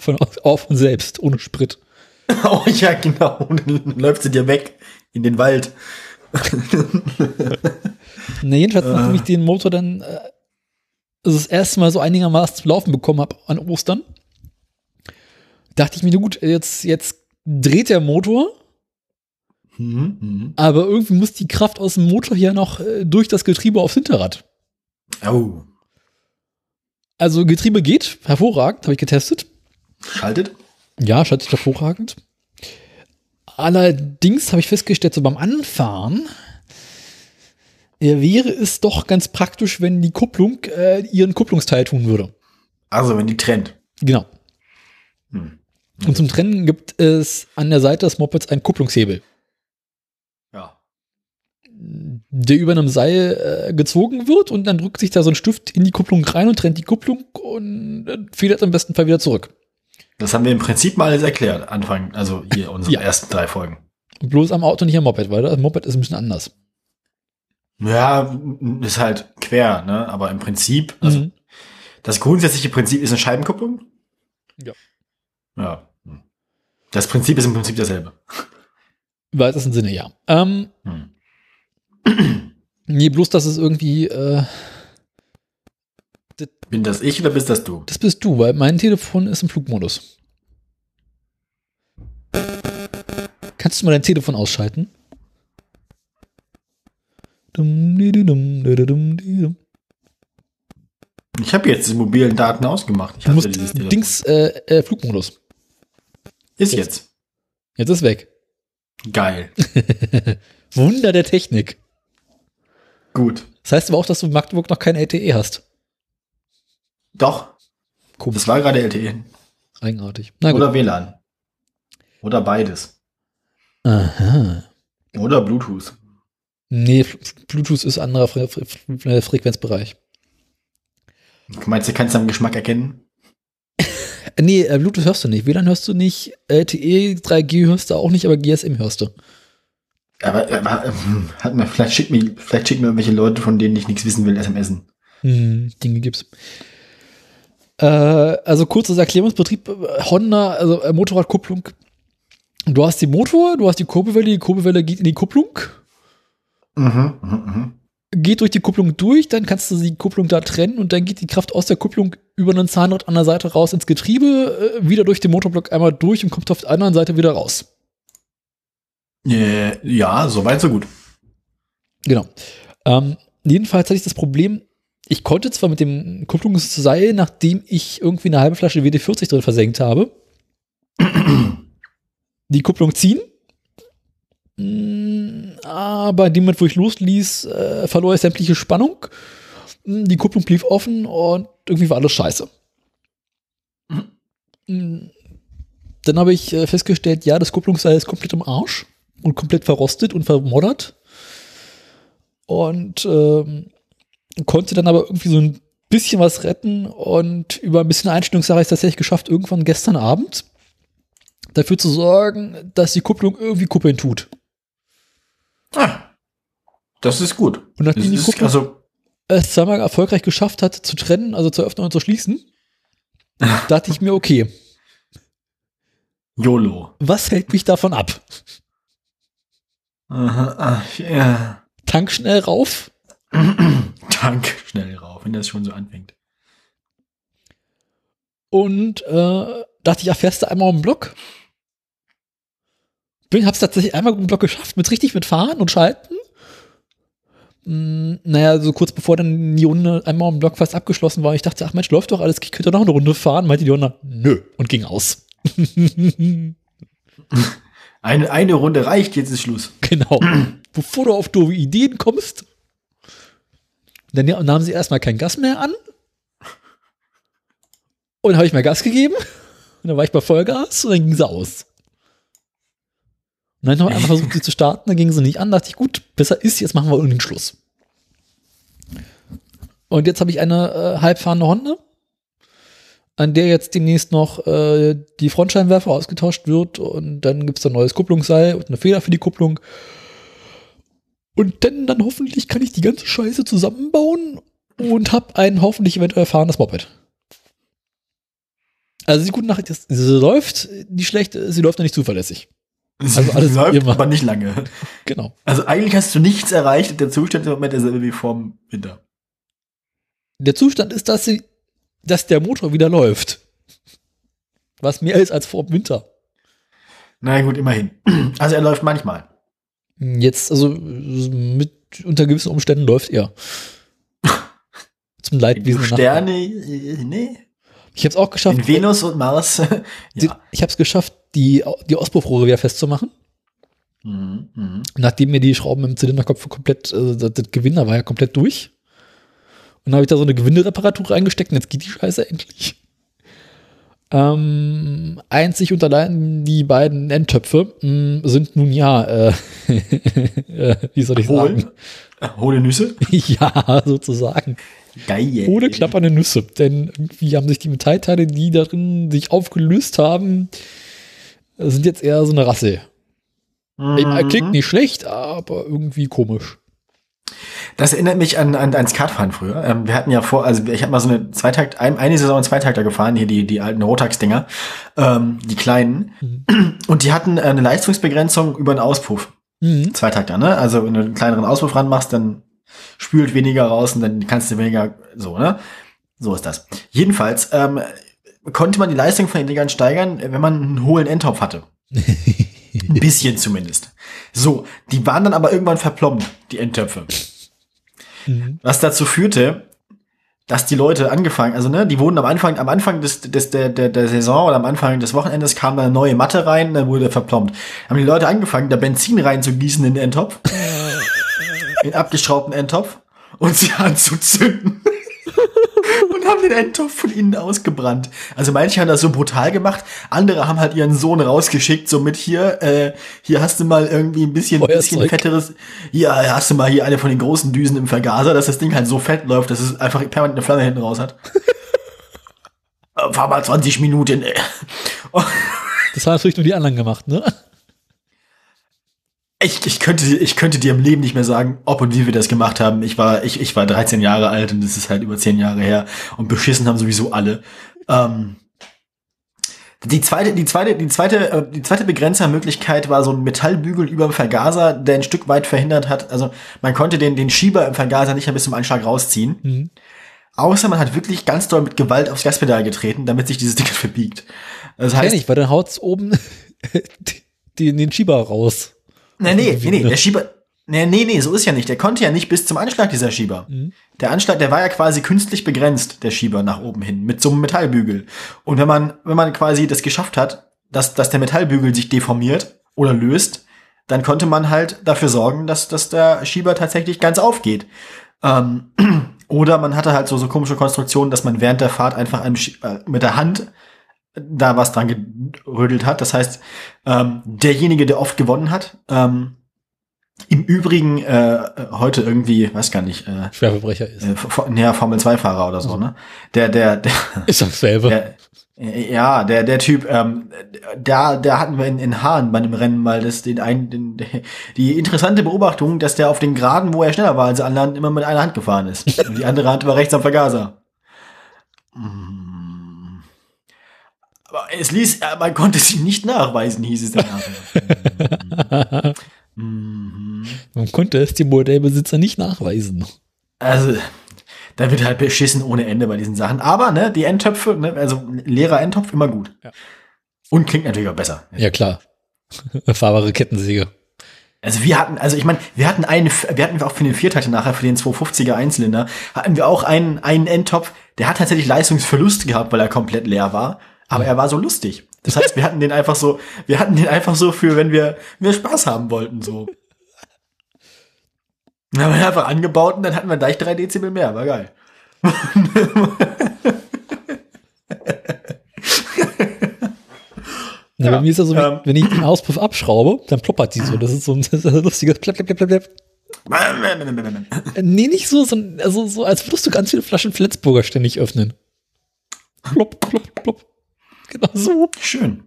Von auf und selbst, ohne Sprit. oh ja, genau. Und dann läuft sie dir weg in den Wald. Na, jedenfalls, uh. nachdem ich den Motor dann äh, also das erste Mal so einigermaßen zum Laufen bekommen habe an Ostern, dachte ich mir, gut, jetzt, jetzt dreht der Motor Mhm. Mhm. Aber irgendwie muss die Kraft aus dem Motor hier noch äh, durch das Getriebe aufs Hinterrad. Oh. Also Getriebe geht, hervorragend, habe ich getestet. Schaltet? Ja, schaltet hervorragend. Allerdings habe ich festgestellt, so beim Anfahren wäre es doch ganz praktisch, wenn die Kupplung äh, ihren Kupplungsteil tun würde. Also, wenn die trennt. Genau. Hm. Und zum Trennen gibt es an der Seite des Mopeds einen Kupplungshebel, Ja. der über einem Seil äh, gezogen wird und dann drückt sich da so ein Stift in die Kupplung rein und trennt die Kupplung und äh, federt im besten Fall wieder zurück. Das haben wir im Prinzip mal alles erklärt, Anfang, also hier unsere Ja. ersten drei Folgen. Bloß am Auto, nicht am Moped, weil das Moped ist ein bisschen anders. Ja, ist halt quer, ne? Aber im Prinzip, also Mhm. das grundsätzliche Prinzip ist eine Scheibenkupplung. Ja. Ja. Das Prinzip ist im Prinzip dasselbe. Im weitesten Sinne, ja. Ähm, Hm. nee, bloß, dass es irgendwie, äh, Bin das ich oder bist das du? das bist du, weil mein Telefon ist im Flugmodus. Kannst du mal dein Telefon ausschalten? Ich habe jetzt die mobilen Daten ausgemacht. Ich Du hatte musst dieses Telefon. Dings, äh, äh, Flugmodus. ist jetzt. jetzt. Jetzt ist weg. Geil. Wunder der Technik. Gut. Das heißt aber auch, dass du in Magdeburg noch kein LTE hast. Doch, Komisch. das war gerade LTE. Eigenartig. Oder WLAN. Oder beides. Aha. Oder Bluetooth. Nee, Bluetooth ist anderer Fre Fre Fre Frequenzbereich. Meinst du, kannst du am Geschmack erkennen? Äh, Nee, äh, Bluetooth hörst du nicht. WLAN hörst du nicht. LTE, 3G hörst du auch nicht, aber GSM hörst du. Aber, aber ähm, hat mir, vielleicht schickt mir, vielleicht schicken mir irgendwelche Leute, von denen ich nichts wissen will, SMSen. Hm, Dinge gibt's. Äh, also kurzes Erklärungsbetrieb. Honda, also äh, Motorradkupplung. Du hast den Motor, du hast die Kurbelwelle, die Kurbelwelle geht in die Kupplung, Mhm, mhm, mhm. geht durch die Kupplung durch, dann kannst du die Kupplung da trennen und dann geht die Kraft aus der Kupplung über einen Zahnrad an der Seite raus ins Getriebe, äh, wieder durch den Motorblock einmal durch und kommt auf der anderen Seite wieder raus. Ja, soweit so gut. Genau. Ähm, jedenfalls hatte ich das Problem, ich konnte zwar mit dem Kupplungsseil, nachdem ich irgendwie eine halbe Flasche WD-40 drin versenkt habe, die Kupplung ziehen, Mm, aber in dem Moment, wo ich losließ, äh, verlor ich sämtliche Spannung. Mm, Die Kupplung blieb offen und irgendwie war alles scheiße. Mm, Dann habe ich äh, festgestellt, ja, das Kupplungsseil ist komplett im Arsch und komplett verrostet und vermoddert. Und ähm, konnte dann aber irgendwie so ein bisschen was retten und über ein bisschen Einstellungssache habe ich es tatsächlich geschafft, irgendwann gestern Abend dafür zu sorgen, dass die Kupplung irgendwie kuppeln tut. Ah, das ist gut. Und nachdem Das die ist, Kupplung also, es zweimal erfolgreich geschafft hat, zu trennen, also zu öffnen und zu schließen, dachte ich mir, okay, YOLO. was hält mich davon ab? Aha, ach, ja. Tank schnell rauf, Tank schnell rauf, wenn das schon so anfängt. und äh, dachte ich, ja, fährst du einmal um den Block? Bin, hab's tatsächlich einmal um den Block geschafft, mit richtig mit Fahren und Schalten. Mm, naja, so kurz bevor dann die Runde einmal um den Block fast abgeschlossen war, ich dachte, ach Mensch, läuft doch alles, ich könnte noch eine Runde fahren, meinte die Honda, nö, und ging aus. Eine, eine Runde reicht, jetzt ist Schluss. Genau. Bevor du auf doofe Ideen kommst, dann nahmen sie erstmal kein Gas mehr an. Und dann habe ich mal Gas gegeben. Und dann war ich bei Vollgas und dann ging sie aus. Und dann habe ich einmal versucht, sie zu starten, dann ging sie nicht an. dachte ich, gut, besser ist, jetzt machen wir irgendeinen Schluss. Und jetzt habe ich eine äh, halbfahrende Honda, an der jetzt demnächst noch äh, die Frontscheinwerfer ausgetauscht wird und dann gibt es ein neues Kupplungsseil und eine Feder für die Kupplung. Und dann, dann hoffentlich kann ich die ganze Scheiße zusammenbauen und habe ein hoffentlich eventuell fahrendes Moped. Also die gute Nachricht ist, sie läuft, die schlechte, sie läuft noch nicht zuverlässig. Also alles läuft, immer. aber nicht lange. Genau. Also eigentlich hast du nichts erreicht. Der Zustand ist im Moment derselbe wie vorm Winter. Der Zustand ist, dass sie, dass der Motor wieder läuft. Was mehr ist als vor dem Winter. Na gut, immerhin. Also er läuft manchmal. Jetzt, also mit unter gewissen Umständen läuft er. Zum Leidwesen. Sterne, äh, nee. Ich habe es auch geschafft. In Venus und Mars. Die, ja. Ich habe es geschafft, die, die Auspuffrohre wieder festzumachen. Mhm, mhm. Nachdem mir die Schrauben im Zylinderkopf komplett, äh, das, das Gewinde war ja komplett durch. Und dann habe ich da so eine Gewindereparatur reingesteckt und jetzt geht die Scheiße endlich. Ähm, einzig und allein die beiden Endtöpfe mh, sind nun ja, äh, äh, wie soll ich Hohl? sagen? Hohle Nüsse? ja, sozusagen. Geil. Ohne klappernde Nüsse. Denn irgendwie haben sich die Metallteile, die darin sich aufgelöst haben, sind jetzt eher so eine Rasse. Mhm. Klingt nicht schlecht, aber irgendwie komisch. Das erinnert mich an, an ans Kartfahren früher. Ähm, wir hatten ja vor, also ich habe mal so eine Zweitakt, ein, eine Saison Zweitakter gefahren, hier die, die alten Rotax-Dinger, ähm, die kleinen. Mhm. Und die hatten eine Leistungsbegrenzung über einen Auspuff. Mhm. Zweitakter, ne? Also wenn du einen kleineren Auspuff ranmachst, dann spült weniger raus und dann kannst du weniger, so, ne? So ist das. Jedenfalls ähm, konnte man die Leistung von den Dingern steigern, wenn man einen hohlen Endtopf hatte. Ein bisschen zumindest. So, die waren dann aber irgendwann verplombt, die Endtöpfe. Mhm. Was dazu führte, dass die Leute angefangen, also ne, die wurden am Anfang, am Anfang des, des der, der, der Saison oder am Anfang des Wochenendes kam da eine neue Matte rein, dann wurde der verplombt. Haben die Leute angefangen, da Benzin reinzugießen in den Endtopf, in abgeschraubten Endtopf und sie anzuzünden. Und haben den Endtopf von innen ausgebrannt. Also manche haben das so brutal gemacht, andere haben halt ihren Sohn rausgeschickt, so mit hier, äh, hier hast du mal irgendwie ein bisschen, bisschen fetteres, hier hast du mal hier eine von den großen Düsen im Vergaser, dass das Ding halt so fett läuft, dass es einfach permanent eine Flamme hinten raus hat. Äh, Fahr mal 20 Minuten. Äh. Das haben natürlich nur die anderen gemacht, ne? Ich, ich, könnte, ich könnte dir im Leben nicht mehr sagen, ob und wie wir das gemacht haben. Ich war, ich, ich war 13 Jahre alt und das ist halt über 10 Jahre her. Und beschissen haben sowieso alle. Ähm, die zweite, die zweite, die zweite, äh, die zweite Begrenzermöglichkeit war so ein Metallbügel über dem Vergaser, der ein Stück weit verhindert hat. Also man konnte den, den Schieber im Vergaser nicht mehr bis zum Anschlag rausziehen. Mhm. Außer man hat wirklich ganz doll mit Gewalt aufs Gaspedal getreten, damit sich dieses Ding verbiegt. Das Kenn heißt, ich, weil dann haut's oben den, den Schieber raus. Nee, nee, nee, nee, der Schieber. Nee, nee, nee, so ist ja nicht. Der konnte ja nicht bis zum Anschlag, dieser Schieber. Mhm. Der Anschlag, der war ja quasi künstlich begrenzt, der Schieber nach oben hin, mit so einem Metallbügel. Und wenn man, wenn man quasi das geschafft hat, dass, dass der Metallbügel sich deformiert oder löst, dann konnte man halt dafür sorgen, dass, dass der Schieber tatsächlich ganz aufgeht. Ähm, oder man hatte halt so, so komische Konstruktionen, dass man während der Fahrt einfach äh, mit der Hand da was dran gerödelt hat. Das heißt, ähm, derjenige, der oft gewonnen hat, ähm, im Übrigen äh, heute irgendwie, weiß gar nicht, äh, Schwerverbrecher ist. äh, F- ja, Formel-2-Fahrer oder so, ne? Der, der, der, Ist dasselbe. der ja, der, der Typ, ähm, da, da hatten wir in, in Hahn bei einem Rennen mal das, den einen, den, die interessante Beobachtung, dass der auf den Geraden, wo er schneller war als alle anderen, immer mit einer Hand gefahren ist. Und die andere Hand war rechts am Vergaser. Mm. Aber es ließ, äh, man konnte sie nicht nachweisen, hieß es dann nachher. Mhm. Man konnte es dem Modellbesitzer nicht nachweisen. Also, da wird halt beschissen ohne Ende bei diesen Sachen. Aber, ne, die Endtöpfe, ne, also leerer Endtopf immer gut. Ja. Und klingt natürlich auch besser. Ja, klar. Fahrbare Kettensäge. Also wir hatten, also ich meine, wir hatten einen, wir hatten auch für den Viertakter nachher, für den 250er Einzylinder, hatten wir auch einen, einen Endtopf, der hat tatsächlich Leistungsverlust gehabt, weil er komplett leer war. Aber er war so lustig. Das heißt, wir hatten den einfach so, wir hatten den einfach so für, wenn wir, wir Spaß haben wollten, so. Dann haben wir ihn einfach angebaut und dann hatten wir gleich drei Dezibel mehr, war geil. Na, bei mir ist das so, wenn- ähm. wenn ich den Auspuff abschraube, dann ploppert die so. Das ist so ein, das ist ein lustiges Plapp, Plapp, Plapp. Äh, Nee, nicht so, sondern also so, als würdest du ganz viele Flaschen Flensburger ständig öffnen. Plopp, plopp, plopp. Genau so. Schön.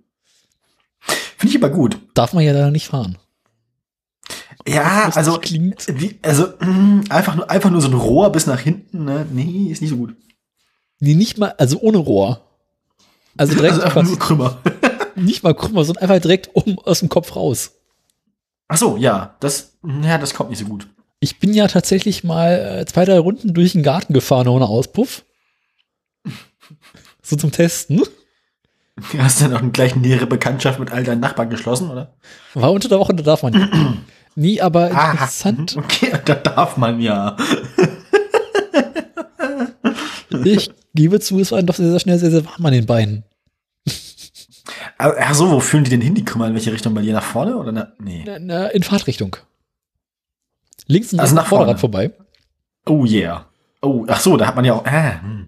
Finde ich aber gut. Darf man ja da nicht fahren. Ja, also, klingt. wie, also mh, einfach, nur, einfach nur so ein Rohr bis nach hinten, ne? Nee, ist nicht so gut. Nee, nicht mal, also ohne Rohr. Also direkt Also einfach nur Krümmer. nicht mal Krümmer, sondern einfach direkt um, aus dem Kopf raus. Ach so, ja, das, ja, das kommt nicht so gut. Ich bin ja tatsächlich mal äh, zwei, drei Runden durch den Garten gefahren ohne Auspuff. So zum Testen. Du hast dann auch gleich nähere Bekanntschaft mit all deinen Nachbarn geschlossen, oder? War unter der Woche, da darf man nicht. Nee, aber Ah, interessant. okay, da darf man ja. Ich gebe zu, es war doch sehr, sehr schnell sehr, sehr warm an den Beinen. Ach so, wo fühlen die denn hin? Die kommen in welche Richtung? Bei dir nach vorne oder na, nee? Na, na, in Fahrtrichtung. Links und Also nach Vorderrad vorne. vorbei. Oh yeah. Oh, ach so, da hat man ja auch. Äh, hm.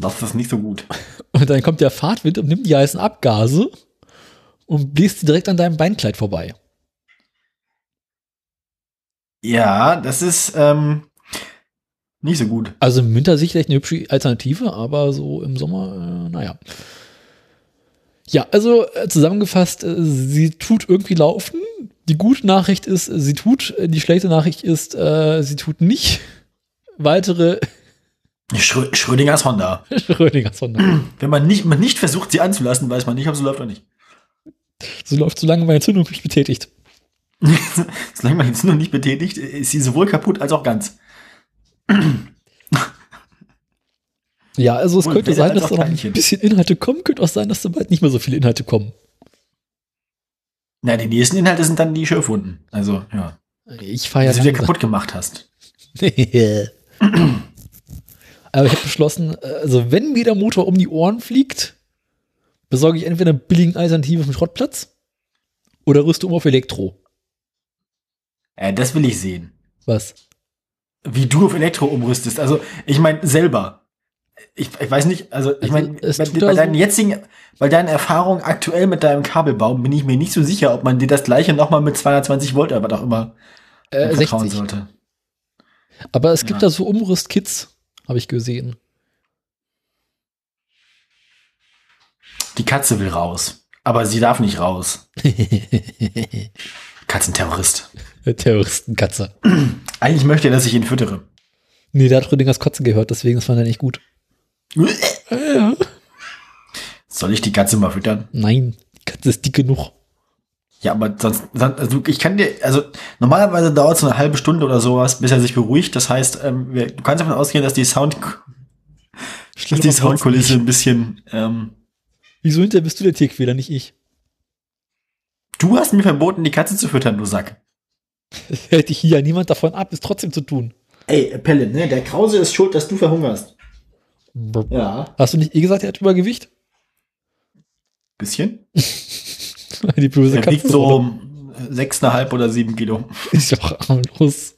Das ist nicht so gut. Und dann kommt der Fahrtwind und nimmt die heißen Abgase und bläst sie direkt an deinem Beinkleid vorbei. Ja, das ist ähm, nicht so gut. Also im Winter sicherlich eine hübsche Alternative, aber so im Sommer, äh, naja. Ja, also äh, zusammengefasst, äh, sie tut irgendwie laufen. Die gute Nachricht ist, äh, sie tut. Äh, Die schlechte Nachricht ist, äh, sie tut nicht. Weitere Schrö Schrödingers Honda. Schrödinger Sonder. Wenn man nicht, man nicht versucht, sie anzulassen, weiß man nicht, ob sie läuft oder nicht. So läuft so lange meine Entzündung nicht betätigt. Solange man jetzt noch nicht betätigt, ist sie sowohl kaputt als auch ganz. Ja, also es Wohl, könnte sein, dass da noch ein bisschen Inhalte kommen. Könnte auch sein, dass da bald nicht mehr so viele Inhalte kommen. Na, die nächsten Inhalte sind dann die Schürfwunden. Also, ja. Ich ja Dass du dir langsam. kaputt gemacht hast. Aber ich habe beschlossen, also wenn mir der Motor um die Ohren fliegt, besorge ich entweder eine billigen Alternative vom Schrottplatz oder rüste um auf Elektro. Äh, das will ich sehen. Was? Wie du auf Elektro umrüstest. Also, ich meine, selber. Ich, ich weiß nicht, also ich Also, meine, bei, bei deinen so- jetzigen, bei deinen Erfahrungen aktuell mit deinem Kabelbaum bin ich mir nicht so sicher, ob man dir das gleiche nochmal mit 220 Volt, aber doch immer Äh, vertrauen 60. sollte. Aber es gibt Ja. da so Umrüstkits, habe ich gesehen. Die Katze will raus. Aber sie darf nicht raus. Katzenterrorist. Terroristenkatze. Eigentlich möchte er, dass ich ihn füttere. Nee, der hat Rüdingers Kotze gehört, deswegen ist man da nicht gut. Ja. Soll ich die Katze mal füttern? Nein, die Katze ist dick genug. Ja, aber sonst, also ich kann dir, also normalerweise dauert es so eine halbe Stunde oder sowas, bis er sich beruhigt. Das heißt, ähm, wir, du kannst davon ausgehen, dass die Sound, dass die Soundkulisse ein bisschen, ähm, Wieso hinterher bist du der Tierquäler, nicht ich? du hast mir verboten, die Katze zu füttern, du Sack. Hält dich hier ja niemand davon ab, es trotzdem zu tun. Ey, Pelle, ne, der Krause ist schuld, dass du verhungerst. Ja. Hast du nicht eh gesagt, er hat Übergewicht? Bisschen. Die böse wiegt Katze so um sechseinhalb oder sieben Kilo. ist doch harmlos.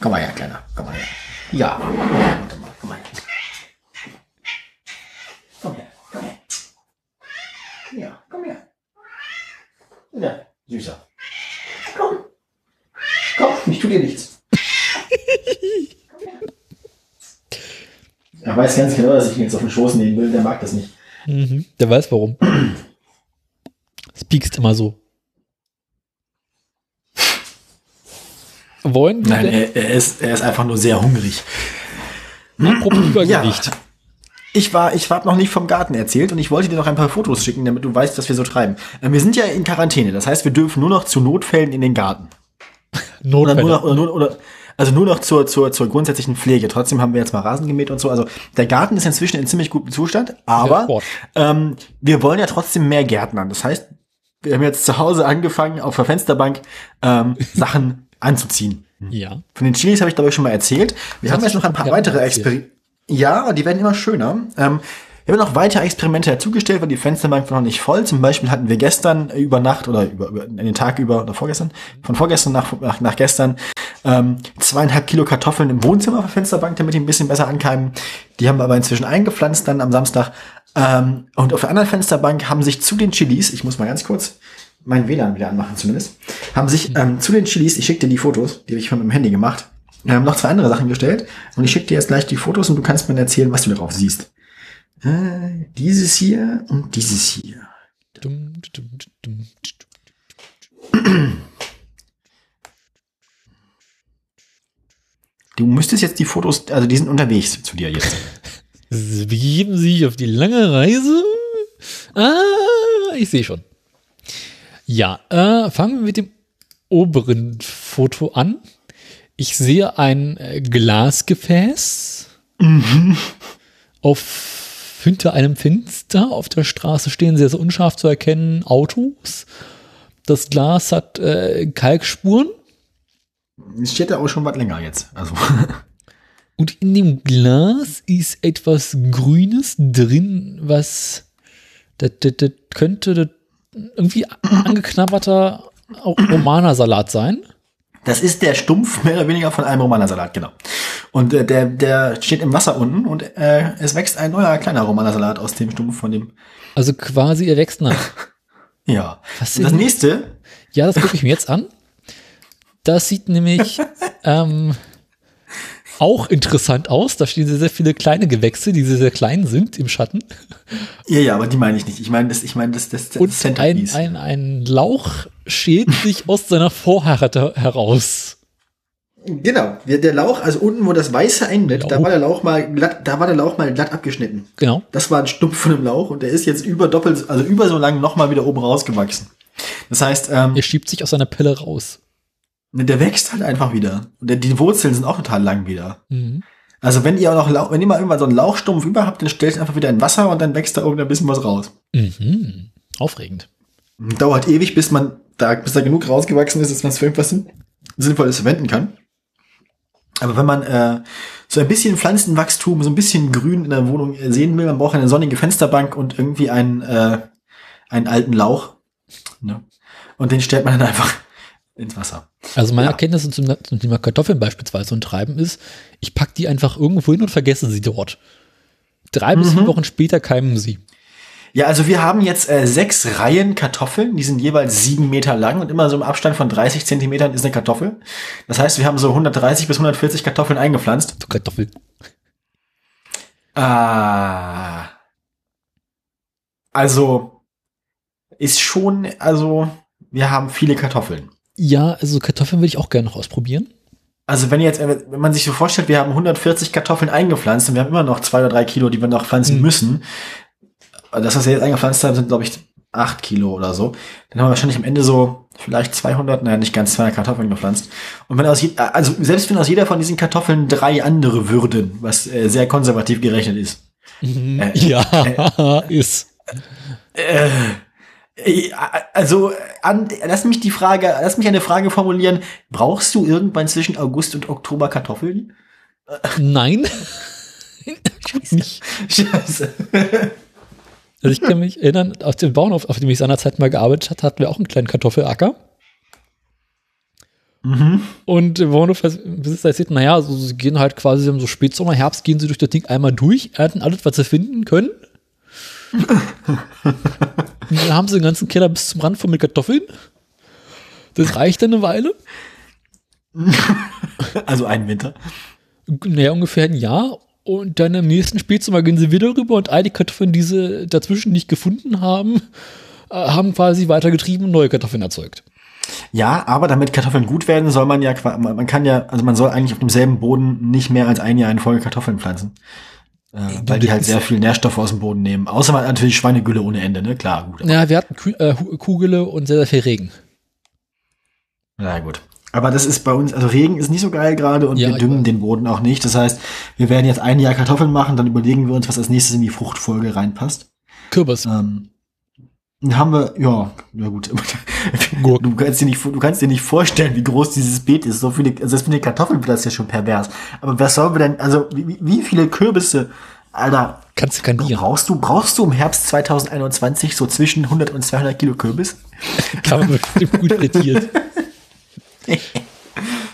Komm mal her, Kleiner. Komm mal her. Ja. Warte mal, komm mal her. Komm her, komm her. Ja, komm her. Ja, süßer. Komm. Komm, ich tu dir nichts. Er weiß ganz genau, dass ich ihn jetzt auf den Schoß nehmen will. Der mag das nicht. Mhm. Der weiß warum. Es piekst immer so. Wollen wir Nein, er, er, ist, er ist einfach nur sehr hungrig. apropos Übergewicht? Ich war, ich habe noch nicht vom Garten erzählt und ich wollte dir noch ein paar Fotos schicken, damit du weißt, was wir so treiben. Äh, Wir sind ja in Quarantäne, das heißt, wir dürfen nur noch zu Notfällen in den Garten. Oder Notfälle. nur noch, oder, nur, oder, also nur noch zur, zur, zur grundsätzlichen Pflege. Trotzdem haben wir jetzt mal Rasen gemäht und so. Also der Garten ist inzwischen in ziemlich gutem Zustand, Ja, aber ähm, wir wollen ja trotzdem mehr Gärtnern. Das heißt, wir haben jetzt zu Hause angefangen, auf der Fensterbank ähm, Sachen anzuziehen. Ja. Von den Chilis habe ich, glaube ich, schon mal erzählt. Wir Das haben jetzt noch ein paar weitere. Experimente. Ja, die werden immer schöner. Ähm, wir haben noch weitere Experimente dazugestellt, weil die Fensterbank war noch nicht voll. Zum Beispiel hatten wir gestern über Nacht oder über, über den Tag über oder vorgestern, von vorgestern nach, nach, nach gestern, ähm, zweieinhalb Kilo Kartoffeln im Wohnzimmer auf der Fensterbank, damit die ein bisschen besser ankeimen. Die haben wir aber inzwischen eingepflanzt dann am Samstag. Ähm, und auf der anderen Fensterbank haben sich zu den Chilis, ich muss mal ganz kurz mein WLAN wieder anmachen zumindest, haben sich ähm, zu den Chilis, ich schicke dir die Fotos, die habe ich von meinem Handy gemacht, ähm, noch zwei andere Sachen gestellt. Und ich schicke dir jetzt gleich die Fotos und du kannst mir erzählen, was du darauf siehst. Äh, dieses hier und dieses hier. Du müsstest jetzt die Fotos, also die sind unterwegs zu dir jetzt. Sie begeben sich auf die lange Reise. Ah, ich sehe schon. Ja, äh, fangen wir mit dem oberen Foto an. Ich sehe ein äh, Glasgefäß auf hinter einem Fenster auf der Straße stehen sehr, sehr unscharf zu erkennen Autos. Das Glas hat äh, Kalkspuren. Es steht da auch schon was länger jetzt. Also. Und in dem Glas ist etwas Grünes drin, was das, das, das könnte das irgendwie angeknabberter Romanersalat sein. Das ist der Stumpf mehr oder weniger von einem Romanersalat, genau. Und äh, der, der steht im Wasser unten und äh, es wächst ein neuer kleiner Romanersalat aus dem Stumpf von dem. Also quasi er wächst nach. Ja. Was Und das nächste, Ja, das gucke ich mir jetzt an. Das sieht nämlich ähm, auch interessant aus. Da stehen sehr, sehr viele kleine Gewächse, die sehr, sehr klein sind im Schatten. ja, ja, aber die meine ich nicht. Ich meine das, ich meine das, das, das Und ein, Centerpiece. ein, ein Lauch schält sich aus seiner Vorhaare heraus. Genau, der, Lauch, also unten, wo das Weiße einblätt, da war der Lauch mal glatt, da war der Lauch mal glatt abgeschnitten. Genau. Das war ein Stumpf von dem Lauch und der ist jetzt über doppelt, also über so lang nochmal wieder oben rausgewachsen. Das heißt, ähm, Er schiebt sich aus seiner Pelle raus. Der wächst halt einfach wieder. Und die Wurzeln sind auch total lang wieder. Mhm. Also wenn ihr auch noch, wenn ihr mal irgendwann so einen Lauchstumpf über habt, dann stellt ihn einfach wieder in Wasser und dann wächst da irgendein bisschen was raus. Mhm. Aufregend. Dauert ewig, bis man da, bis da genug rausgewachsen ist, dass man es für irgendwas Sinn- Sinnvolles verwenden kann. Aber wenn man äh, so ein bisschen Pflanzenwachstum, so ein bisschen Grün in der Wohnung äh, sehen will, man braucht eine sonnige Fensterbank und irgendwie einen, äh, einen alten Lauch. Ne? Und den stellt man dann einfach ins Wasser. Also meine Ja. Erkenntnis zum, zum Thema Kartoffeln beispielsweise und Treiben ist, ich pack die einfach irgendwo hin und vergesse sie dort. Drei bis Mhm. vier Wochen später keimen sie. Ja, also wir haben jetzt äh, sechs Reihen Kartoffeln, die sind jeweils sieben Meter lang und immer so im Abstand von 30 Zentimetern ist eine Kartoffel. Das heißt, wir haben so 130 bis 140 Kartoffeln eingepflanzt. So Kartoffeln. Ah. Also ist schon, also wir haben viele Kartoffeln. Ja, also Kartoffeln würde ich auch gerne noch ausprobieren. Also wenn jetzt, äh, wenn man sich so vorstellt, wir haben 140 Kartoffeln eingepflanzt und wir haben immer noch zwei oder drei Kilo, die wir noch pflanzen Mhm. müssen. Das, was wir jetzt eingepflanzt haben, sind glaube ich acht Kilo oder so. Dann haben wir wahrscheinlich am Ende so vielleicht 200, naja, nicht ganz 200 Kartoffeln gepflanzt. Und wenn aus, je, also selbst wenn aus jeder von diesen Kartoffeln drei andere würden, was äh, sehr konservativ gerechnet ist, Äh, ja, ist. Äh, Also, an, lass mich die Frage, lass mich eine Frage formulieren. Brauchst du irgendwann zwischen August und Oktober Kartoffeln? Nein. nicht. Scheiße. Also ich kann mich erinnern, aus dem Bauernhof, auf dem ich seinerzeit mal gearbeitet hatte, hatten wir auch einen kleinen Kartoffelacker. Mhm. Und der Bauernhofbesitzer erzählt, naja, also sie gehen halt quasi im so Spätsommer, Herbst, gehen sie durch das Ding einmal durch, ernten alles, was sie finden können. Und dann haben sie den ganzen Keller bis zum Rand voll mit Kartoffeln. Das reicht dann eine Weile. Also einen Winter. Naja, ungefähr ein Jahr. Und dann im nächsten Spätsommer gehen sie wieder rüber und all die Kartoffeln, die sie dazwischen nicht gefunden haben, äh, haben quasi weitergetrieben und neue Kartoffeln erzeugt. Ja, aber damit Kartoffeln gut werden, soll man ja, man kann ja, also man soll eigentlich auf demselben Boden nicht mehr als ein Jahr in Folge Kartoffeln pflanzen. Äh, weil die halt sehr viel Nährstoffe aus dem Boden nehmen. Außer man natürlich Schweinegülle ohne Ende, ne? Klar, gut. Ja, wir hatten Kü äh, Kugele und sehr, sehr viel Regen. Na gut. Aber das ist bei uns, also Regen ist nicht so geil gerade und Ja, wir düngen den Boden auch nicht. Das heißt, wir werden jetzt ein Jahr Kartoffeln machen, dann überlegen wir uns, was als nächstes in die Fruchtfolge reinpasst. Kürbis. Ähm, haben wir, ja, ja gut. Gurken. Du kannst dir nicht, du kannst dir nicht vorstellen, wie groß dieses Beet ist. So viele, also das mit den Kartoffeln, das ist ja schon pervers. Aber was sollen wir denn, also wie, wie viele Kürbisse, Alter, Kannst du kandieren. brauchst du, brauchst du im Herbst 2021 so zwischen 100 und 200 Kilo Kürbis? Kann man bestimmt gut frittiert.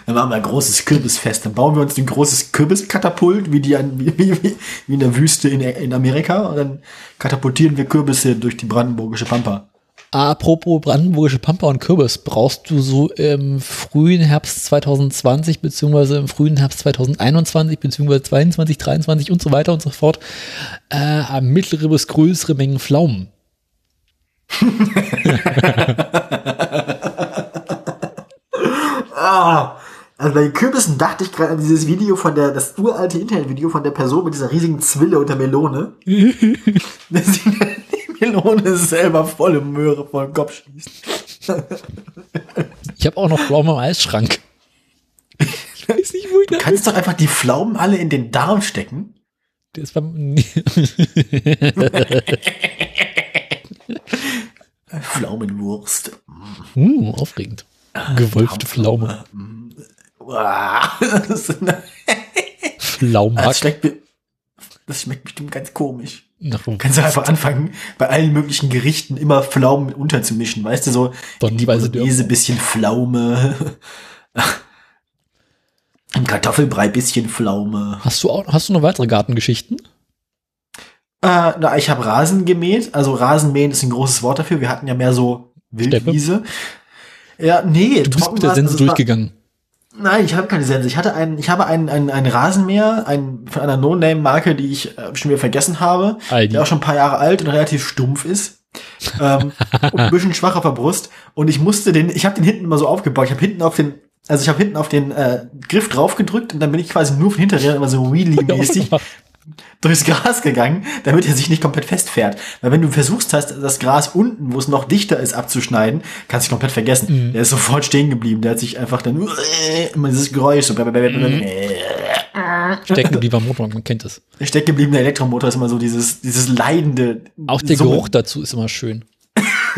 Dann machen wir ein großes Kürbisfest. Dann bauen wir uns ein großes Kürbiskatapult, wie die an, wie, wie, wie in der Wüste in, in Amerika. Und dann katapultieren wir Kürbisse durch die brandenburgische Pampa. Apropos brandenburgische Pampa und Kürbis, brauchst du so im frühen Herbst 2020 beziehungsweise im frühen Herbst 2021 beziehungsweise 22, 23 und so weiter und so fort äh, mittlere bis größere Mengen Pflaumen. Ah, also bei den Kürbissen dachte ich gerade an dieses Video von der, das uralte Internetvideo von der Person mit dieser riesigen Zwille und der Melone. Dass sie die Melone selber volle Möhre vor den Kopf schießt. Ich habe auch noch Pflaumen im Eisschrank. Ich weiß nicht, wo ich Du kannst doch einfach die Pflaumen alle in den Darm stecken. Der ist beim Pflaumenwurst. Mm. Uh, aufregend. Gewolfte Pflaume. Uah, Das, schmeckt, das schmeckt bestimmt ganz komisch. Nach Kannst du einfach anfangen, bei allen möglichen Gerichten immer Pflaumen mit unterzumischen. Weißt du, so die Tonnenweise Bolognese, bisschen Pflaume. Im Kartoffelbrei bisschen Pflaume. Hast du auch, hast du noch weitere Gartengeschichten? Äh, na, ich habe Rasen gemäht. Also Rasenmähen ist ein großes Wort dafür. Wir hatten ja mehr so Wildwiese. Ja, nee, Du bist mit der Sense also durchgegangen. Nein, ich habe keine Sense. Ich hatte einen, ich habe einen, einen, einen Rasenmäher, einen, von einer No-Name-Marke, die ich äh, schon wieder vergessen habe, Aldi. der auch schon ein paar Jahre alt und relativ stumpf ist. ähm, und ein bisschen schwach auf der Brust. Und ich musste den, ich habe den hinten immer so aufgebaut. Ich habe hinten auf den, also ich habe hinten auf den äh, Griff drauf gedrückt und dann bin ich quasi nur von hinterher immer so Wheelie-mäßig durchs Gras gegangen, damit er sich nicht komplett festfährt. Weil wenn du versuchst hast, das Gras unten, wo es noch dichter ist, abzuschneiden, kannst du dich komplett vergessen. Mhm. Der ist sofort stehen geblieben. Der hat sich einfach dann immer dieses Geräusch so Mhm. Stecken blieb am Motor, man kennt es. der steckgebliebene Elektromotor ist immer so dieses, dieses leidende. Auch der Summen. Geruch dazu ist immer schön.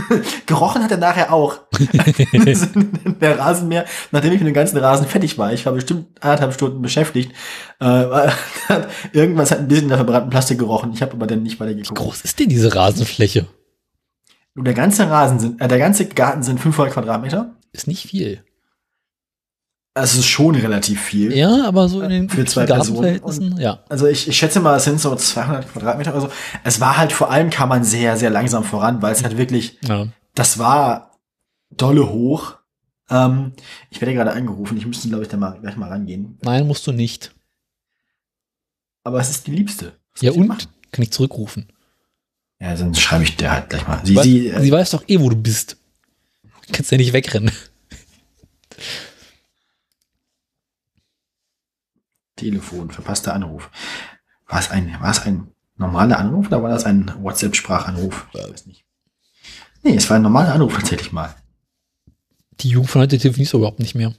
Gerochen hat er nachher auch. der Rasenmäher, nachdem ich mit dem ganzen Rasen fertig war, ich war bestimmt anderthalb Stunden beschäftigt, äh, hat, irgendwas hat ein bisschen nach verbrannten Plastik gerochen. Ich habe aber dann nicht weiter Wie groß ist denn diese Rasenfläche? Und der ganze Rasen sind, äh, der ganze Garten sind 500 Quadratmeter. Ist nicht viel. Also es ist schon relativ viel. Ja, aber so in den Für zwei Gartenverhältnissen, ja. Also ich, ich schätze mal, es sind so 200 Quadratmeter oder so. Es war halt vor allem kam man sehr, sehr langsam voran, weil es halt wirklich, ja. das war dolle hoch. Ähm, ich werde gerade angerufen, ich müsste, glaube ich, da mal gleich mal rangehen. Nein, musst du nicht. Aber es ist die Liebste. Was Ja, und? machen? Kann ich zurückrufen. Ja, dann schreibe ich der halt gleich mal. Sie, Sie, sie, sie weiß doch eh, wo du bist. Du kannst ja nicht wegrennen. Telefon, verpasster Anruf. War es ein, war es ein normaler Anruf oder war das ein WhatsApp-Sprachanruf? Ich weiß nicht. Nee, es war ein normaler Anruf tatsächlich mal. Die Jugend von heute telefoniert so überhaupt nicht mehr.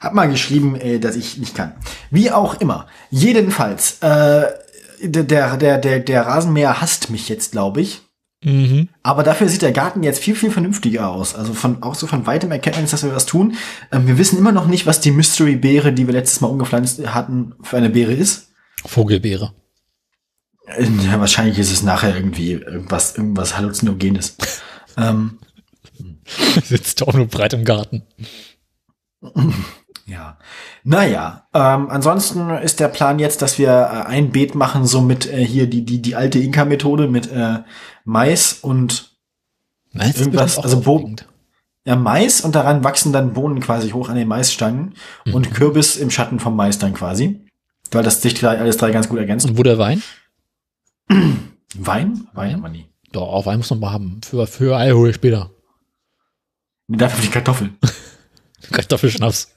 Hab mal geschrieben, äh, dass ich nicht kann. Wie auch immer. Jedenfalls, äh, der, der, der, der, der Rasenmäher hasst mich jetzt, glaube ich. Mhm. Aber dafür sieht der Garten jetzt viel, viel vernünftiger aus. Also von, auch so von weitem erkennt man jetzt, dass wir was tun. Ähm, wir wissen immer noch nicht, was die Mystery-Beere, die wir letztes Mal umgepflanzt hatten, für eine Beere ist. Vogelbeere. Äh, Ja, wahrscheinlich ist es nachher irgendwie irgendwas, irgendwas Halluzinogenes. ähm, Sitzt auch nur breit im Garten. Ja. Naja, ähm, ansonsten ist der Plan jetzt, dass wir äh, ein Beet machen, so mit äh, hier die, die, die alte Inka-Methode mit äh, Mais und ist Irgendwas, also Bo- aufregend. ja, Mais und daran wachsen dann Bohnen quasi hoch an den Maisstangen und Kürbis im Schatten vom Mais dann quasi. Weil das sich drei, alles drei ganz gut ergänzt. Und wo der Wein? Wein? Wein haben wir nie. Doch, Wein muss man mal haben. Für, für Alkohol später. Nee, dafür die Kartoffeln. Kartoffelschnaps.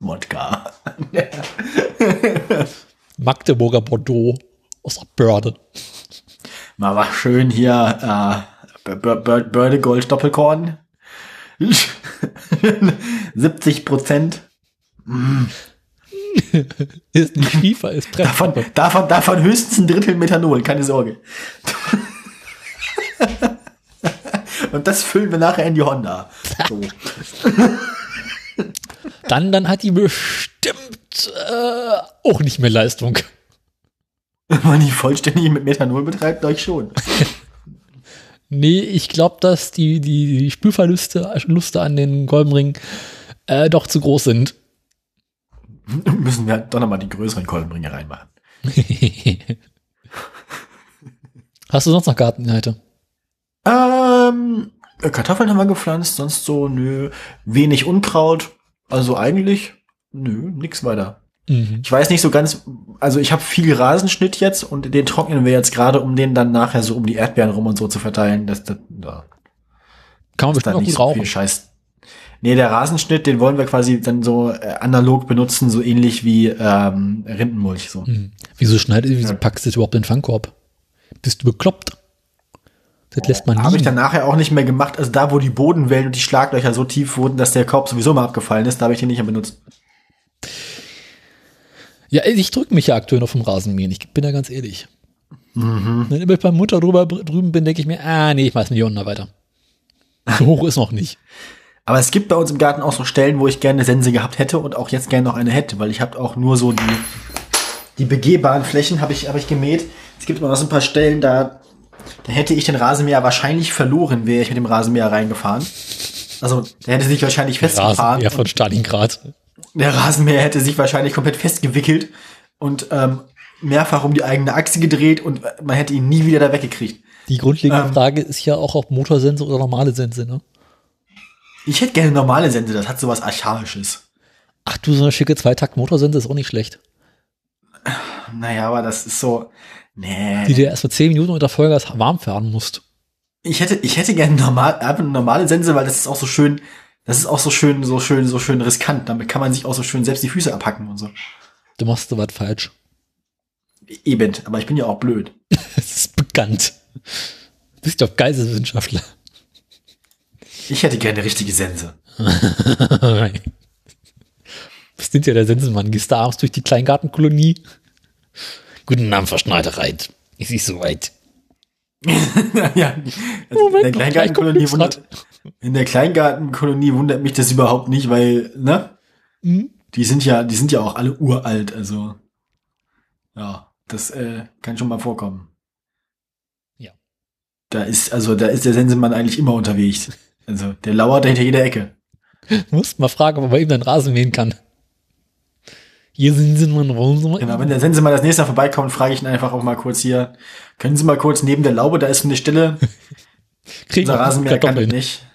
Wodka. Magdeburger Bordeaux aus der Börde. Mal was schön hier, äh, Bör- Bör- Bördegold Doppelkorn. 70 Prozent. Ist nicht FIFA, ist Davon, Prep. davon, davon höchstens ein Drittel Methanol, keine Sorge. Und das füllen wir nachher in die Honda. So. Dann, dann hat die bestimmt äh, auch nicht mehr Leistung. Wenn man die vollständig mit Methanol betreibt, euch schon. Nee, ich glaube, dass die, die, die Spülverluste Luste an den Kolbenringen äh, doch zu groß sind. Müssen wir doch nochmal die größeren Kolbenringe reinmachen. Hast du sonst noch Garteninhalte? Ähm, Kartoffeln haben wir gepflanzt, sonst so, nö. Wenig Unkraut. Also eigentlich, nö, nix weiter. Mhm. Ich weiß nicht so ganz, also ich habe viel Rasenschnitt jetzt und den trocknen wir jetzt gerade, um den dann nachher so um die Erdbeeren rum und so zu verteilen. Das, das, da Kann man ist bestimmt dann auch nicht so viel rauchen. Scheiß. Nee, der Rasenschnitt, den wollen wir quasi dann so äh, analog benutzen, so ähnlich wie ähm, Rindenmulch. So. Mhm. Wieso schneidest wieso Ja. packst du überhaupt den Fangkorb? Bist du bekloppt? Das lässt man Habe ich dann nachher auch nicht mehr gemacht. Also da, wo die Bodenwellen und die Schlaglöcher so tief wurden, dass der Korb sowieso mal abgefallen ist, da habe ich den nicht mehr benutzt. Ja, ich drücke mich ja aktuell noch vom Rasenmähen. Ich bin da ganz ehrlich. Mhm. Wenn ich beim Mutter drüber, drüben bin, denke ich mir, ah, nee, ich weiß nicht, da weiter. So hoch ist noch nicht. Aber es gibt bei uns im Garten auch so Stellen, wo ich gerne eine Sense gehabt hätte und auch jetzt gerne noch eine hätte, weil ich habe auch nur so die, die begehbaren Flächen habe ich, hab ich gemäht. Es gibt immer noch so ein paar Stellen, da, da hätte ich den Rasenmäher wahrscheinlich verloren, wäre ich mit dem Rasenmäher reingefahren. Also, der hätte sich wahrscheinlich festgefahren. Ja, von Stalingrad. Der Rasenmäher hätte sich wahrscheinlich komplett festgewickelt und ähm, mehrfach um die eigene Achse gedreht und man hätte ihn nie wieder da weggekriegt. Die grundlegende Ähm. Frage ist ja auch, ob Motorsense oder normale Sense, ne? Ich hätte gerne normale Sense, das hat sowas Archaisches. Ach du, so eine schicke Zweitakt-Motorsense ist auch nicht schlecht. Naja, aber das ist so. Nee. Die dir erst für 10 Minuten unter Vollgas warm fahren musst. Ich hätte, ich hätte gerne normal, normale Sense, weil das ist auch so schön, das ist auch so schön, so schön, so schön riskant. Damit kann man sich auch so schön selbst die Füße abhacken und so. Du machst was falsch. Eben, aber ich bin ja auch blöd. Es ist bekannt. Du bist doch Geisteswissenschaftler. Ich hätte gerne richtige Sense. Was sind ja der Sensenmann? Gehst du abends durch die Kleingartenkolonie? Guten Abend, Frau Schneidereit. Ist nicht so weit. ja, also Moment, in, der Kleingartenkolonie wundert, in der Kleingartenkolonie wundert mich das überhaupt nicht, weil, ne? Hm? Die sind ja, die sind ja auch alle uralt, also. Ja, das äh, kann schon mal vorkommen. Ja. Da ist, also da ist der Sensenmann eigentlich immer unterwegs. Also der lauert hinter jeder Ecke. Musst mal fragen, ob er bei ihm den Rasen mähen kann. Hier sind sie mal raus. Genau, wenn der Sensenmann das nächste Mal vorbeikommt, frage ich ihn einfach auch mal kurz hier. Können Sie mal kurz neben der Laube, da ist eine Stelle. Kriegen Unser Rasenmäher kann das Kartoffeln. nicht.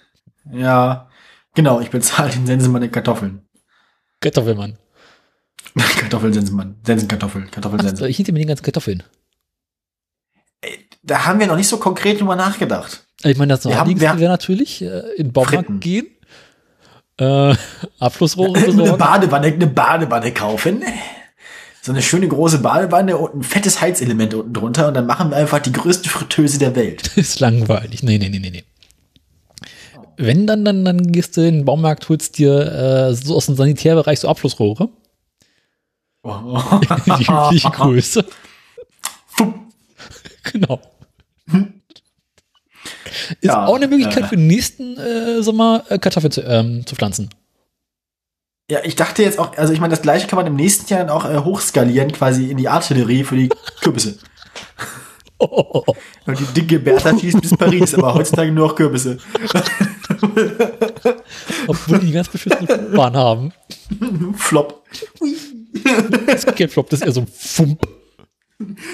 Ja, genau, ich bezahle den Sensenmann in Kartoffeln. Kartoffelmann. Kartoffelsensenmann. Sensenkartoffel, Kartoffelsensen. ich hinter mir den ganzen Kartoffeln. Da haben wir noch nicht so konkret drüber nachgedacht. Ich meine, das Wir haben- wir- natürlich äh, in Baumarkt gehen, äh, Abflussrohre Eine besorgen. Badewanne, eine Badewanne kaufen. So eine schöne große Badewanne und ein fettes Heizelement unten drunter und dann machen wir einfach die größte Fritteuse der Welt. ist langweilig. Nee, nee, nee, nee, nee. Wenn dann, dann, dann gehst du in den Baumarkt, holst dir äh, so aus dem Sanitärbereich so Abflussrohre. Die übliche Größe. genau. Ist Ja, auch eine Möglichkeit äh. für den nächsten äh, Sommer äh, Kartoffeln zu, ähm, zu pflanzen. Ja, ich dachte jetzt auch, also ich meine, das gleiche kann man im nächsten Jahr dann auch äh, hochskalieren, quasi in die Artillerie für die Kürbisse. Oh, Und die dicke Bertha schießt bis Paris, aber heutzutage nur noch Kürbisse. obwohl die ganz beschissene Bahn haben. Flop. Das ist kein Flop, das ist eher so ein Fump.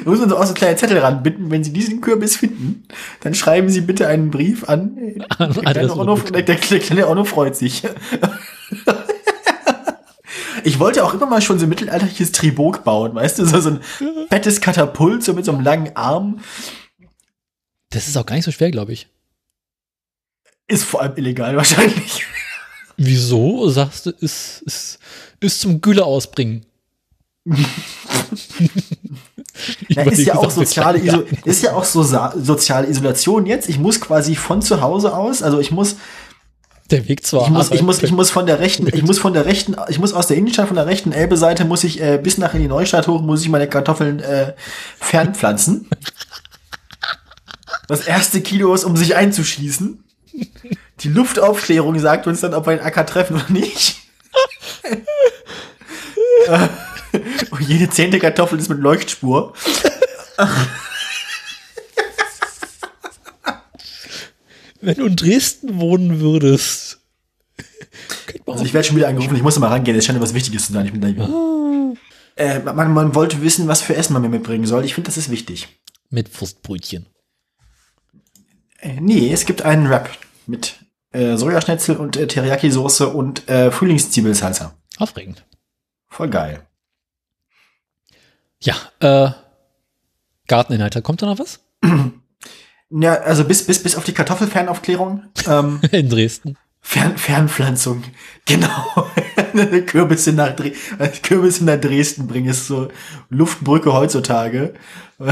Da muss man so auch so kleine Zettel ranbinden. Wenn Sie diesen Kürbis finden, dann schreiben Sie bitte einen Brief an. An Der kleine, Onno, der, der, kleine Onno freut sich. Ich wollte auch immer mal schon so ein mittelalterliches Tribok bauen, weißt du, so, so ein fettes Katapult, so mit so einem langen Arm. Das ist auch gar nicht so schwer, glaube ich. Ist vor allem illegal wahrscheinlich. Wieso sagst du, ist, ist, ist zum Gülle ausbringen? Ja, ist ja auch soziale, Iso ist ja auch so soziale Isolation jetzt. Ich muss quasi von zu Hause aus, also ich muss, Der Weg zwar. ich muss, ich muss, ich muss von der rechten, ich muss von der rechten, ich muss aus der Innenstadt von der rechten Elbe-Seite muss ich äh, bis nach in die Neustadt hoch, muss ich meine Kartoffeln äh, fernpflanzen. Das erste Kilo ist, um sich einzuschießen. Die Luftaufklärung sagt uns dann, ob wir den Acker treffen oder nicht. Jede zehnte Kartoffel ist mit Leuchtspur. Wenn du in Dresden wohnen würdest. Also ich werde schon wieder angerufen, ich muss mal rangehen, es scheint was Wichtiges zu sein. Ich bin gleich wieder. Äh, man, man wollte wissen, was für Essen man mir mitbringen soll. Ich finde, das ist wichtig. mit Wurstbrötchen. Äh, nee, es gibt einen Wrap mit äh, Sojaschnitzel und äh, Teriyaki-Soße und äh, Frühlingszwiebelsalsa. Aufregend. Voll geil. Ja, äh, Garteninhalte. Kommt da noch was? Ja, also bis, bis, bis auf die Kartoffelfernaufklärung. Ähm, In Dresden. Fern, Fernpflanzung. Genau. Kürbisse nach, Dre Kürbisse nach Dresden bringen ist so Luftbrücke heutzutage.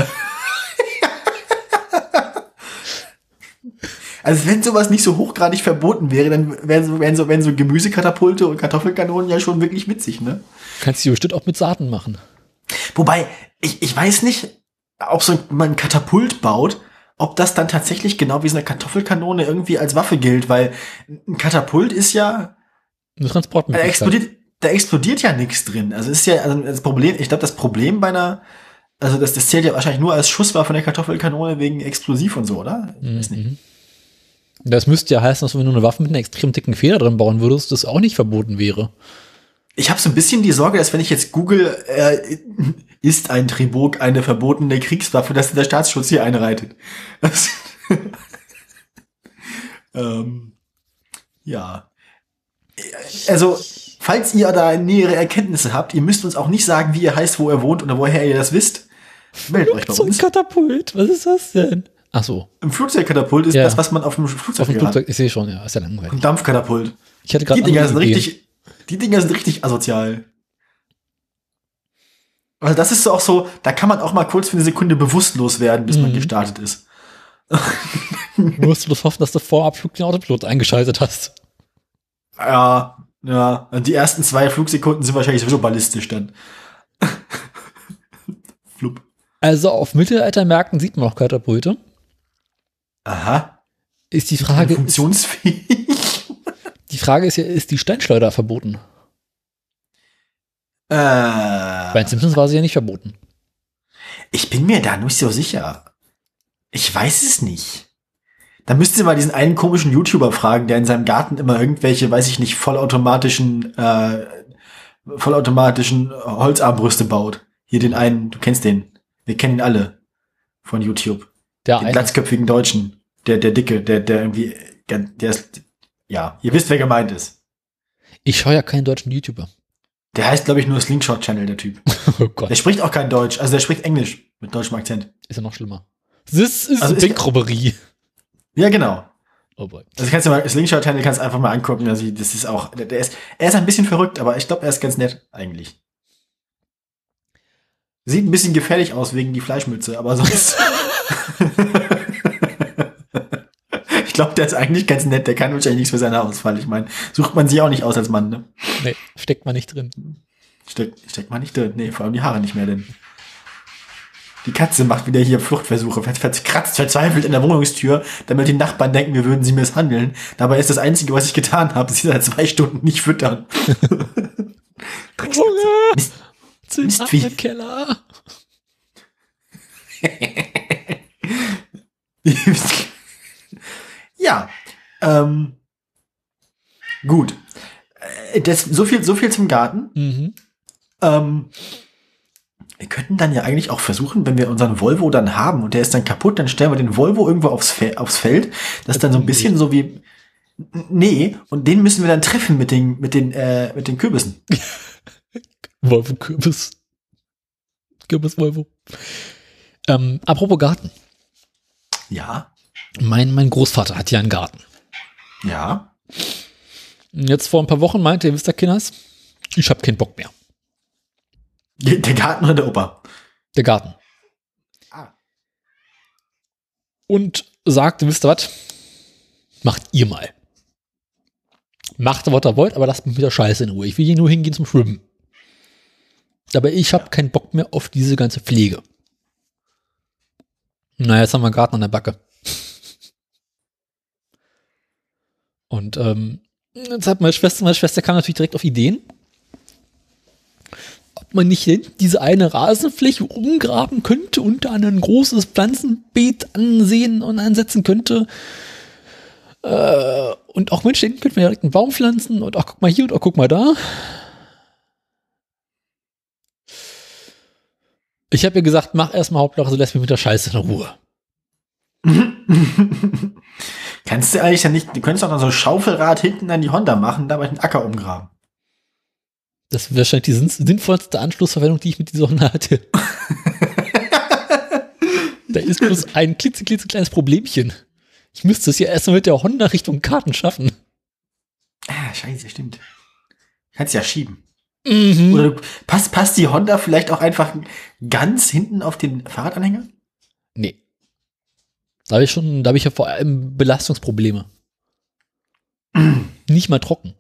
Also wenn sowas nicht so hochgradig verboten wäre, dann wären so, wären so, wären so Gemüsekatapulte und Kartoffelkanonen ja schon wirklich witzig, ne? Kannst du bestimmt auch mit Saaten machen. Wobei, ich, ich weiß nicht, auch so ein Katapult baut, ob das dann tatsächlich genau wie so eine Kartoffelkanone irgendwie als Waffe gilt, weil ein Katapult ist ja Eine da Transportmöglichkeit. explodiert, da explodiert ja nichts drin. Also ist ja also das Problem, ich glaube, das Problem bei einer, also das, das zählt ja wahrscheinlich nur als Schusswaffe von der Kartoffelkanone wegen Explosiv und so, oder? Ich weiß nicht. Mhm. Das müsste ja heißen, dass wenn du eine Waffe mit einer extrem dicken Feder drin bauen würdest, das auch nicht verboten wäre. Ich habe so ein bisschen die Sorge, dass wenn ich jetzt google, äh, ist ein Tribok eine verbotene Kriegswaffe, dass der Staatsschutz hier einreitet. Ähm, ja. Also, falls ihr da nähere Erkenntnisse habt, ihr müsst uns auch nicht sagen, wie ihr heißt, wo ihr wohnt oder woher ihr das wisst. Meldet euch bei uns. Katapult, was ist das denn? Ach so, Ein Flugzeugkatapult ist Ja. das, was man auf dem Flugzeug, auf dem hat. Flugzeug, ich sehe schon, ja, ist ja langweilig. Ein Dampfkatapult. Ich hatte gerade Die Dinger sind richtig, die Dinger sind richtig asozial. Also das ist auch so, da kann man auch mal kurz für eine Sekunde bewusstlos werden, bis man Mhm. gestartet ist. Nur musst du das hoffen, dass du vor Abflug den Autopilot eingeschaltet hast. Ja, ja. Und die ersten zwei Flugsekunden sind wahrscheinlich sowieso ballistisch dann. Flup. Also auf Mittelaltermärkten sieht man auch Katapulte. Aha. Ist die Frage, Funktionsfähig. Die Frage ist ja, ist die Steinschleuder verboten? äh, Bei den Simpsons war sie ja nicht verboten. ich bin mir da nicht so sicher. Ich weiß es nicht. Da müssten Sie mal diesen einen komischen YouTuber fragen, der in seinem Garten immer irgendwelche, weiß ich nicht, vollautomatischen, äh, vollautomatischen Holzarmbrüste baut. Hier den einen, du kennst den. Wir kennen ihn alle von YouTube. Der Den glatzköpfigen Deutschen. Der, der Dicke, der, der irgendwie, der, der ist, ja, ihr wisst, wer gemeint ist. ich schaue ja keinen deutschen YouTuber. Der heißt, glaube ich, nur Slingshot Channel, der Typ. Oh Gott, Der spricht auch kein Deutsch, also der spricht Englisch mit deutschem Akzent. ist ja noch schlimmer. Das ist Also Bankrobberie. Ja, genau. Oh boy. Also kannst du mal, Slingshot Channel kannst du einfach mal angucken. Also das ist auch, der ist, er ist ein bisschen verrückt, aber ich glaube, er ist ganz nett eigentlich. Sieht ein bisschen gefährlich aus wegen die Fleischmütze, aber sonst. ich glaube, der ist eigentlich ganz nett. Der kann wahrscheinlich nichts für seine Ausfall. Ich meine, sucht man sich auch nicht aus als Mann, ne? Nee, steckt man nicht drin. Steckt, steckt man nicht drin. Nee, vor allem die Haare nicht mehr, denn. Die Katze macht wieder hier Fluchtversuche, ver- ver- kratzt verzweifelt in der Wohnungstür, damit die Nachbarn denken, wir würden sie misshandeln. Dabei ist das Einzige, was ich getan habe, sie seit zwei Stunden nicht füttern. Mist- Mistvieh. im Keller. ja. Ähm, gut. Äh, Das, so viel, so viel zum Garten. Mhm. Ähm, wir könnten dann ja eigentlich auch versuchen, wenn wir unseren Volvo dann haben und der ist dann kaputt, dann stellen wir den Volvo irgendwo aufs, Fe aufs Feld. Das ist dann so ein bisschen so wie, nee, und den müssen wir dann treffen mit den, mit den, äh, mit den Kürbissen. Wolvo Kürbis. Kürbis Wolvo. Ähm, apropos Garten. Ja, Mein, mein Großvater hat ja einen Garten. ja. Jetzt vor ein paar Wochen meinte er, wisst ihr, Kinders, ich habe keinen Bock mehr. Der Garten oder der Opa? Der Garten. Ah. Und sagte, wisst ihr was? Macht ihr mal. Macht, was ihr wollt, aber lasst mich mit der Scheiße in Ruhe. Ich will hier nur hingehen zum Schwimmen. Aber ich habe keinen Bock mehr auf diese ganze Pflege. Na, jetzt haben wir einen Garten an der Backe. Und ähm, jetzt hat meine Schwester, meine Schwester kam natürlich direkt auf Ideen. Ob man nicht diese eine Rasenfläche umgraben könnte und da ein großes Pflanzenbeet ansehen und ansetzen könnte. Äh, und auch Mensch, denken könnte man direkt einen Baum pflanzen und auch guck mal hier und auch guck mal da. Ich habe ihr gesagt, mach erstmal Hauptsache, so lässt mich mit der Scheiße in Ruhe. Kannst du eigentlich dann nicht, du könntest doch noch so ein Schaufelrad hinten an die Honda machen, dabei den Acker umgraben. Das ist wahrscheinlich die sinn- sinnvollste Anschlussverwendung, die ich mit dieser Sonne hatte. da ist bloß ein klitzeklitzekleines Problemchen. Ich müsste es ja erstmal mit der Honda Richtung Karten schaffen. Ah, scheiße, stimmt. Kannst ja schieben. Mhm. Oder passt, passt die Honda vielleicht auch einfach ganz hinten auf den Fahrradanhänger? Nee. Da habe ich schon, da habe ich ja vor allem Belastungsprobleme. Nicht mal trocken.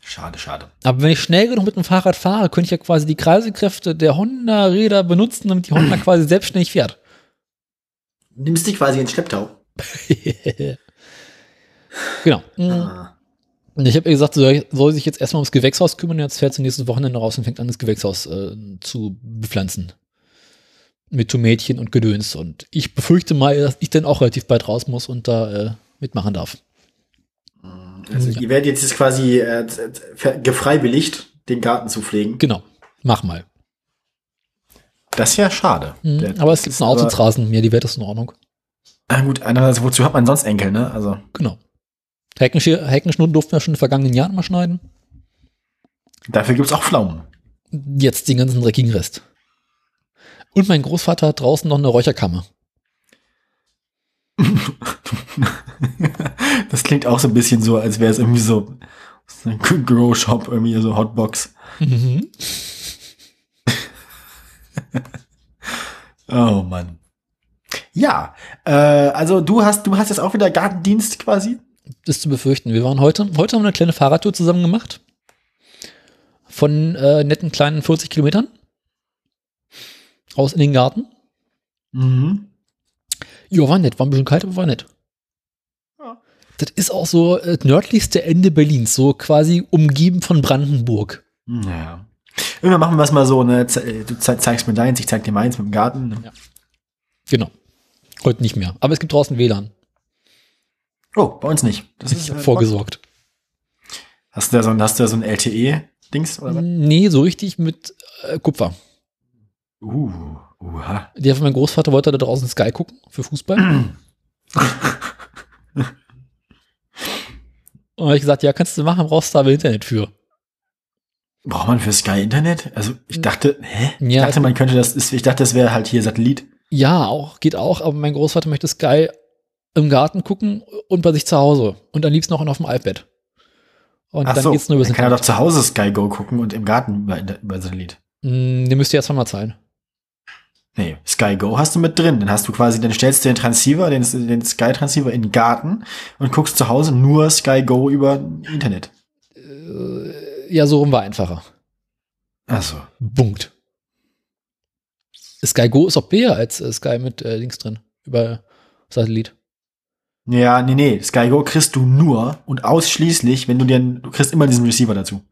Schade, schade. Aber wenn ich schnell genug mit dem Fahrrad fahre, könnte ich ja quasi die Kreiselkräfte der Honda-Räder benutzen, damit die Honda quasi selbstständig fährt. Nimmst dich quasi ins Schlepptau. genau. Mhm. Ah. Und ich habe ihr gesagt, soll, soll sich jetzt erstmal ums Gewächshaus kümmern. Jetzt fährt sie nächstes Wochenende raus und fängt an, das Gewächshaus äh, zu bepflanzen. Mit Tomätchen und Gedöns. Und ich befürchte mal, dass ich dann auch relativ bald raus muss und da äh, mitmachen darf. Also ihr werdet jetzt quasi äh, gefreiwilligt, den Garten zu pflegen. Genau. Mach mal. Das ist ja schade. Mhm. Der- Aber es gibt einen Aufsitzrasen. Ja, die Welt ist in Ordnung. Ah, gut, andererseits, wozu hat man sonst Enkel, ne? Also, Genau. Heckensch- Heckenschnurren durften wir schon in den vergangenen Jahren mal schneiden. dafür gibt's auch Pflaumen. Jetzt den ganzen dreckigen Rest. Und mein Großvater hat draußen noch eine Räucherkammer. das klingt auch so ein bisschen so, als wäre es irgendwie so, so ein Grow Shop, irgendwie so Hotbox. Mhm. Oh Mann. Ja, äh, also du hast, du hast jetzt auch wieder Gartendienst quasi? ist zu befürchten. Wir waren heute, heute haben wir eine kleine Fahrradtour zusammen gemacht. Von äh, netten kleinen 40 Kilometern. Raus in den Garten. Mhm. Ja, war nett. War ein bisschen kalt, aber war nett. Ja. Das ist auch so äh, nördlichste Ende Berlins, so quasi umgeben von Brandenburg. Ja. Irgendwann machen wir es mal so, ne? Ze- Du ze zeigst mir deins, ich zeig dir meins mit dem Garten. ne? Genau. Heute nicht mehr. Aber es gibt draußen WLAN. Oh, bei uns nicht. Das Ich habe äh, vorgesorgt. Hast du da so ein, hast du da so ein LTE-Dings oder was? Nee, so richtig mit äh, Kupfer. Uh, uha. Der von meinem Großvater wollte da draußen Sky gucken für Fußball. Und habe ich gesagt, ja, kannst du machen, brauchst du aber Internet für. Braucht man für Sky Internet? Also ich dachte, hä? Ich Ja, dachte, man könnte das, ich dachte, das wäre halt hier Satellit. Ja, auch, geht auch, aber mein Großvater möchte Sky im Garten gucken und bei sich zu Hause. Und am liebsten noch auf dem iPad. Und Ach dann so, geht's nur über dann kann er doch zu Hause Sky Go gucken und im Garten über, über Satellit. Den müsst ihr erst mal zahlen. Sky Go hast du mit drin. Dann hast du quasi, dann stellst du den Transceiver, den, den Sky Transceiver in den Garten und guckst zu Hause nur Sky Go über Internet. Ja, so rum war einfacher. Achso. Punkt. Sky Go ist auch besser als äh, Sky mit äh, Links drin. Über Satellit. Ja, nee, nee. Sky Go kriegst du nur und ausschließlich, wenn du dir, du kriegst immer diesen Receiver dazu.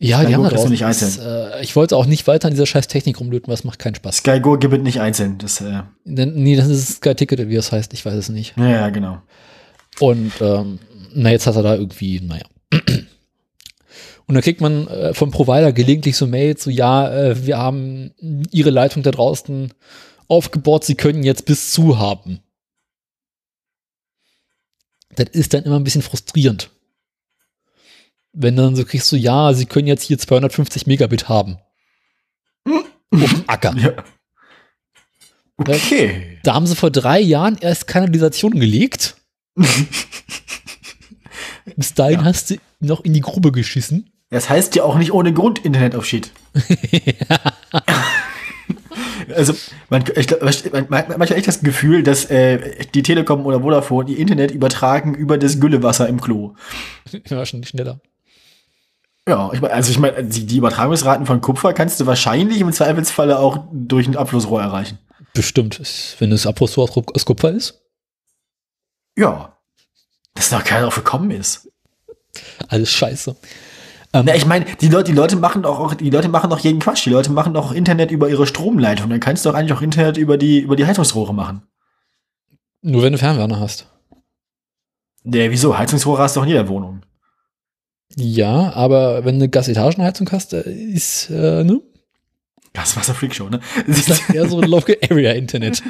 Ja, Sky die Go haben da du draußen. nicht das, äh, ich wollte auch nicht weiter an dieser scheiß Technik rumlöten, was macht keinen Spaß. Sky Go gibt es nicht einzeln. Das, äh, Nee, das ist Sky Ticket, wie das heißt, ich weiß es nicht. ja, ja, genau. Und ähm, na, jetzt hat er da irgendwie, naja. Und dann kriegt man äh, vom Provider gelegentlich so Mails, so ja, äh, wir haben ihre Leitung da draußen aufgebaut, sie können jetzt bis zu haben. Das ist dann immer ein bisschen frustrierend. Wenn du dann so kriegst, so ja, sie können jetzt hier 250 Megabit haben. Auf dem Acker. Ja. Okay. Da haben sie vor drei Jahren erst Kanalisation gelegt. Bis dahin Ja. hast du noch in die Grube geschissen. Das heißt ja auch nicht ohne Grund Internet auf Shit. also, man, ich, glaub, man, man, manchmal echt das Gefühl, dass äh, die Telekom oder Vodafone ihr Internet übertragen über das Güllewasser im Klo. Ja, schon schneller. Ja, ich mein, also ich meine, die, die Übertragungsraten von Kupfer kannst du wahrscheinlich im Zweifelsfalle auch durch ein Abflussrohr erreichen. Bestimmt. Wenn das Abwurfsrohr aus Kupfer ist. Ja. Dass da keiner drauf gekommen ist. Alles scheiße. Ähm, Na, ich meine, die Leute, die Leute machen doch auch, die Leute machen doch jeden Quatsch. Die Leute machen doch Internet über ihre Stromleitung. Dann kannst du doch eigentlich auch Internet über die, über die Heizungsrohre machen. nur wenn du Fernwärme hast. Nee, wieso? Heizungsrohre hast du doch in jeder Wohnung. Ja, aber wenn du eine Gasetagenheizung hast, äh, ist, äh, ne? Das war so Freakshow, ne? Ist das eher so ein Local Area Internet.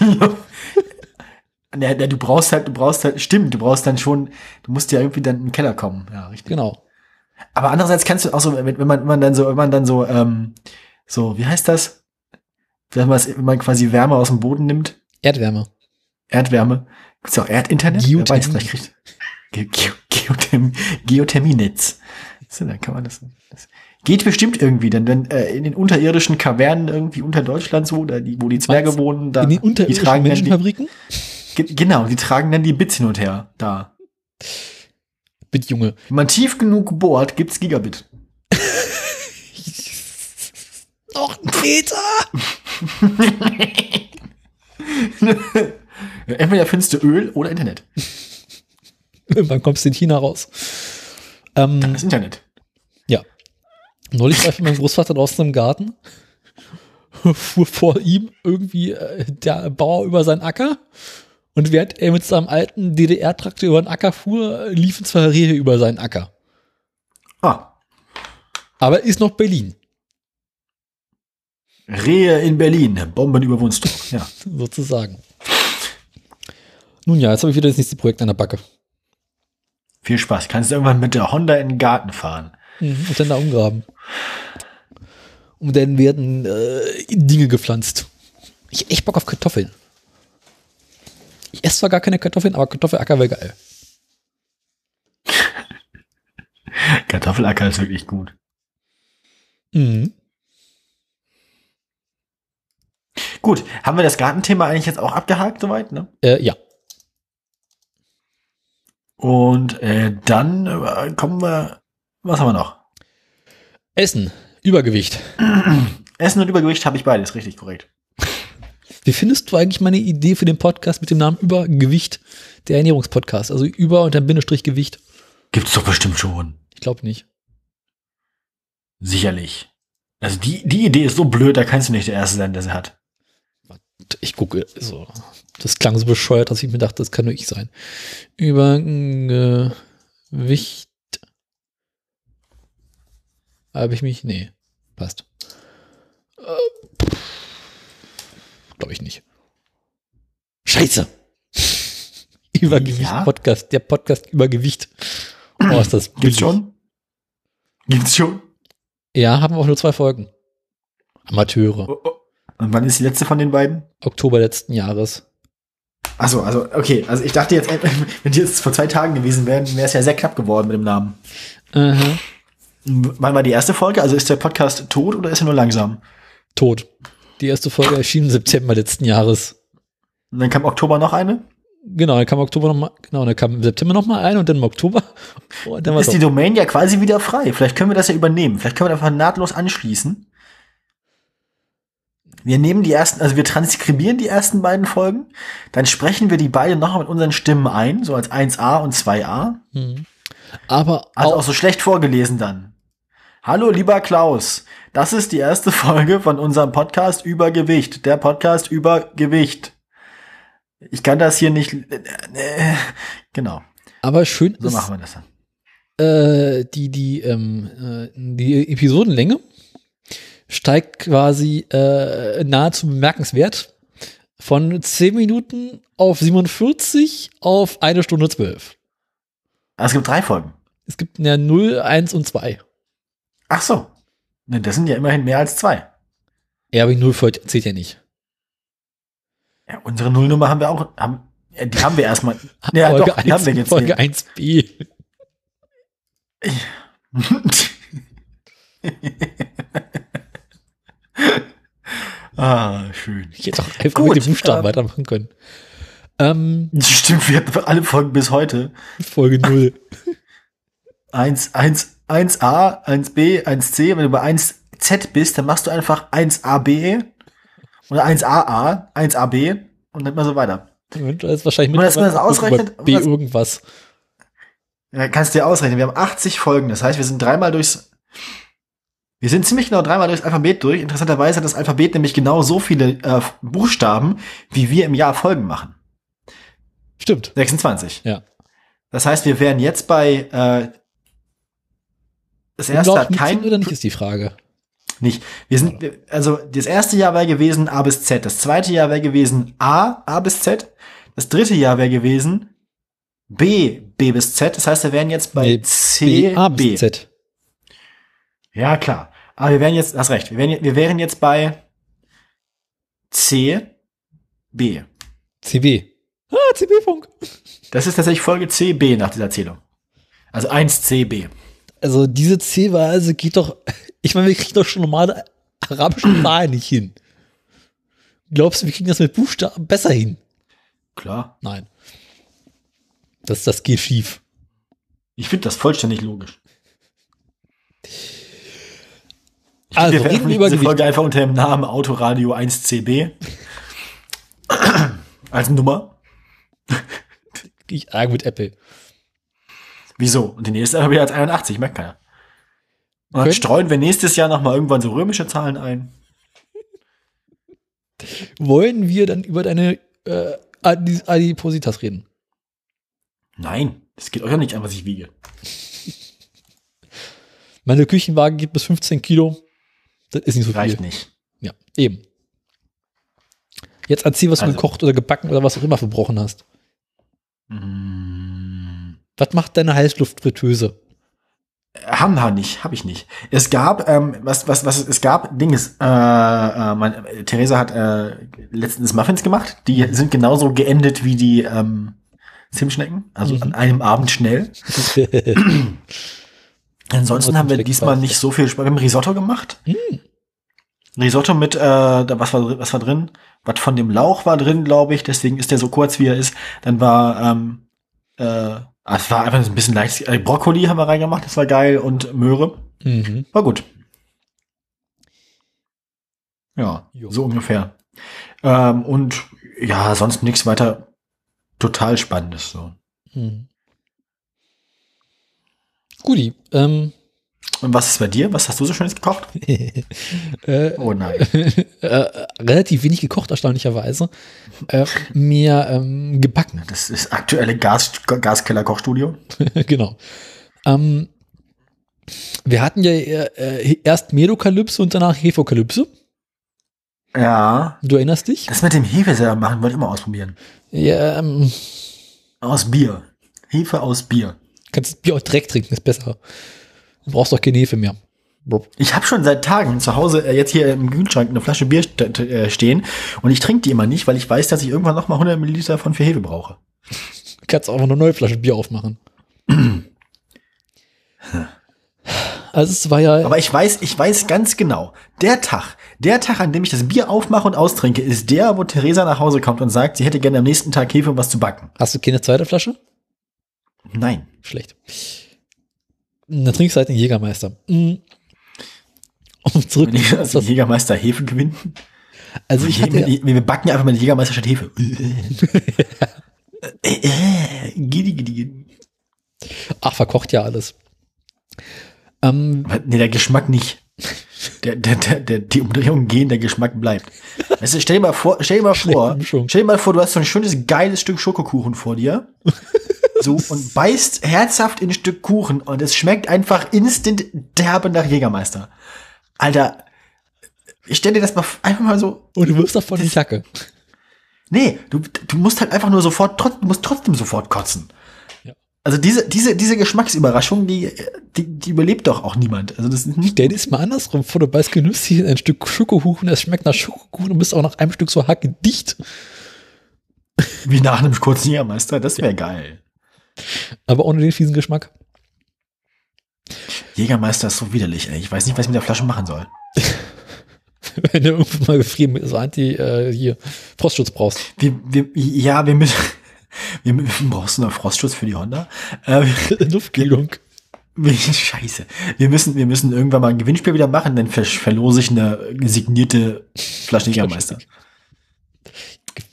Ja, ja, du brauchst halt, du brauchst halt, stimmt, du brauchst dann schon, du musst ja irgendwie dann in den Keller kommen. Ja, richtig. Genau. Aber andererseits kannst du auch so, wenn, wenn man, wenn man dann so, wenn man dann so, ähm, so, wie heißt das? Wenn, man wenn man quasi Wärme aus dem Boden nimmt, Erdwärme. Erdwärme, gibt's auch Erdinternet? Wer Geothermie. weiß, vielleicht kriegt Ge Ge Geothermie, Geothermienetz. Dann kann man das, das geht bestimmt irgendwie, denn wenn äh, in den unterirdischen Kavernen irgendwie unter Deutschland so, da die, wo die Zwerge du, wohnen, da In den die unterirdischen tragen die, Menschenfabriken? ge genau, die tragen dann die Bits hin und her da. Bit, Junge. Wenn man tief genug bohrt, gibt's Gigabit. Noch ein Meter! Entweder findest du Öl oder Internet. Irgendwann kommst du in China raus. Ähm, Das Internet. ja. Neulich war ich mit meinem Großvater draußen im Garten. Fuhr vor ihm irgendwie äh, der Bauer über seinen Acker. Und während er mit seinem alten DDR-Traktor über den Acker fuhr, liefen zwei Rehe über seinen Acker. Ah, Aber ist noch Berlin, Rehe in Berlin. Bomben über Wunstorf. Ja. sozusagen. Nun ja, jetzt habe ich wieder das nächste Projekt an der Backe. Viel Spaß. Kannst du irgendwann mit der Honda in den Garten fahren. Mhm, Und dann da umgraben. Und dann werden äh, Dinge gepflanzt. Ich hab echt Bock auf Kartoffeln. Ich esse zwar gar keine Kartoffeln, aber Kartoffelacker wäre geil. Kartoffelacker ist wirklich gut. Mhm. Gut, haben wir das Gartenthema eigentlich jetzt auch abgehakt soweit, ne? Äh, ja. Und äh, dann äh, kommen wir. Was haben wir noch? Essen. Übergewicht. Essen und Übergewicht habe ich beides, richtig korrekt. Wie findest du eigentlich meine Idee für den Podcast mit dem Namen Übergewicht? Der Ernährungspodcast. Also über und dann Bindestrich Gewicht. Gibt's doch bestimmt schon. Ich glaube nicht. Sicherlich. Also die, die Idee ist so blöd, da kannst du nicht der Erste sein, der sie hat. Ich gucke so. Das klang so bescheuert, dass ich mir dachte, das kann nur ich sein. Übergewicht. Habe ich mich? Nee. Passt. Äh, Glaube ich nicht. Scheiße. Übergewicht Ja? Podcast. Der Podcast Übergewicht. Oh, ist das Gibt's schon? Gibt's schon? Ja, haben wir auch nur zwei Folgen. Amateure. Oh, oh. Und wann ist die letzte von den beiden? Oktober letzten Jahres. Achso, also, okay. Also ich dachte jetzt, wenn die jetzt vor zwei Tagen gewesen wären, wäre es ja sehr knapp geworden mit dem Namen. Aha. Wann war die erste Folge? Also ist der Podcast tot oder ist er nur langsam? Tot. Die erste Folge erschien im September letzten Jahres. Und dann kam Oktober noch eine? Genau, dann kam Oktober noch mal, genau, dann kam im September noch mal ein und dann im Oktober. Und dann Ist die Domain ja quasi wieder frei. Vielleicht können wir das ja übernehmen. Vielleicht können wir einfach nahtlos anschließen. Wir nehmen die ersten, also wir transkribieren die ersten beiden Folgen, dann sprechen wir die beide noch mit unseren Stimmen ein, so als 1a und 2a. Mhm. Aber Also auch, auch so schlecht vorgelesen dann. Hallo, lieber Klaus. Das ist die erste Folge von unserem Podcast über Gewicht. Der Podcast über Gewicht. Ich kann das hier nicht. Äh, genau. aber schön So ist machen wir das dann. äh, die die ähm, äh, die Episodenlänge steigt quasi äh, nahezu bemerkenswert von 10 Minuten auf 47 auf eine Stunde 12. Ah, es gibt drei Folgen. Es gibt ja 0, 1 und 2. Ach so. Ne, das sind ja immerhin mehr als zwei. Ja, aber die 0 folgt- zählt ja nicht. Ja, unsere Nullnummer haben wir auch. Haben, ja, die haben wir erstmal. Ja, Folge doch, die haben wir jetzt. Folge 1b. ah, schön. Ich hätte auch einfach Gut, mit den Buchstaben ähm, weitermachen können. Ähm, Stimmt, wir hatten alle Folgen bis heute. Folge 0. 1, 1, 1a, 1b, 1c. Wenn du bei 1z bist, dann machst du einfach 1ab oder 1aa, 1ab und dann immer so weiter. Und das ist wahrscheinlich man das- ausrechnet, B irgendwas. Ja, kannst du dir ausrechnen. Wir haben 80 Folgen. Das heißt, wir sind dreimal durchs. Wir sind ziemlich genau dreimal durchs Alphabet durch. Interessanterweise hat das Alphabet nämlich genau so viele äh, Buchstaben, wie wir im Jahr Folgen machen. Stimmt. 26. Ja. Das heißt, wir wären jetzt bei äh, das erste Unglaublich hat kein oder nicht, ist die Frage. nicht. Wir sind also das erste Jahr wäre gewesen A bis Z, das zweite Jahr wäre gewesen A A bis Z, das dritte Jahr wäre gewesen B B bis Z. Das heißt, wir wären jetzt bei Nee, C B, A B. bis Z. Ja, klar. Aber wir wären jetzt, hast recht, wir wären, wir wären jetzt bei C, B. CB. Ah, CB-Funk. Das ist tatsächlich Folge C, B nach dieser Zählung. Also 1 C, B. Also diese C-Weise geht doch, ich meine, wir kriegen doch schon normale arabische Zahlen nicht hin. Glaubst du, wir kriegen das mit Buchstaben besser hin? Klar. Nein. Das, das geht schief. Ich finde das vollständig logisch. Ich Also, wir reden wir veröffentlichen über diese. Folge einfach unter dem Namen Autoradio 1CB. Als Nummer. Ich arg mit Apple. Wieso? Und die nächste aber wieder als 81, merkt keiner. Und dann streuen wir nächstes Jahr nochmal irgendwann so römische Zahlen ein. Wollen wir dann über deine äh, Adipositas reden? Nein, das geht euch ja nicht an, was ich wiege. Meine Küchenwaage geht bis 15 Kilo. Das ist nicht so Reicht viel. nicht. Ja, eben. Jetzt erzähl, was du Also- gekocht oder gebacken oder was auch immer verbrochen hast. Mm. Was macht deine Heißluftfritteuse? Haben wir nicht, habe ich nicht. Es gab, ähm, was, was, was, es gab Dinges, äh, äh, mein, Theresa hat äh, letztens Muffins gemacht, die sind genauso geendet wie die ähm, Zimtschnecken, also Mhm. an einem Abend schnell. Ansonsten haben wir diesmal nicht so viel Spaß. Wir haben Risotto gemacht. Mm. Risotto mit, äh, was war, was war drin? Was von dem Lauch war drin, glaube ich, deswegen ist der so kurz, wie er ist. Dann war, ähm, äh, ah, es war einfach ein bisschen leicht, äh, Brokkoli haben wir reingemacht, das war geil und Möhre. mhm. War gut. Ja, Jo. so ungefähr. Ähm, und ja, sonst nichts weiter total Spannendes. So. Mhm. Guti. Ähm, Und was ist bei dir? Was hast du so schönes gekocht? äh, Oh nein. äh, relativ wenig gekocht, erstaunlicherweise. Äh, mehr ähm, gebacken. Das ist aktuelle Gas Gaskeller-Kochstudio. genau. Ähm, wir hatten ja äh, erst Medokalypse und danach Hefokalypse. Ja. Du erinnerst dich? Das mit dem Hefe selber machen, wollte ich immer ausprobieren. Ja, ähm, Aus Bier. Hefe aus Bier. Kannst das Bier auch direkt trinken, ist besser. Du brauchst doch keine Hefe mehr. Ich habe schon seit Tagen zu Hause äh, jetzt hier im Kühlschrank eine Flasche Bier st äh, stehen und ich trinke die immer nicht, weil ich weiß, dass ich irgendwann noch mal 100 Milliliter von für Hefe brauche. Du kannst auch eine neue Flasche Bier aufmachen. Also es war ja, Aber ich weiß, ich weiß ganz genau, der Tag, der Tag, an dem ich das Bier aufmache und austrinke, ist der, wo Theresa nach Hause kommt und sagt, sie hätte gerne am nächsten Tag Hefe, um was zu backen. hast du keine zweite Flasche? Nein. Schlecht. Dann trinkst du halt den Jägermeister. Mm. Und zurück. Wenn ich auf als das, Jägermeister Hefe gewinnen. also ich hatte, wir, wir backen einfach mal den Jägermeister statt Hefe. Äh, äh, gidi. ach, verkocht ja alles. Ähm, Nee, der Geschmack nicht. Der, der, der, der, die Umdrehungen gehen, der Geschmack bleibt. Weißt du, stell dir mal vor, stell dir mal vor, stell dir mal vor, du hast so ein schönes, geiles Stück Schokokuchen vor dir. So, und beißt herzhaft in ein Stück Kuchen und es schmeckt einfach instant derbe nach Jägermeister. Alter, ich stell dir das mal einfach mal so. und du wirfst davon die Jacke. Nee, du, du musst halt einfach nur sofort, du musst trotzdem sofort kotzen. Ja. Also diese, diese, diese Geschmacksüberraschung, die, die, die überlebt doch auch niemand. Also das ist nicht Stell dir das mal andersrum vor, du beißt genüsslich in ein Stück Schokokuchen, es schmeckt nach Schokokuchen und bist auch nach einem Stück so hackedicht, wie nach einem kurzen Jägermeister. Das wäre geil. Aber ohne den fiesen Geschmack. Jägermeister ist so widerlich, ey. Ich weiß nicht, was ich mit der Flasche machen soll. Wenn du irgendwann mal gefrieren so Anti, äh, hier, Frostschutz brauchst. Wir, wir, ja, wir müssen, wir müssen, brauchst du noch Frostschutz für die Honda? Äh, Luftkühlung. scheiße. Wir müssen, wir müssen irgendwann mal ein Gewinnspiel wieder machen, dann ver verlose ich eine signierte Flasche Jägermeister.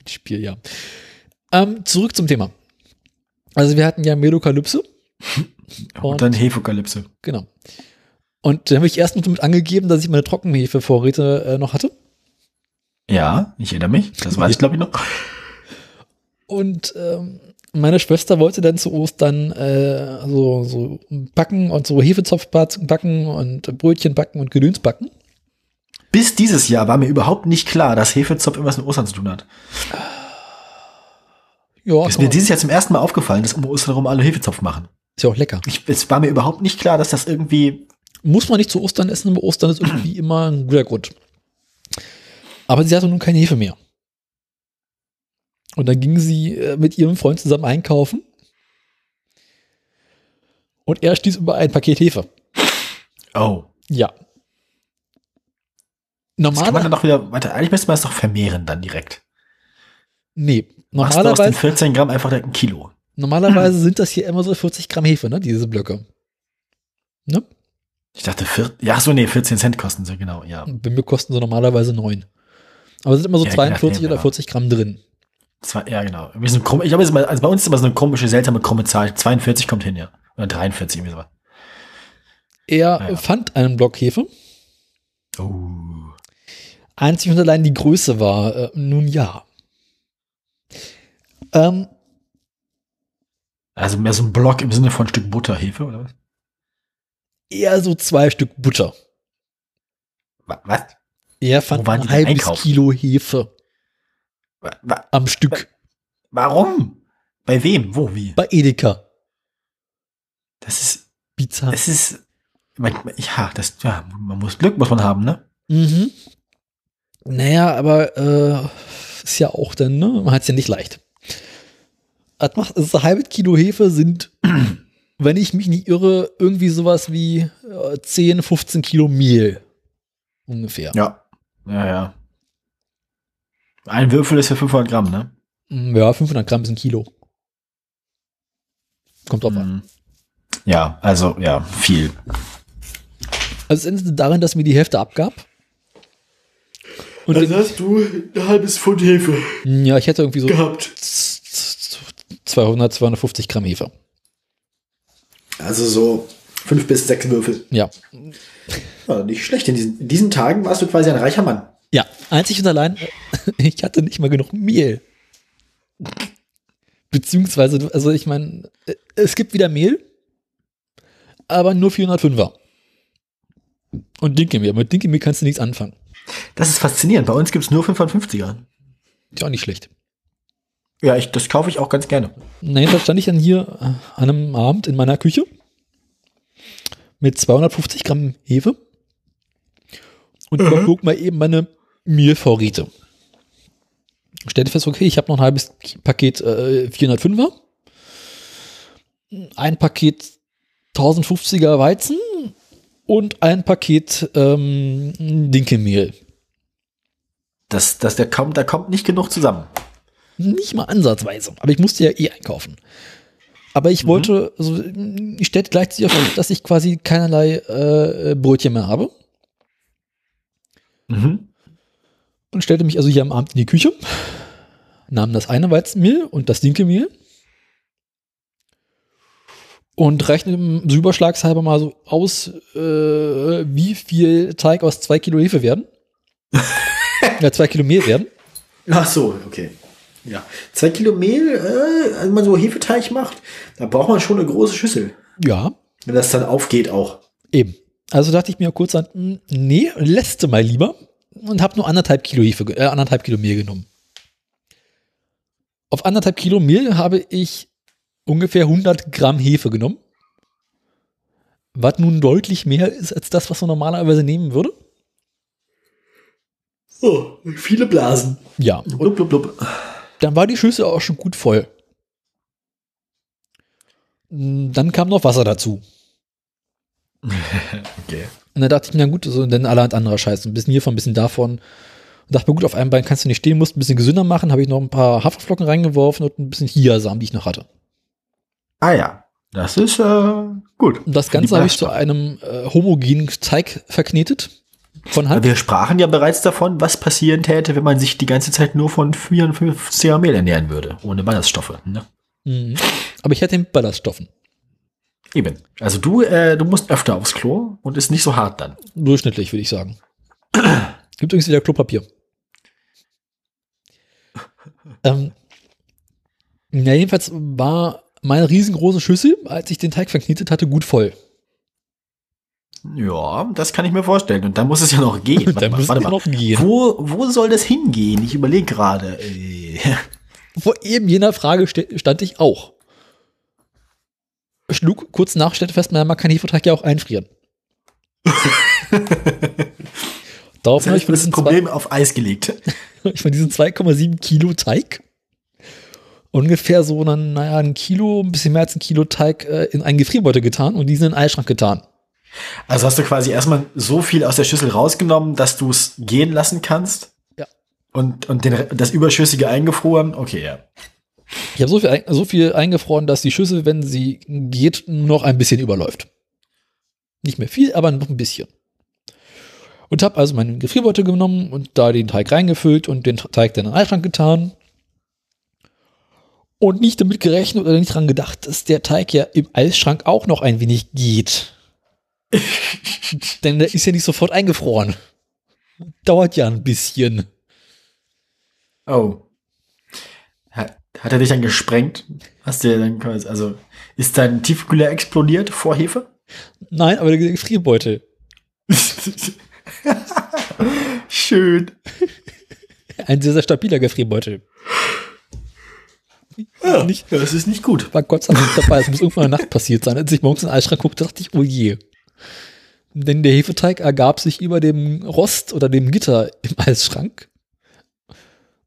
Spiel, ja. Ähm, zurück zum Thema. Also wir hatten ja Medokalypse. Und, Und- dann Hefekalypse. Genau. Und dann habe ich erst noch damit angegeben, dass ich meine Trockenhefe-Vorräte äh, noch hatte. Ja, ich erinnere mich. Das weiß ich, glaube ich, noch. Und ähm, meine Schwester wollte dann zu Ostern äh, so, so backen und so Hefezopf backen und Brötchen backen und Gedöns backen. Bis dieses Jahr war mir überhaupt nicht klar, dass Hefezopf irgendwas mit Ostern zu tun hat. Ja, Ist mir dieses Jahr zum ersten Mal aufgefallen, dass um Ostern herum alle Hefezopf machen. ist ja auch lecker. Ich, es war mir überhaupt nicht klar, dass das irgendwie Muss man nicht zu Ostern essen, aber Ostern ist irgendwie immer ein guter Grund. Aber sie hatte nun keine Hefe mehr. Und dann ging sie äh, mit ihrem Freund zusammen einkaufen. Und er stieß über ein Paket Hefe. Oh. Ja. Das kann man Normalerweise. dann doch wieder weiter. Eigentlich müsste man es doch vermehren dann direkt. Nee. Machst du aus den Normalerweise, 14 Gramm einfach ein Kilo. Normalerweise sind das hier immer so 40 Gramm Hefe, ne? Diese Blöcke. Ne? Ich dachte, vier, ja, so, nee, 14 Cent kosten sie, genau, ja. Bei mir kosten sie normalerweise 9. Aber es sind immer so Ja, 42 ja, oder ja. 40 Gramm drin. Zwei, ja, genau. Wir sind krumm, ich glaube, also bei uns ist immer so eine komische, seltsame, krumme Zahl. 42 kommt hin, ja. Oder 43, irgendwie sowas. Er Ja. fand einen Block Hefe. Oh. Einzig und allein die Größe war, äh, nun ja. Ähm, Also mehr so ein Block im Sinne von Stück Butter, Hefe, oder was? eher so zwei Stück Butter. Wa- Was? Er fand ein halbes einkaufen? Kilo Hefe Wa- wa- am Stück Warum? Bei wem? Wo? Wie? bei Edeka. Das ist, Bizarr. das ist, ja, das, ja, man muss Glück, muss man haben, ne? Mhm. Naja, aber äh, ist ja auch dann, ne? Man hat es ja nicht leicht. Das macht, also ein halbes Kilo Hefe sind, wenn ich mich nicht irre, irgendwie sowas wie äh, 10, 15 Kilo Mehl. Ungefähr. Ja. Ja, ja. Ein Würfel ist für 500 Gramm, ne? Mm, Ja, 500 Gramm ist ein Kilo. Kommt drauf an. Mhm. Ja, also, ja, viel. Also es endete darin, dass mir die Hälfte abgab. Und den, hast du ein halbes Pfund Hefe Also ja, ich hätte irgendwie so gehabt. 200, 250 Gramm Hefe. Also so fünf bis sechs Würfel. Ja. Ja, nicht schlecht. In diesen, in diesen Tagen warst du quasi ein reicher Mann. Ja, einzig und allein, ich hatte nicht mal genug Mehl. Beziehungsweise, also ich meine, es gibt wieder Mehl, aber nur 405er. Und Dinkelmehl. Mit Dinkelmehl kannst du nichts anfangen. Das ist faszinierend. Bei uns gibt's nur 550er. Ist auch nicht schlecht. Ja, ich, das kaufe ich auch ganz gerne. Nein, da stand ich dann hier äh, an einem Abend in meiner Küche mit 250 Gramm Hefe und überflog mal eben meine Mehlvorräte. Stellte fest, okay, ich habe noch ein halbes Paket äh, 405er, ein Paket 1050er Weizen und ein Paket ähm, Dinkelmehl. Das, das, der kommt, da kommt nicht genug zusammen. Nicht mal ansatzweise. Aber ich musste ja eh einkaufen. Aber ich wollte, also ich stellte gleichzeitig auf, dass ich quasi keinerlei äh, Brötchen mehr habe. Mhm. Und stellte mich also hier am Abend in die Küche, nahm das eine Weizenmehl und das Dinkelmehl und rechnete so überschlagshalber mal so aus, äh, wie viel Teig aus zwei Kilo Hefe werden. ja, zwei Kilo Mehl werden. Ach so, okay. Ja. Zwei Kilo Mehl, äh, wenn man so Hefeteig macht, da braucht man schon eine große Schüssel. Ja, Wenn das dann aufgeht auch. Eben. Also dachte ich mir kurz an, hm, nee, lässt mal lieber und habe nur anderthalb Kilo Hefe, äh, anderthalb Kilo Mehl genommen. Auf anderthalb Kilo Mehl habe ich ungefähr 100 Gramm Hefe genommen. Was nun deutlich mehr ist als das, was man normalerweise nehmen würde. Oh, viele Blasen. Ja. Blub, blub, blub. Dann war die Schüssel auch schon gut voll. Hm, Dann kam noch Wasser dazu. Okay. Und dann dachte ich mir, na gut, so, dann allerhand anderer Scheiß. Ein bisschen hiervon, ein bisschen davon. Und dachte mir, gut, auf einem Bein kannst du nicht stehen, musst ein bisschen gesünder machen. Habe ich noch ein paar Haferflocken reingeworfen und ein bisschen Chiasamen, die ich noch hatte. Ah ja, das ist äh, gut. Und das Ganze habe ich zu einem äh, homogenen Teig verknetet. Von Hand. Wir sprachen ja bereits davon, was passieren täte, wenn man sich die ganze Zeit nur von 54er Mehl ernähren würde, ohne Ballaststoffe. Ne? Mhm. Aber ich hätte mit Ballaststoffen. Eben. Also du, äh, du musst öfter aufs Klo und ist nicht so hart dann. Durchschnittlich, würde ich sagen. Gibt übrigens wieder Klopapier. ähm, ja, jedenfalls war meine riesengroße Schüssel, als ich den Teig verknetet hatte, gut voll. Ja, das kann ich mir vorstellen. Und dann muss es ja noch gehen. Dann muss es ja noch gehen. Wo, wo soll das hingehen? Ich überlege gerade. äh, Vor eben jener Frage stand ich auch. Schlug kurz nach, stellte fest, naja, man kann Hefeteig ja auch einfrieren. Daraufhin habe ich von Das Problem auf Eis gelegt. ich von diesen 2,7 Kilo Teig ungefähr so einen, naja, ein Kilo, ein bisschen mehr als ein Kilo Teig äh, in einen Gefrierbeutel getan und diesen in den Eisschrank getan. Also hast du quasi erstmal so viel aus der Schüssel rausgenommen, dass du es gehen lassen kannst. Ja. Und, und den, das Überschüssige eingefroren. Okay, ja. Ich habe so viel, so viel eingefroren, dass die Schüssel, wenn sie geht, noch ein bisschen überläuft. Nicht mehr viel, aber noch ein bisschen. Und habe also meinen Gefrierbeutel genommen und da den Teig reingefüllt und den Teig dann in den Eisschrank getan. Und nicht damit gerechnet oder nicht dran gedacht, dass der Teig ja im Eisschrank auch noch ein wenig geht. Denn der ist ja nicht sofort eingefroren. Dauert ja ein bisschen. Oh. Hat, hat er dich dann gesprengt? Hast du dann also ist dein Tiefkühler explodiert vor Hefe? Nein, aber der Gefrierbeutel. Schön. Ein sehr, sehr stabiler Gefrierbeutel. Ja, Nicht- das ist nicht gut. War Gott sei Dank dabei. Es muss irgendwann in der Nacht passiert sein. Als ich morgens in den Eisschrank guckte, dachte ich, oh je. Denn der Hefeteig ergab sich über dem Rost oder dem Gitter im Eisschrank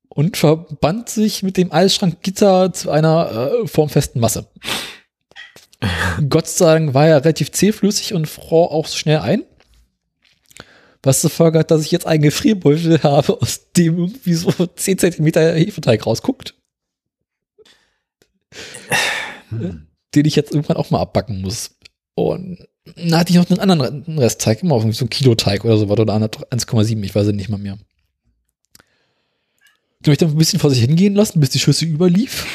und verband sich mit dem Eisschrankgitter zu einer äh, formfesten Masse. Gott sei Dank war er relativ zähflüssig und fror auch schnell ein. Was zur Folge hat, dass ich jetzt einen Gefrierbeutel habe, aus dem irgendwie so 10 Zentimeter Hefeteig rausguckt. den ich jetzt irgendwann auch mal abbacken muss. Und dann hatte ich noch einen anderen Restteig, immer auf so ein Kilo-Teig oder so, oder 1,7, ich weiß es nicht mal mehr. Den habe ich dann ein bisschen vor sich hingehen lassen, bis die Schüssel überlief.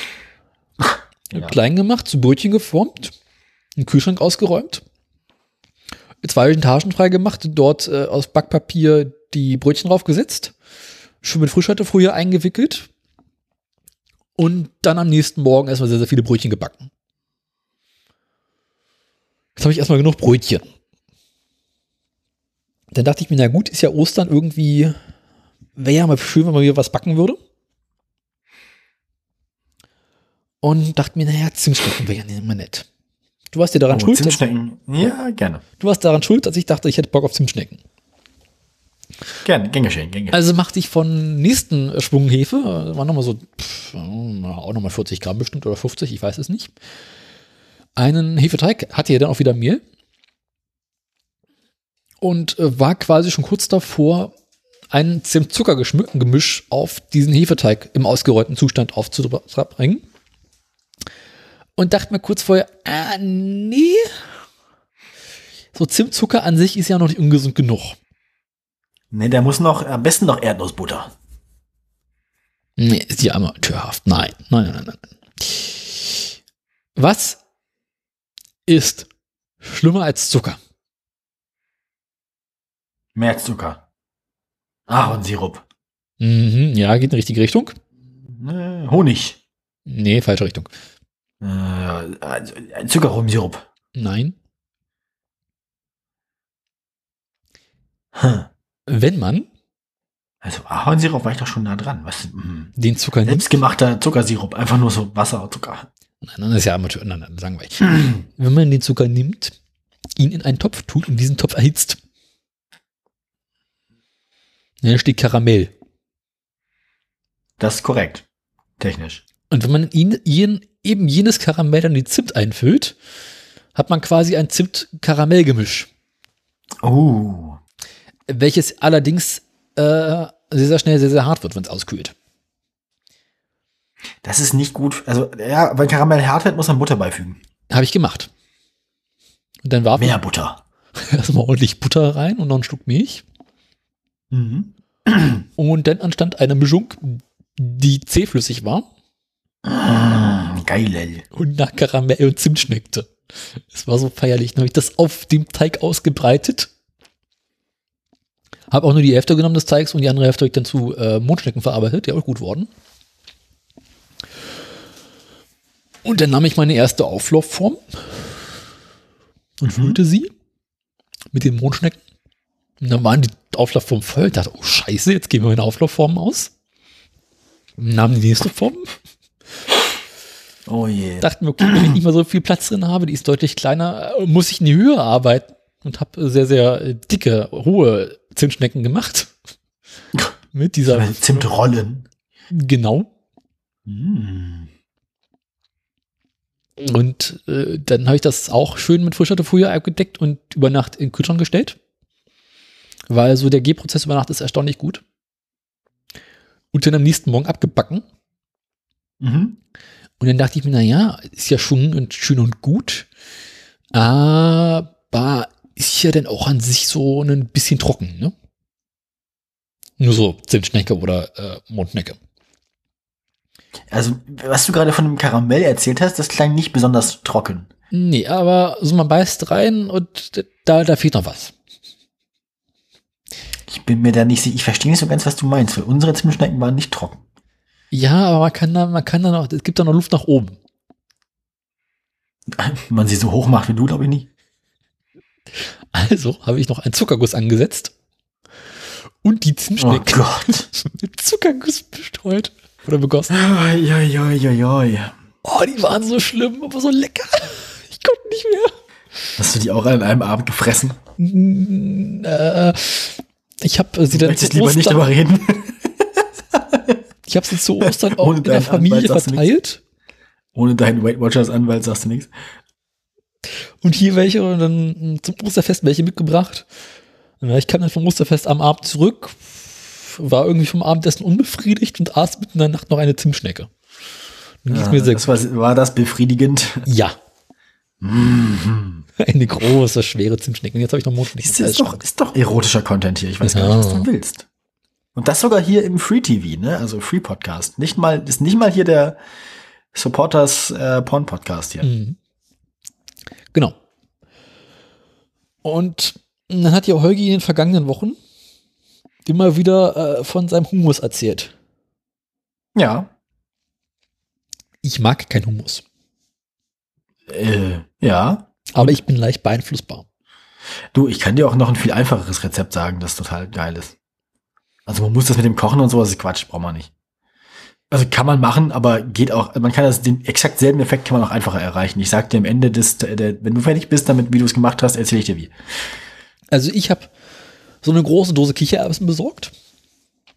Ja. Klein gemacht, zu Brötchen geformt, einen Kühlschrank ausgeräumt, zwei Etagen frei gemacht, dort äh, aus Backpapier die Brötchen draufgesetzt, schon mit Frischhaltefolie eingewickelt und dann am nächsten Morgen erstmal sehr, sehr viele Brötchen gebacken. Jetzt habe ich erstmal genug Brötchen. Dann dachte ich mir, na gut, ist ja Ostern irgendwie, wäre ja mal schön, wenn man wieder was backen würde. Und dachte mir, naja, Zimtschnecken wäre ja immer nett. Du warst dir daran Oh, schuld, Zimtschnecken. Ja, gerne. du warst daran schuld, dass ich dachte, ich hätte Bock auf Zimtschnecken. Gerne, gern geschehen, gern geschehen. Also machte ich von nächsten Schwung Hefe, äh, waren nochmal so, pff, auch nochmal 40 Gramm bestimmt oder 50, ich weiß es nicht. Einen Hefeteig hatte ja dann auch wieder Mehl. Und äh, war quasi schon kurz davor, ein Zimt-Zucker-Gemisch auf diesen Hefeteig im ausgerollten Zustand aufzubringen. Und dachte mir kurz vorher, ah, nee. So Zimtzucker an sich ist ja noch nicht ungesund genug. Ne, der muss noch, am besten noch Erdnussbutter. Nee, ist ja amateurhaft. Nein, nein, nein, nein, nein. Was ist schlimmer als Zucker? Mehr Zucker. Ahornsirup. Mhm, ja, geht in die richtige Richtung. Äh, Honig. Nee, falsche Richtung. Äh, also, äh, Zuckerrumsirup. Nein. Hm. Wenn man Also Ahornsirup war ich doch schon nah dran. Was? hm. den Zucker nimmt. Selbstgemachter Zuckersirup. Einfach nur so Wasser und Zucker. Nein, das ist ja Amateur. Nein, nein, sagen wir. Wenn man den Zucker nimmt, ihn in einen Topf tut und diesen Topf erhitzt. Dann steht Karamell. Das ist korrekt. Technisch. Und wenn man ihn, ihn, eben jenes Karamell dann in die Zimt einfüllt, hat man quasi ein Zimt-Karamell-Gemisch. Oh. welches allerdings äh, sehr, sehr schnell sehr, sehr hart wird, wenn es auskühlt. Das ist nicht gut. Also, ja, weil Karamell hart wird, muss man Butter beifügen. Habe ich gemacht. Und dann warf Mehr Butter. erstmal ordentlich Butter rein und noch einen Schluck Milch. Mhm. Und dann anstand eine Mischung, die zähflüssig war Mm, geil. und nach Karamell und Zimt schmeckte. Es war so feierlich. Dann habe ich das auf dem Teig ausgebreitet. Habe auch nur die Hälfte genommen des Teigs und die andere Hälfte habe ich dann zu äh, Mondschnecken verarbeitet, die auch gut wurden. Und dann nahm ich meine erste Auflaufform und füllte sie mit den Mondschnecken. Und dann waren die Auflaufformen voll. Ich dachte, oh Scheiße, jetzt gehen wir meine Auflaufformen aus. Nahm die nächste Form, Oh je. dachte mir, okay, wenn ich nicht mehr so viel Platz drin habe, die ist deutlich kleiner, muss ich in die Höhe arbeiten und habe sehr, sehr dicke, hohe Zimtschnecken gemacht. Mit dieser, Zimtrollen. genau. Mm. Und äh, dann habe ich das auch schön mit Frischhaltefolie abgedeckt und über Nacht in den Kühlschrank gestellt. Weil so der Gehprozess über Nacht ist erstaunlich gut. Und dann am nächsten Morgen abgebacken. Mhm. Und dann dachte ich mir, na ja, ist ja schon schön und gut, aber ist ja dann auch an sich so ein bisschen trocken, ne? Nur so Zimtschnecke oder äh, Mondschnecke. Also, was du gerade von dem Karamell erzählt hast, das klang nicht besonders trocken. Nee, aber so man beißt rein und da, da fehlt noch was. Ich bin mir da nicht sicher. Ich verstehe nicht so ganz, was du meinst, weil unsere Zimtschnecken waren nicht trocken. Ja, aber man kann da, man kann da noch, es gibt da noch Luft nach oben. Wenn man sie so hoch macht wie du, glaube ich nicht. Also habe ich noch einen Zuckerguss angesetzt und die Zimtschnecken oh Gott. mit Zuckerguss bestreut oder begossen. Oi, oi, oi, oi. Oh, die waren so schlimm, aber so lecker. Ich konnte nicht mehr. Hast du die auch an einem Abend gefressen? Äh, ich habe sie dann Möchtest lieber nicht darüber reden? ich habe sie zu Ostern auch Ohne in der Familie verteilt. Ohne deinen Weight Watchers Anwalt sagst du nichts. Und hier welche und dann zum Osterfest welche mitgebracht. Ich kam dann vom Osterfest am Abend zurück, war irgendwie vom Abendessen unbefriedigt und aß mitten in der Nacht noch eine Zimtschnecke. Ja, mir sehr das war, war das befriedigend? Ja. Eine große, schwere Zimtschnecke. Und jetzt habe ich noch Mondschnecke. Ist, ist, doch, ist doch erotischer Content hier. Ich weiß gar Ja. nicht, was du willst. Und das sogar hier im Free TV, ne? Also Free Podcast. Nicht mal, ist nicht mal hier der Supporters äh, Porn Podcast hier. Mhm. Genau. Und dann hat ja Holgi in den vergangenen Wochen immer wieder äh, von seinem Hummus erzählt. Ja. Ich mag kein Hummus, Äh, ja. aber ich bin leicht beeinflussbar. Du, ich kann dir auch noch ein viel einfacheres Rezept sagen, das total geil ist. Also man muss das mit dem Kochen und sowas ist Quatsch, braucht man nicht. Also kann man machen, aber geht auch, man kann das, den exakt selben Effekt kann man auch einfacher erreichen. Ich sag dir am Ende des, der, wenn du fertig bist damit, wie du es gemacht hast, erzähle ich dir wie. Also ich habe so eine große Dose Kichererbsen besorgt,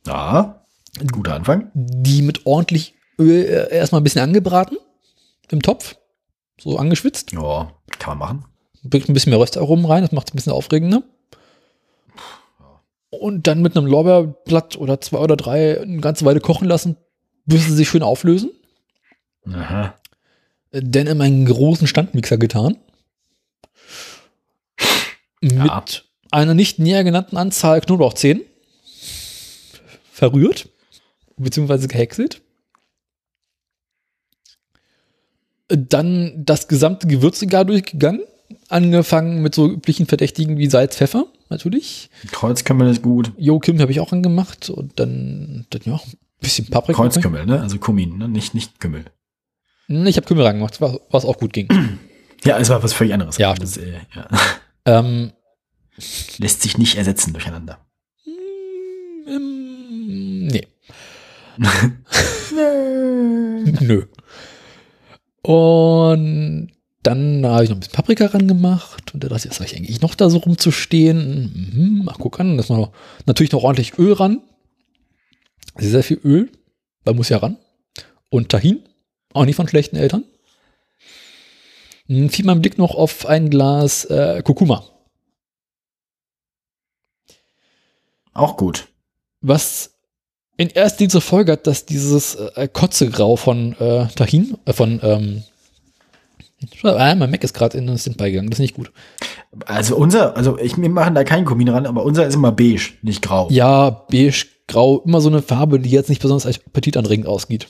Ja, ein guter Anfang. die mit ordentlich Öl äh, erstmal ein bisschen angebraten im Topf, so angeschwitzt. Ja, kann man machen. Bringt ein bisschen mehr Röstaromen rein, das macht es ein bisschen aufregender. Und dann mit einem Lorbeerblatt oder zwei oder drei eine ganze Weile kochen lassen, bis sie sich schön auflösen. Aha. Dann in meinen großen Standmixer getan. Ja. Mit einer nicht näher genannten Anzahl Knoblauchzehen verrührt, beziehungsweise gehäckselt. Dann das gesamte Gewürzregal durchgegangen. Angefangen mit so üblichen Verdächtigen wie Salz, Pfeffer, natürlich. Kreuzkümmel ist gut. Jo, Kim habe ich auch angemacht. Und dann, dann ja, ein bisschen Paprika. Kreuzkümmel, ne? Also Kumin, ne? Nicht, nicht Kümmel. Hm, Ich habe Kümmel reingemacht, was, was auch gut ging. Ja, es war was völlig anderes. Ja, das, äh, ja. ähm, Lässt sich nicht ersetzen durcheinander. ähm, nee. Nö. Und dann habe ich noch ein bisschen Paprika ran gemacht und da dachte ich, was habe ich eigentlich noch da so rumzustehen? Mhm, ach, guck an, das noch, natürlich noch ordentlich Öl ran. Sehr, sehr viel Öl, da muss ja ran. Und Tahin, auch nicht von schlechten Eltern. Dann fiel mein Blick noch auf ein Glas äh, Kurkuma. Auch gut. was in erster Linie zur Folge hat, dass dieses äh, Kotzegrau von äh, Tahin, äh, von, ähm, ah, mein Mac ist gerade in den Standby gegangen, das ist nicht gut. Also unser, also ich, wir machen da keinen Kumin ran, aber unser ist immer beige, nicht grau. Ja, beige, grau, immer so eine Farbe, die jetzt nicht besonders appetitanregend ausgeht.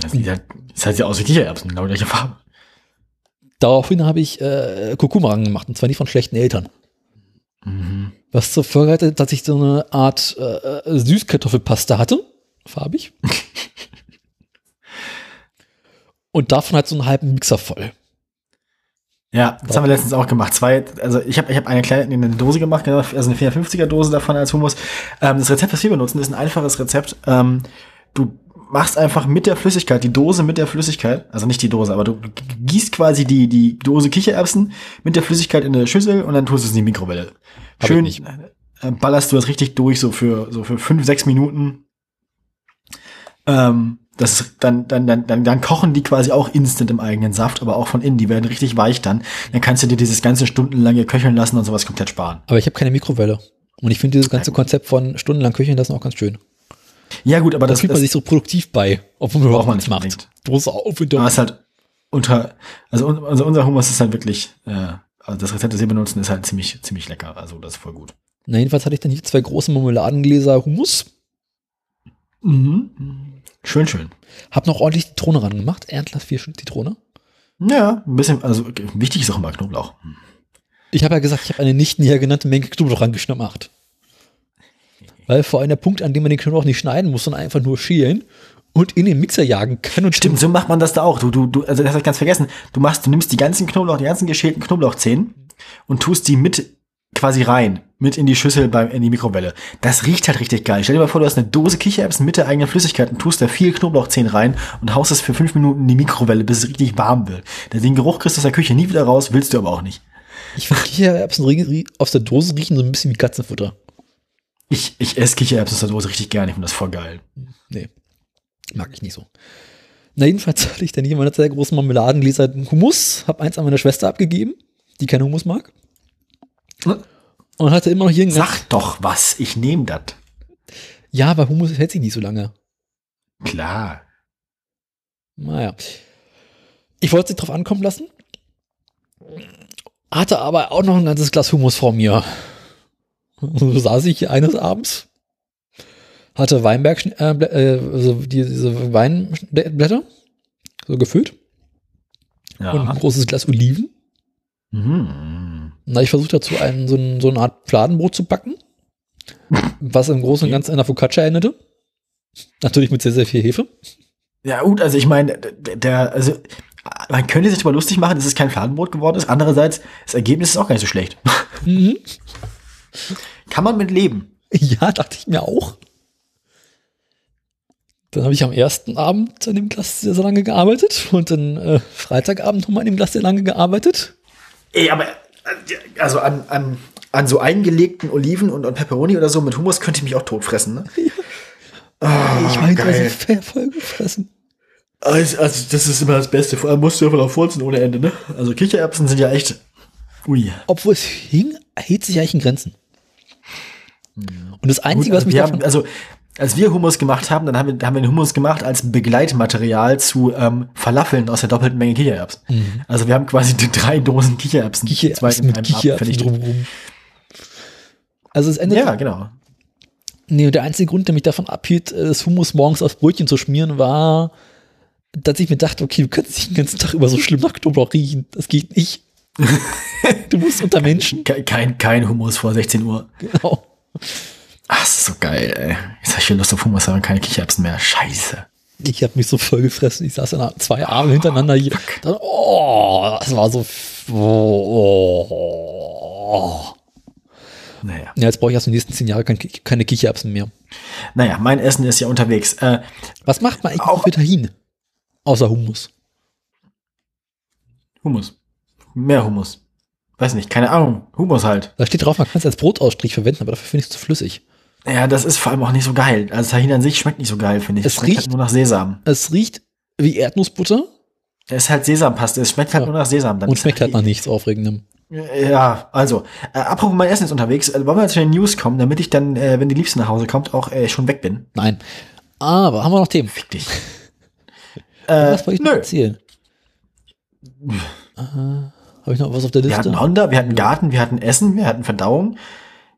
Das sieht halt, das heißt ja aus wie Kichererbsen, genau gleiche Farbe. Daraufhin habe ich äh, Kurkuma angemacht, und zwar nicht von schlechten Eltern. Mhm. Was zur Folge hatte, dass ich so eine Art äh, äh, Süßkartoffelpaste hatte, farbig. Und davon halt so einen halben Mixer voll. Ja, das haben wir letztens auch gemacht. Zwei, also ich habe ich hab eine kleine eine Dose gemacht, genau, also eine 450er Dose davon als Hummus. Ähm, das Rezept, was wir benutzen, ist ein einfaches Rezept. Ähm, du machst einfach mit der Flüssigkeit, die Dose mit der Flüssigkeit, also nicht die Dose, aber du gießt quasi die, die Dose Kichererbsen mit der Flüssigkeit in eine Schüssel und dann tust du es in die Mikrowelle. Hab Schön äh, ballerst du das richtig durch, so für, so für fünf, sechs Minuten. Ähm, das ist dann, dann, dann, dann, dann kochen die quasi auch instant im eigenen Saft, aber auch von innen. Die werden richtig weich dann. Dann kannst du dir dieses ganze stundenlange köcheln lassen und sowas komplett sparen. Aber ich habe keine Mikrowelle. Und ich finde dieses ganze Konzept von stundenlang köcheln lassen auch ganz schön. Ja, gut, aber Da das, fühlt man sich so produktiv bei, obwohl man überhaupt nichts nicht macht. Dose auf und ist halt unter, also, also unser Hummus ist halt wirklich, äh, also das Rezept, das wir benutzen, ist halt ziemlich, ziemlich lecker. Also das ist voll gut. Na, jedenfalls hatte ich dann hier zwei große Marmeladengläser Hummus. Mhm. Schön, schön. Hab noch ordentlich Zitrone ran gemacht. Erdglas vier Stück Zitrone. Ja, ein bisschen, also wichtig ist auch immer Knoblauch. Ich habe ja gesagt, ich habe eine nicht näher genannte Menge Knoblauch rangemacht. Weil vor allem der Punkt, an dem man den Knoblauch nicht schneiden muss, sondern einfach nur schälen und in den Mixer jagen kann. Und Stimmt, so macht man das da auch. Du, du, du, also das hab ich ganz vergessen. Du machst, du nimmst die ganzen Knoblauch, die ganzen geschälten Knoblauchzehen und tust die mit quasi rein, mit in die Schüssel beim, in die Mikrowelle. Das riecht halt richtig geil. Stell dir mal vor, du hast eine Dose Kichererbsen mit der eigenen Flüssigkeit und tust da viel Knoblauchzehen rein und haust es für fünf Minuten in die Mikrowelle, bis es richtig warm wird. Den Geruch kriegst du aus der Küche nie wieder raus, willst du aber auch nicht. Ich finde Kichererbsen aus der Dose riechen so ein bisschen wie Katzenfutter. Ich, ich esse Kichererbsen aus der Dose richtig gerne, ich finde das voll geil. Nee, mag ich nicht so. Na, jedenfalls hatte ich dann hier meine sehr großen Marmeladengläser Hummus, habe eins an meine Schwester abgegeben, die keinen Hummus mag. Und hatte immer noch hier einen Sag doch was, ich nehme das. Ja, weil Hummus hält sich nicht so lange. Klar. Naja. Ich wollte sie drauf ankommen lassen. Hatte aber auch noch ein ganzes Glas Hummus vor mir. So saß ich hier eines Abends. Hatte Weinberg, äh, also die, diese Weinblätter. So gefüllt. Ja. Und ein großes Glas Oliven. Mhm. Na, ich versucht dazu einen, so, ein, so eine Art Fladenbrot zu backen. Was im Großen und Ganzen an der Focaccia erinnerte. Natürlich mit sehr, sehr viel Hefe. Ja, gut, also ich meine, der, der, also man könnte sich darüber lustig machen, dass es kein Fladenbrot geworden ist. Andererseits, das Ergebnis ist auch gar nicht so schlecht. Mhm. Kann man mit leben. Ja, dachte ich mir auch. Dann habe ich am ersten Abend an dem Glas sehr, sehr lange gearbeitet und dann äh, Freitagabend nochmal an dem Glas sehr lange gearbeitet. Ey, aber äh, also an, an, an so eingelegten Oliven und, und Pepperoni oder so mit Hummus könnte ich mich auch totfressen, ne? Ah, ich meine, also fair voll gefressen. Also, also das ist immer das Beste. Vor allem musst du einfach noch furzen ohne Ende, ne? Also Kichererbsen sind ja echt. Ui. Obwohl es hing, hielt sich eigentlich in Grenzen. Und das Einzige, Gut, was mich wir haben, also als wir Hummus gemacht haben, dann haben wir, haben wir den Hummus gemacht als Begleitmaterial zu ähm, Falafeln aus der doppelten Menge Kichererbsen. Also wir haben quasi die drei Dosen Kichererbsen, zwei Kichererbsen in mit Kichererbsen drumherum. Also es endet Ja, genau. Nee, und der einzige Grund, der mich davon abhielt, äh, das Hummus morgens aufs Brötchen zu schmieren, war, dass ich mir dachte, okay, du kannst nicht den ganzen Tag über so schlimm nach Knoblauch riechen. Das geht nicht. du musst unter Menschen. Ke- Kein, kein Hummus vor 16 Uhr. Genau. Ach, ist so geil, ey. Jetzt hab ich hier Lust auf Hummus, aber keine Kichererbsen mehr. Scheiße. Ich habe mich so voll gefressen. Ich saß dann zwei Arme hintereinander hier. Dann, oh, das war so. Oh, oh. Naja. Ja, jetzt brauche ich erst die nächsten zehn Jahre kein, keine Kichererbsen mehr. Naja, mein Essen ist ja unterwegs. Äh, Was macht man eigentlich Auch- mit Tahin? Außer Hummus. Hummus. Mehr Hummus. Weiß nicht, keine Ahnung. Hummus halt. Da steht drauf, man kann es als Brotausstrich verwenden, aber dafür finde ich es zu flüssig. Ja, das ist vor allem auch nicht so geil. Also Tahin an sich schmeckt nicht so geil, finde ich. Es schmeckt riecht- halt nur nach Sesam. Es riecht wie Erdnussbutter Es ist halt Sesampaste. Es schmeckt halt Ja. nur nach Sesam. Dann und schmeckt halt nach nichts Aufregendem. Ja, also, äh, apropos mein Essen ist unterwegs. Äh, wollen wir zu den News kommen, damit ich dann, äh, wenn die Liebste nach Hause kommt, auch äh, schon weg bin? Nein. Aber haben wir noch Themen? Fick dich. äh, Was wollte ich noch nö. erzählen? Äh, Habe ich noch was auf der Wir Liste? hatten Honda, wir hatten Garten, wir hatten Essen, wir hatten Verdauung,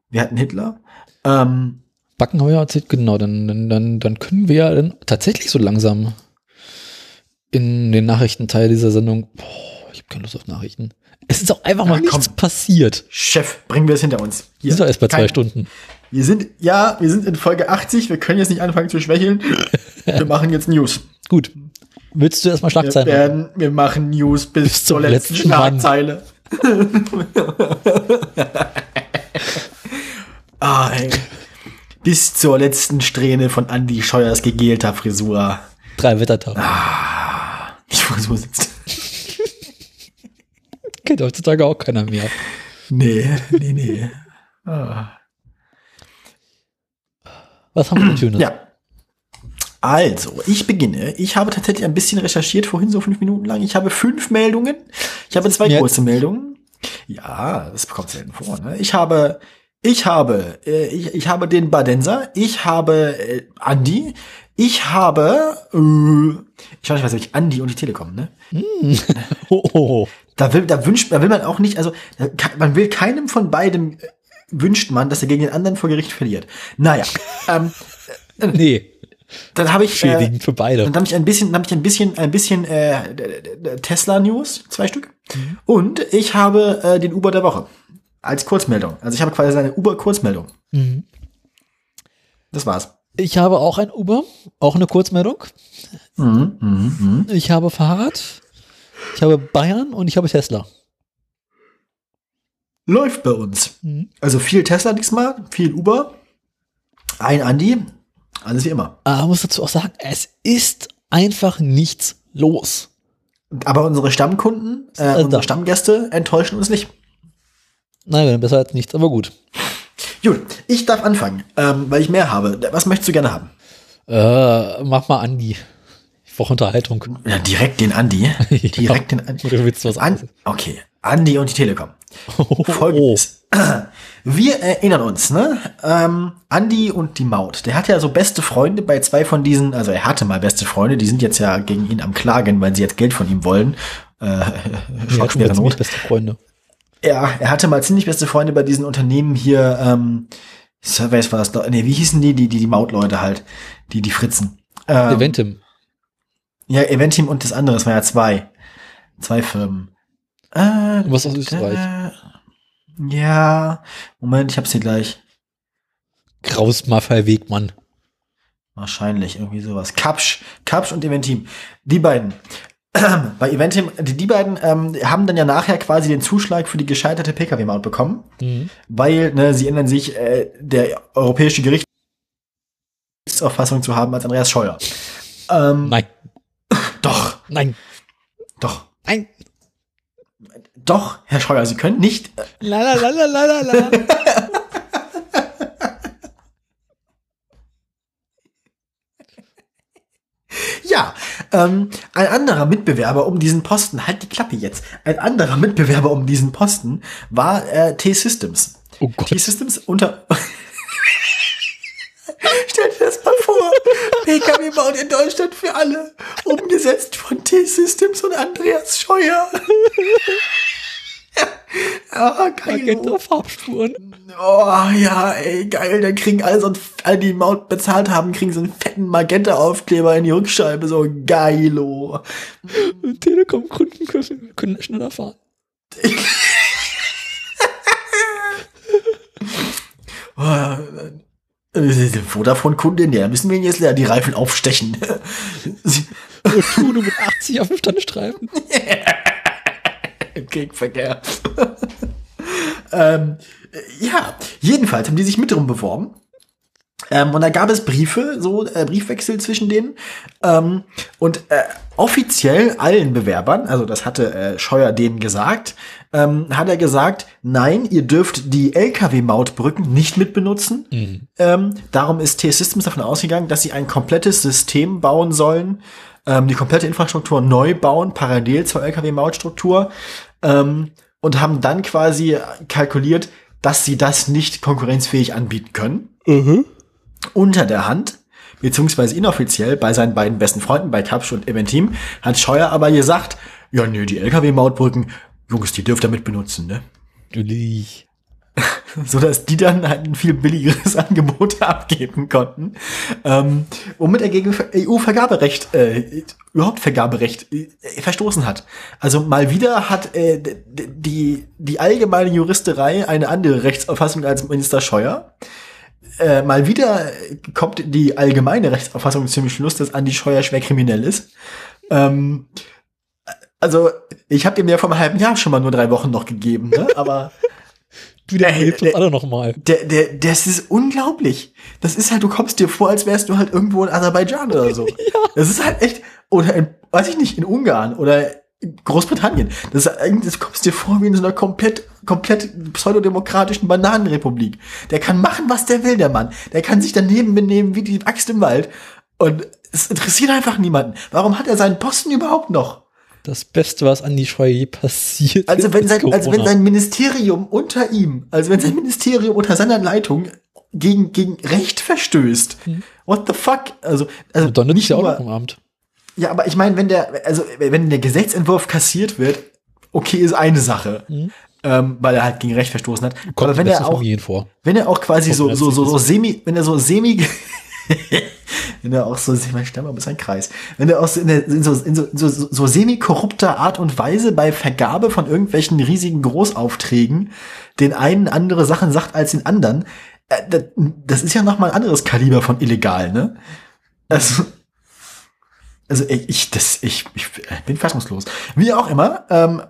wir hatten Hitler. Ähm, Backen haben wir ja erzählt, genau. Dann, dann, dann, dann können wir ja dann tatsächlich so langsam in den Nachrichtenteil dieser Sendung. Boah, ich habe keine Lust auf Nachrichten. Es ist auch einfach mal Ja, nichts passiert. Chef, bringen wir es hinter uns. Wir sind doch erst bei zwei Kein- Stunden. Wir sind, ja, wir sind in Folge 80, wir können jetzt nicht anfangen zu schwächeln. Wir machen jetzt News. Gut. Willst du erstmal Wir Schlagzeilen? werden, wir machen News bis, Bis zur letzten letzten. Schlagzeile. ah, ey. Bis zur letzten Strähne von Andy Scheuers gegelter Frisur. Drei Wettertage. Die Frisur sitzt. Kennt heutzutage auch keiner mehr. Nee, nee, nee. Ah. Was haben wir denn Schönes? Ja. Also, ich beginne. Ich habe tatsächlich ein bisschen recherchiert, vorhin so fünf Minuten lang. Ich habe fünf Meldungen. Ich habe zwei Jetzt? kurze Meldungen. Ja, das kommt selten vor. Ne? Ich habe Ich habe, äh, ich, ich habe den Badenser, ich habe äh, Andi, ich habe, äh, ich weiß nicht, was ich, Andi und die Telekom, ne? Oh, oh. Da will, da wünscht, da will man auch nicht, also kann- man will keinem von beidem äh, wünscht man, dass er gegen den anderen vor Gericht verliert. Naja, ähm, Nee, dann habe ich, äh, schädigend für beide. dann habe ich ein bisschen, dann habe ich ein bisschen, ein bisschen äh, Tesla News, zwei Stück, und ich habe äh, den Uber der Woche als Kurzmeldung. Also ich habe quasi eine Uber Kurzmeldung. Mhm. Das war's. Ich habe auch ein Uber, auch eine Kurzmeldung. Mhm, mhm, mhm. Ich habe Fahrrad, ich habe Bayern und ich habe Tesla. Läuft bei uns. Mhm. Also viel Tesla diesmal, viel Uber, ein Andi, alles wie immer. Aber man muss dazu auch sagen, es ist einfach nichts los. Aber unsere Stammkunden, äh, Also unsere da. Stammgäste enttäuschen uns nicht. Nein, besser als nichts, aber gut. Gut, ich darf anfangen, ähm, weil ich mehr habe. Was möchtest du gerne haben? Äh, mach mal Andi. Ich brauche Unterhaltung. Ja, direkt den Andi. Direkt den Andi. Oder willst du was An okay, Andi und die Telekom. Oh, Folgendes. Wir erinnern uns, ne? Ähm, Andi und die Maut. Der hatte ja so beste Freunde bei zwei von diesen, also er hatte mal beste Freunde, die sind jetzt ja gegen ihn am Klagen, weil sie jetzt Geld von ihm wollen. Äh, jetzt ziemlich Not. beste Freunde. Ja, er hatte mal ziemlich beste Freunde bei diesen Unternehmen hier, ähm, Surveys war das nee, wie hießen die, die, die, die Mautleute halt, die, die Fritzen. Ähm, Eventim. Ja, Eventim und das andere, es waren ja zwei. Zwei Firmen. Äh, Was aus Österreich? äh, Ja, Moment, ich hab's hier gleich. Kraus Maffei Wegmann. Wahrscheinlich, irgendwie sowas. Kapsch, Kapsch und Eventim. Die beiden. Bei Eventim, die, die beiden ähm, haben dann ja nachher quasi den Zuschlag für die gescheiterte Pkw-Maut bekommen, Mhm. weil ne, sie ändern sich äh, der europäische Gerichtsauffassung zu haben als Andreas Scheuer. Ähm, Nein, Doch, nein, doch, nein. Doch, Herr Scheuer, Sie können nicht äh, La la la la la la. Ja, ähm, ein anderer Mitbewerber um diesen Posten, halt die Klappe jetzt, ein anderer Mitbewerber um diesen Posten war äh, T-Systems. Oh. T-Systems unter... Stell dir das mal vor, PKW-Maut in Deutschland für alle, umgesetzt von T-Systems und Andreas Scheuer. Ah, geil. Magenta Farbspuren. Oh ja, ey, geil. Dann kriegen alle so ein, alle, die Maut bezahlt haben, kriegen so einen fetten Magenta-Aufkleber in die Rückscheibe. So geilo. Telekom-Kunden können, können schneller fahren. Oh, Vodafone-Kundin, ja, müssen wir ihn jetzt die Reifen aufstechen. Sie- Und du nur mit 80 auf dem Standestreifen. Im Gegenverkehr. ähm, ja, jedenfalls haben die sich mit drum beworben. Ähm, und da gab es Briefe, so äh, Briefwechsel zwischen denen. Ähm, und äh, offiziell allen Bewerbern, also das hatte äh, Scheuer denen gesagt, ähm, hat er gesagt, nein, ihr dürft die Lkw-Mautbrücken nicht mitbenutzen. Mhm. Ähm, darum ist T-Systems davon ausgegangen, dass sie ein komplettes System bauen sollen, ähm, die komplette Infrastruktur neu bauen, parallel zur Lkw-Mautstruktur, ähm, und haben dann quasi kalkuliert, dass sie das nicht konkurrenzfähig anbieten können. Unter der Hand, beziehungsweise inoffiziell bei seinen beiden besten Freunden, bei Kapsch und Eventim, hat Scheuer aber gesagt, ja, nö, die Lkw-Mautbrücken, Jungs, die dürft ihr mit benutzen, ne? Natürlich. so dass die dann halt ein viel billigeres Angebot abgeben konnten, ähm, womit er gegen EU-Vergaberecht, äh, überhaupt Vergaberecht äh, verstoßen hat. Also mal wieder hat äh, die die allgemeine Juristerei eine andere Rechtsauffassung als Minister Scheuer. Äh, mal wieder kommt die allgemeine Rechtsauffassung zum Schluss, dass Andi Scheuer schwer kriminell ist. Ähm, also ich habe ihm ja vor einem halben Jahr schon mal nur drei Wochen noch gegeben, ne? aber Du, der hilft äh, uns alle nochmal. der, der, das ist unglaublich. Das ist halt, du kommst dir vor, als wärst du halt irgendwo in Aserbaidschan oder so. Das ist halt echt, oder in, weiß ich nicht, in Ungarn oder in Großbritannien. Das ist eigentlich, das kommst dir vor wie in so einer komplett, komplett pseudodemokratischen Bananenrepublik. Der kann machen, was der will, der Mann. Der kann sich daneben benehmen wie die Axt im Wald. Und es interessiert einfach niemanden. Warum hat er seinen Posten überhaupt noch? Das Beste, was Andi Scheuer je passiert Also wenn ist sein, also wenn sein Ministerium unter ihm, also wenn sein Ministerium unter seiner Leitung gegen, gegen Recht verstößt. What the fuck? Also, also Und dann ist nicht ja auch noch Abend. ja, aber ich meine, wenn der, also wenn der Gesetzentwurf kassiert wird, okay, ist eine Sache. Ähm, weil er halt gegen Recht verstoßen hat. Kommt aber wenn er auch, wenn er auch quasi so, Kommt so, so, so semi, wenn er so semi, wenn er auch so, mein Stammbaum ist ein Kreis, wenn er auch so in, der, in, so, in so, so, so semi-korrupter Art und Weise bei Vergabe von irgendwelchen riesigen Großaufträgen den einen andere Sachen sagt als den anderen, äh, das, ist ja nochmal ein anderes Kaliber von illegal, ne? Also, also ich, ich, das, ich, ich bin fassungslos. Wie auch immer, ähm,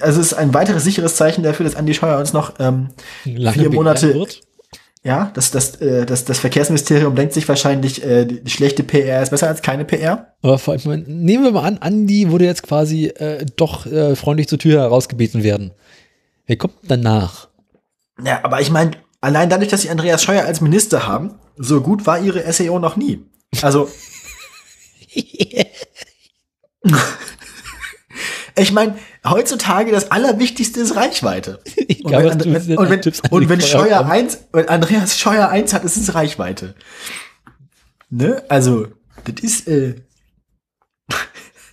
also es ist ein weiteres sicheres Zeichen dafür, dass Andi Scheuer uns noch ähm, Lange vier Monate- Wird. Ja, das, das, äh, das, das Verkehrsministerium denkt sich wahrscheinlich, äh, die, die schlechte PR ist besser als keine PR. Aber vor allem, nehmen wir mal an, Andi würde jetzt quasi äh, doch äh, freundlich zur Tür herausgebeten werden. Wer kommt danach? Ja, aber ich meine, allein dadurch, dass sie Andreas Scheuer als Minister haben, so gut war ihre SEO noch nie. Also, ich meine, heutzutage das Allerwichtigste ist Reichweite. Ich Und glaube, wenn, And- diese und wenn, und wenn Scheuer Scheuer 1, wenn Andreas Scheuer 1 hat, ist es Reichweite. Ne? Also, das ist, äh,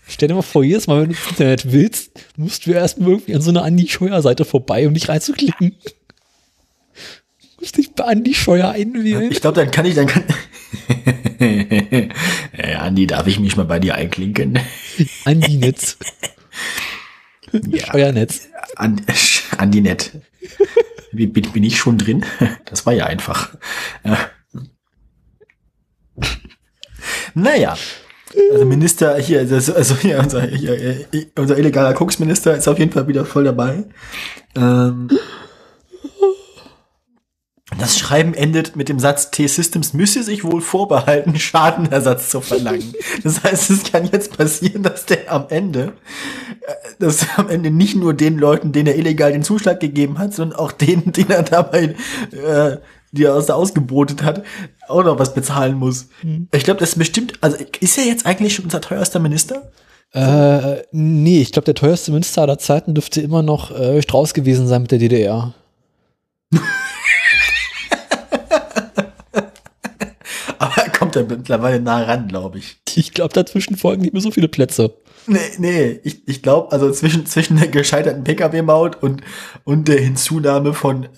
Stell dir mal vor, jedes Mal, wenn du ins Internet willst, musst du erst mal irgendwie an so einer Andi Scheuer-Seite vorbei, um dich reinzuklicken. Musst dich bei Andi Scheuer einwählen. Ich glaube, dann kann ich, dann kann. äh, Andi, darf ich mich mal bei dir einklinken? Andi Netz. Ja. Scheuernetz. An, Andi nett. Bin, bin bin ich schon drin? Das war ja einfach. Ja. Naja. Also Minister hier, also, also hier, unser, hier, äh, unser illegaler Koksminister ist auf jeden Fall wieder voll dabei. Ähm, das Schreiben endet mit dem Satz, T-Systems müsse sich wohl vorbehalten, Schadenersatz zu verlangen. Das heißt, es kann jetzt passieren, dass der am Ende, äh, dass er am Ende nicht nur den Leuten, denen er illegal den Zuschlag gegeben hat, sondern auch denen, denen er dabei, äh, die er aus der ausgebotet hat, auch noch was bezahlen muss. Ich glaube, das ist bestimmt, also ist er jetzt eigentlich schon unser teuerster Minister? Äh, nee, ich glaube, der teuerste Minister aller Zeiten dürfte immer noch äh, Strauß gewesen sein mit der DDR. Ja mittlerweile nah ran, glaube ich. Ich glaube, dazwischen folgen nicht mehr so viele Plätze. Nee, nee, ich, ich glaube, also zwischen, zwischen der gescheiterten Pkw-Maut und, und der Hinzunahme von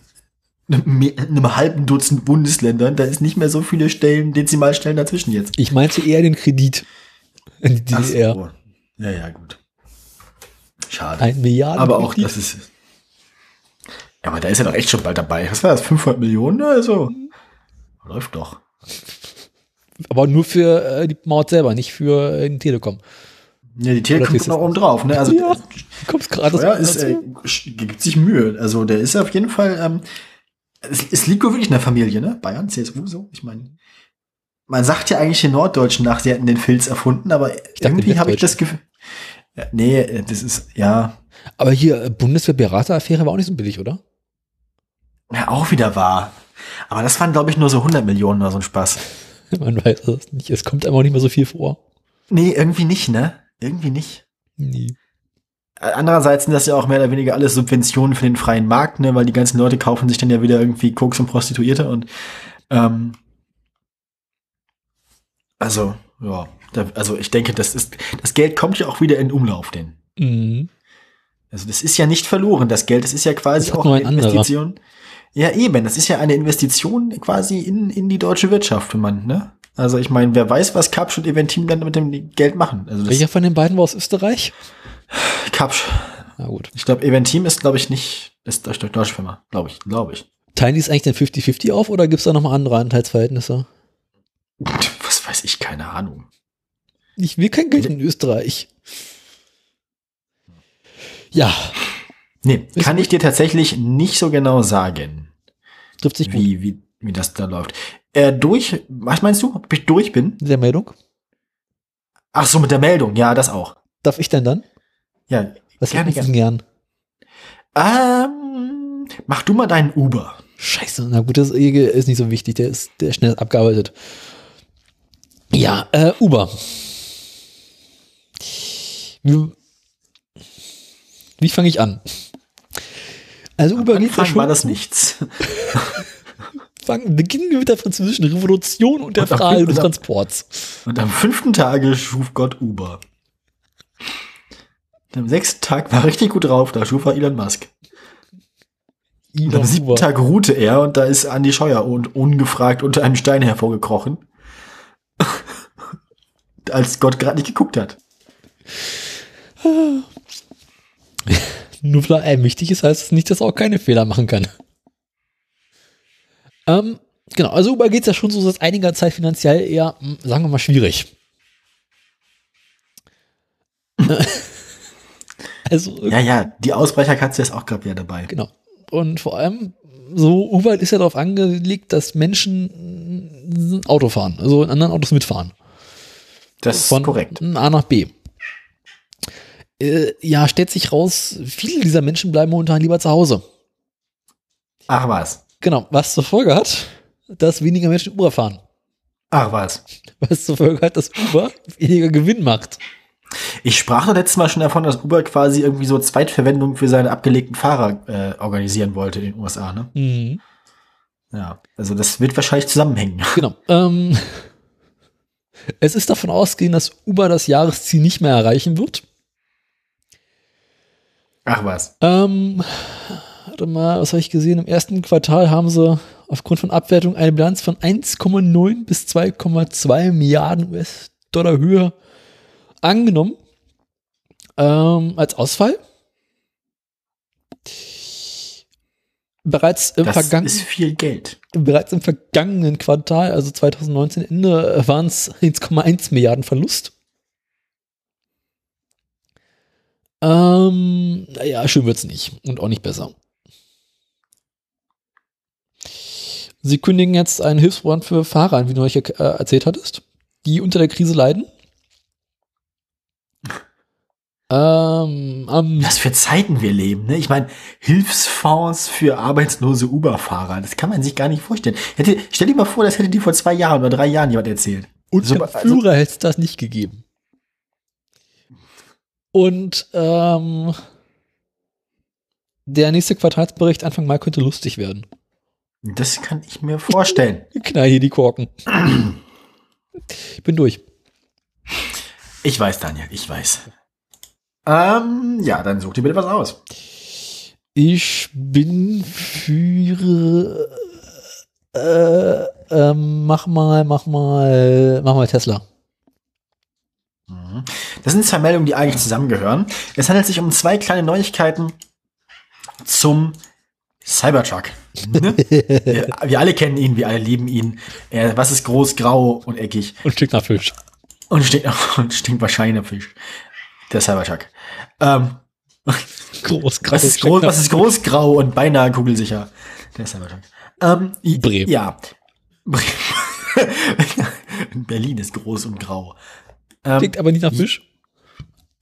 einem, halben Dutzend Bundesländern, da ist nicht mehr so viele Stellen, Dezimalstellen dazwischen jetzt. Ich meinte eher den Kredit an die DDR. so. Ja, ja, gut. Schade. Ein Milliarden aber auch das ist. Ja, aber da ist er doch echt schon bald dabei. Was war das? 500 Millionen? Also. Läuft doch. Aber nur für äh, die Maut selber, nicht für äh, den Telekom. Ja, die Telekom kommt noch oben drauf, ne? Also, ja, kommst gerade Ja, ist, äh, gibt sich Mühe. Also der ist auf jeden Fall, ähm, es, es liegt wohl wirklich in der Familie, ne? Bayern, CSU, so. Ich meine, man sagt ja eigentlich den Norddeutschen nach, sie hätten den Filz erfunden, aber dachte, irgendwie habe ich das Gefühl. Ja, nee, äh, das ist, ja, Aber hier, äh, Bundeswehr-Berater-Affäre war auch nicht so billig, oder? ja, auch wieder wahr. Aber das waren, glaube ich, nur so 100 Millionen oder so ein Spaß. Man weiß es nicht. Es kommt einem auch nicht mehr so viel vor. Nee, irgendwie nicht, ne? Irgendwie nicht. Nee. Äh, Andererseits sind das ja auch mehr oder weniger alles Subventionen für den freien Markt, ne, weil die ganzen Leute kaufen sich dann ja wieder irgendwie Koks und Prostituierte und ähm, also, ja, da, also ich denke, das ist, das Geld kommt ja auch wieder in Umlauf, denn. Mhm. Also das ist ja nicht verloren, das Geld, das ist ja quasi auch eine ein anderer. Ja, eben, das ist ja eine Investition quasi in, in die deutsche Wirtschaft, wenn man, ne? Also ich meine, wer weiß, was Kapsch und Eventim dann mit dem Geld machen. Also Welcher von den beiden war aus Österreich? Kapsch. Na gut. Ich glaube, Eventim ist, glaube ich, nicht, ist durch durch deutsche Firma, glaube ich, glaube ich. Teilen die es eigentlich denn 50-50 auf oder gibt es da nochmal andere Anteilsverhältnisse? Was weiß ich, keine Ahnung. Ich will kein Geld in Österreich. Ja, Nee, Ist kann ich dir tatsächlich nicht so genau sagen, trifft sich gut wie, wie, wie das da läuft. Äh, durch, was meinst du, ob ich durch bin? mit der Meldung. Ach so, mit der Meldung, ja, das auch. Darf ich denn dann? Ja, Was Gerne, Sie gern? ähm, mach du mal deinen Uber. Scheiße, na gut, das ist nicht so wichtig, der ist, der ist schnell abgearbeitet. Ja, äh, Uber. Wir- Wie fange ich an? Also Uber geht ja Anfang war das nichts. Beginnen wir mit der französischen Revolution und der Und am- Frage des am- Transports. Und am fünften Tage schuf Gott Uber. Und am sechsten Tag war richtig gut drauf, da schuf er Elon Musk. Und am Elon siebten Uber. Tag ruhte er und da ist Andy Scheuer und ungefragt unter einem Stein hervorgekrochen. Als Gott gerade nicht geguckt hat. Nur weil er wichtig ist, heißt es nicht, dass er auch keine Fehler machen kann. Ähm, genau, also Uber geht es ja schon so seit einiger Zeit finanziell eher, hm, sagen wir mal, schwierig. also, Ja, ja, die Ausbrecherkatze ist auch gerade wieder dabei. genau. Und vor allem, so Uber ist ja darauf angelegt, dass Menschen ein Auto fahren, also in anderen Autos mitfahren. Das ist von korrekt. A nach B. Äh, ja, stellt sich raus, viele dieser Menschen bleiben momentan lieber zu Hause. Ach was. Genau, was zur Folge hat, dass weniger Menschen Uber fahren. Ach was. Was zur Folge hat, dass Uber weniger Gewinn macht. Ich sprach doch letztes Mal schon davon, dass Uber quasi irgendwie so Zweitverwendung für seine abgelegten Fahrer äh, organisieren wollte in den USA, ne? Mhm. Ja. Also das wird wahrscheinlich zusammenhängen. Genau. Ähm, es ist davon ausgehen, dass Uber das Jahresziel nicht mehr erreichen wird. Ach was. Ähm, warte mal, was habe ich gesehen? Im ersten Quartal haben sie aufgrund von Abwertung eine Bilanz von 1,9 bis 2,2 Milliarden US-Dollar Höhe angenommen. Ähm, als Ausfall. Bereits im, bereits im vergangenen Quartal, also 2019 Ende, waren es 1,1 Milliarden Verlust. Ähm, naja, schön wird's nicht. Und auch nicht besser. Sie kündigen jetzt einen Hilfsprogramm für Fahrer an, wie du euch äh, erzählt hattest, die unter der Krise leiden. Ähm, am Was für Zeiten wir leben, ne? Ich meine, Hilfsfonds für arbeitslose Uber-Fahrer, das kann man sich gar nicht vorstellen. Hätte, stell dir mal vor, das hätte dir vor zwei Jahren oder drei Jahren jemand erzählt. Unter So, also- Führer hätte es das nicht gegeben. Und ähm, der nächste Quartalsbericht Anfang Mai könnte lustig werden. Das kann ich mir vorstellen. Knall hier die Korken. Ich bin durch. Ich weiß, Daniel, ich weiß. Ähm, ja, dann such dir bitte was aus. Ich bin für äh, ähm, mach mal, mach mal, mach mal Tesla. Das sind zwei Meldungen, die eigentlich zusammengehören. Es handelt sich um zwei kleine Neuigkeiten zum Cybertruck. Ne? wir, wir alle kennen ihn, wir alle lieben ihn. Er, was ist groß, grau und eckig Und Stück nach Fisch. und stinkt, und stinkt wahrscheinlich nach Fisch. Der Cybertruck. Ähm, Groß, was ist groß, was ist groß, grau und beinahe kugelsicher? Der Cybertruck. Ähm, Bremen. Ja. Bremen. Berlin ist groß und grau. Ähm, Klingt aber nicht nach Fisch.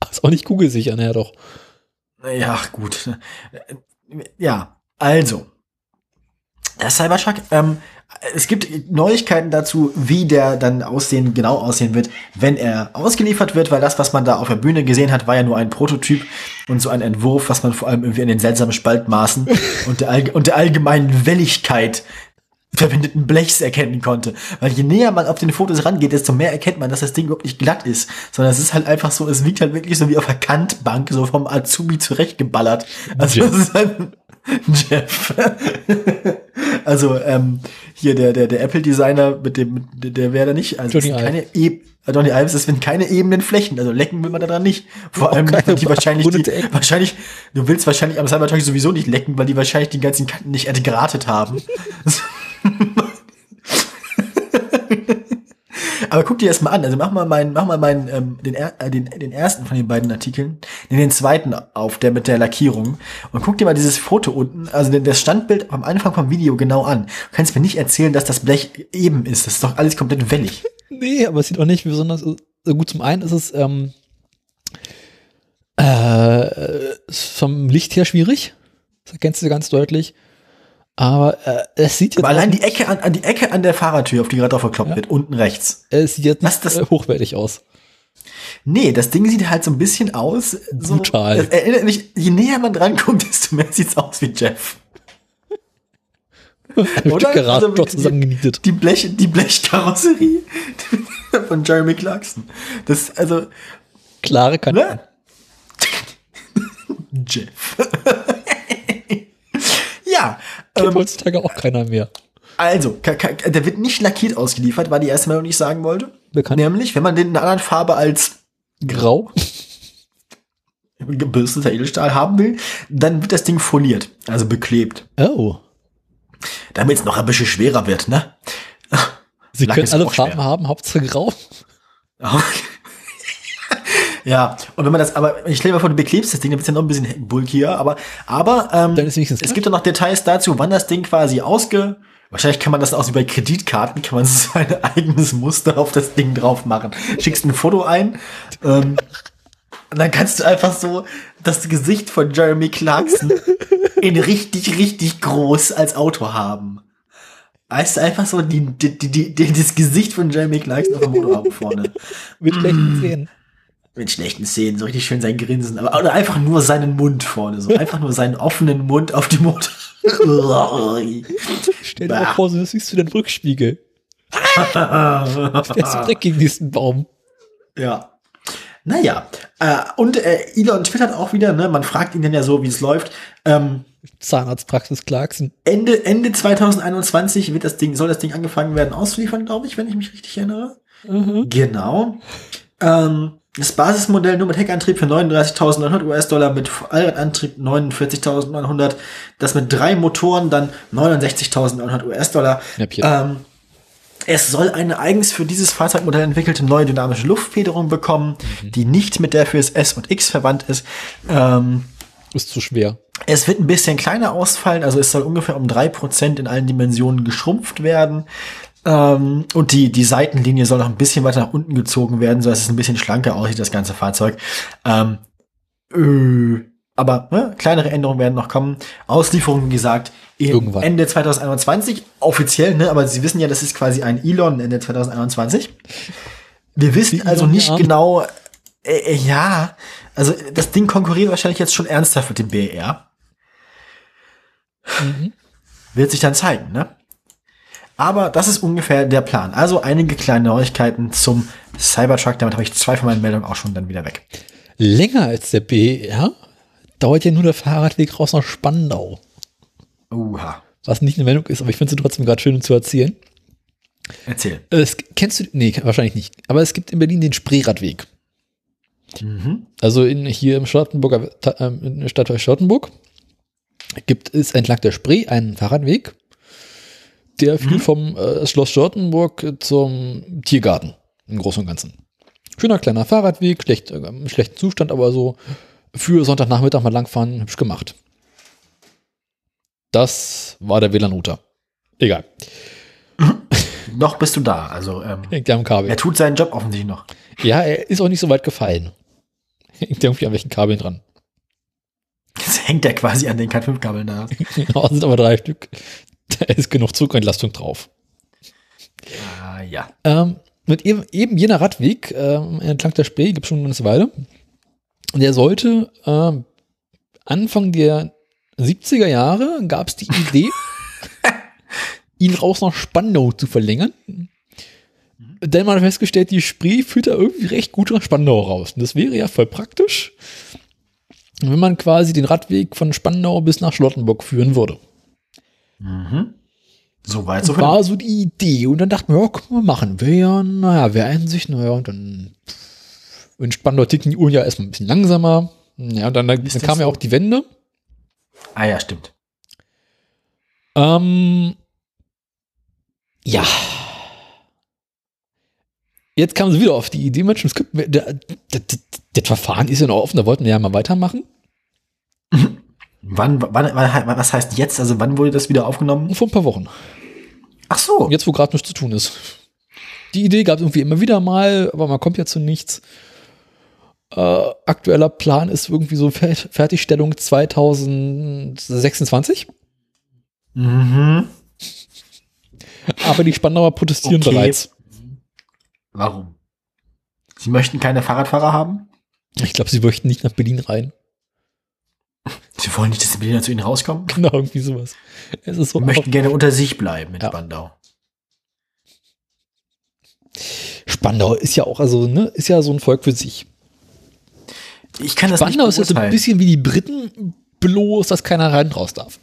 Ist auch nicht kugelsicher, naja doch. Ja, gut. Ja, also. Der Cybertruck, ähm, es gibt Neuigkeiten dazu, wie der dann aussehen, genau aussehen wird, wenn er ausgeliefert wird, weil das, was man da auf der Bühne gesehen hat, war ja nur ein Prototyp und so ein Entwurf, was man vor allem irgendwie an den seltsamen Spaltmaßen und der, und der allgemeinen Welligkeit verwendeten Blechs erkennen konnte. Weil je näher man auf den Fotos rangeht, desto mehr erkennt man, dass das Ding überhaupt nicht glatt ist, sondern es ist halt einfach so, es wiegt halt wirklich so wie auf der Kantbank, so vom Azubi zurechtgeballert. Also Jeff. es ist halt Jeff. also ähm, hier der der der Apple Designer mit dem mit, der wäre da nicht also Johnny sind keine e Johnny Ives, das sind keine ebenen Flächen, also lecken will man da dran nicht. Vor allem, weil die wahrscheinlich, die, wahrscheinlich, du willst wahrscheinlich am Cybertruck sowieso nicht lecken, weil die wahrscheinlich die ganzen Kanten nicht entgratet haben. Aber guck dir das mal an. Also mach mal meinen, mach mal meinen, ähm, den, äh, den, den ersten von den beiden Artikeln, nimm den zweiten auf, der mit der Lackierung und guck dir mal dieses Foto unten, also das Standbild am Anfang vom Video genau an. Du kannst mir nicht erzählen, dass das Blech eben ist. Das ist doch alles komplett wellig. Nee, aber es sieht auch nicht besonders so gut. Zum einen ist es ähm, äh, vom Licht her schwierig. Das erkennst du ganz deutlich. Aber äh, es sieht jetzt Aber allein die Ecke an, an die Ecke an der Fahrertür, auf die gerade drauf verkloppt Ja. wird, unten rechts. es sieht jetzt nicht das- äh, hochwertig aus. Nee, das Ding sieht halt so ein bisschen aus. So, Brutal. Es erinnert mich, je näher man dran kommt, desto mehr sieht's aus wie Jeff. Oder? Dicke Also zusammengenietet. Die Blech, die Blechkarosserie von Jeremy Clarkson. Das, also, Klare Kanten. ne? Jeff. ja, Kennt ähm, heutzutage auch keiner mehr. also, der wird nicht lackiert ausgeliefert, war die erste Meldung, die ich sagen wollte. Bekannt. Nämlich, wenn man den in einer anderen Farbe als Grau. gebürsteter Edelstahl haben will, dann wird das Ding foliert, also beklebt. Oh. Damit es noch ein bisschen schwerer wird, ne? Sie Lack können alle Farben schwer. haben, Hauptsache grau. ja, und wenn man das, aber ich stelle mir vor, du beklebst das Ding, dann wird es ja noch ein bisschen bulkier, aber, aber ähm, Dann ist es gibt ja noch Details dazu, wann das Ding quasi ausge... Wahrscheinlich kann man das auch wie bei Kreditkarten, kann man sein eigenes Muster auf das Ding drauf machen. Schickst ein Foto ein, ähm, und dann kannst du einfach so das Gesicht von Jeremy Clarkson in richtig, richtig groß als Auto haben. Weißt du, einfach so die, die, die, die, das Gesicht von Jeremy Clarkson auf dem Motor haben vorne. mit schlechten Zähnen. Mit schlechten Szenen, so richtig schön sein Grinsen. Aber, oder einfach nur seinen Mund vorne, so einfach nur seinen offenen Mund auf dem Motor. Stell dir mal vor, so siehst du den Rückspiegel. Der ist dreckig gegen diesen Baum. Ja. Naja, äh, und äh, Elon twittert auch wieder, ne, man fragt ihn dann ja so, wie es läuft. Ähm, Zahnarztpraxis Clarkson. Ende, Ende 2021 wird das Ding, soll das Ding angefangen werden auszuliefern, glaube ich, wenn ich mich richtig erinnere. Genau. Ähm, das Basismodell nur mit Heckantrieb für 39.900 US-Dollar, mit Allradantrieb 49.900, das mit drei Motoren dann 69.900 US-Dollar. Ähm, es soll eine eigens für dieses Fahrzeugmodell entwickelte neue dynamische Luftfederung bekommen, die nicht mit der fürs S und X verwandt ist. Ähm, Ist zu schwer. es wird ein bisschen kleiner ausfallen, also es soll ungefähr um drei Prozent in allen Dimensionen geschrumpft werden. Ähm, und die, die Seitenlinie soll noch ein bisschen weiter nach unten gezogen werden, sodass es ein bisschen schlanker aussieht, das ganze Fahrzeug. Ähm, äh, aber ne, kleinere Änderungen werden noch kommen. Auslieferung, wie gesagt, Irgendwann. Ende 2021, offiziell, ne, aber Sie wissen ja, das ist quasi ein Elon Ende 2021. Wir wissen also nicht ja. genau, äh, äh, ja, also das Ding konkurriert wahrscheinlich jetzt schon ernsthaft mit dem BR. Mhm. Wird sich dann zeigen, ne? Aber das ist ungefähr der Plan. Also einige kleine Neuigkeiten zum Cybertruck. Damit habe ich zwei von meinen Meldungen auch schon dann wieder weg. Länger als der BR dauert ja nur der Fahrradweg raus nach Spandau. Uha. Was nicht eine Meldung ist, aber ich finde es trotzdem gerade schön zu erzählen. Erzähl. Es, kennst du, nee, wahrscheinlich nicht. Aber es gibt in Berlin den Spreeradweg. Mhm. Also in, hier im Charlottenburger, ähm, in der Stadt Charlottenburg gibt es entlang der Spree einen Fahrradweg, der führt vom äh, Schloss Charlottenburg zum Tiergarten im Großen und Ganzen. Schöner kleiner Fahrradweg, schlecht, äh, im schlechten Zustand, aber so für Sonntagnachmittag mal langfahren, hübsch gemacht. Das war der WLAN-Router. Egal. Noch bist du da. Also ähm, am Kabel. er tut seinen Job offensichtlich noch. Ja, er ist auch nicht so weit gefallen. Hängt irgendwie an welchen Kabeln dran. Jetzt hängt er quasi an den Cat5-Kabeln da. Genau, sind aber drei Stück. Da ist genug Zugentlastung drauf. Ah, ja. Ähm, mit eben, eben jener Radweg ähm, entlang der Spree gibt es schon eine ganze Weile. Und der sollte ähm, Anfang der 70er Jahre gab es die Idee, ihn raus nach Spandau zu verlängern. Denn man hat festgestellt, die Spree führt da irgendwie recht gut nach Spandau raus. Und das wäre ja voll praktisch, wenn man quasi den Radweg von Spandau bis nach Charlottenburg führen würde. So weit, so war so die Idee. Und dann dachten wir, ja, können wir machen. Wir ja, naja, wer Einsicht, naja, und dann Spandau ticken die Uhren ja erstmal ein bisschen langsamer. Ja, und dann, dann, dann das kam ja so? auch die Wende. Ah ja, stimmt. Ähm, ja. Jetzt kamen sie wieder auf die Idee, Mensch, der, der, der, das Verfahren ist ja noch offen, da wollten wir ja mal weitermachen. Wann, wann, wann, was heißt jetzt? Also wann wurde das wieder aufgenommen? Vor ein paar Wochen. Ach so. Jetzt, wo gerade nichts zu tun ist. Die Idee gab es irgendwie immer wieder mal, aber man kommt ja zu nichts. Äh, aktueller Plan ist irgendwie so Fer Fertigstellung 2026. Mhm. Aber die Spandauer protestieren Okay. bereits. Warum? Sie möchten keine Fahrradfahrer haben? Ich glaube, sie möchten nicht nach Berlin rein. Sie wollen nicht, dass die Berliner zu ihnen rauskommen? Genau, irgendwie sowas. Es ist so Sie möchten gerne unter sich bleiben in Ja. Spandau. Spandau ist ja auch, also, ne, ist ja so ein Volk für sich. Ich kann das Spandau ist nicht ja so ein bisschen wie die Briten, bloß, dass keiner rein und raus darf.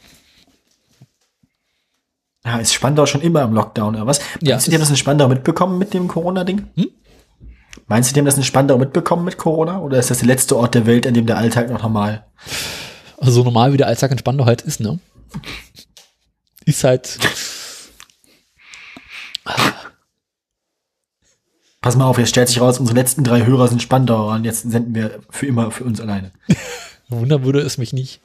Ja, ist Spandau schon immer im Lockdown, oder was? Ja, Meinst du, die haben ist- das in Spandau mitbekommen mit dem Corona-Ding? Hm? Meinst du, die haben das in Spandau mitbekommen mit Corona? Oder ist das der letzte Ort der Welt, an dem der Alltag noch normal? Also so normal wie der Alltag in Spandau halt ist, ne? Ist halt, Pass mal auf, jetzt stellt sich raus, unsere letzten drei Hörer sind Spandauer und jetzt senden wir für immer für uns alleine. Wunder würde es mich nicht.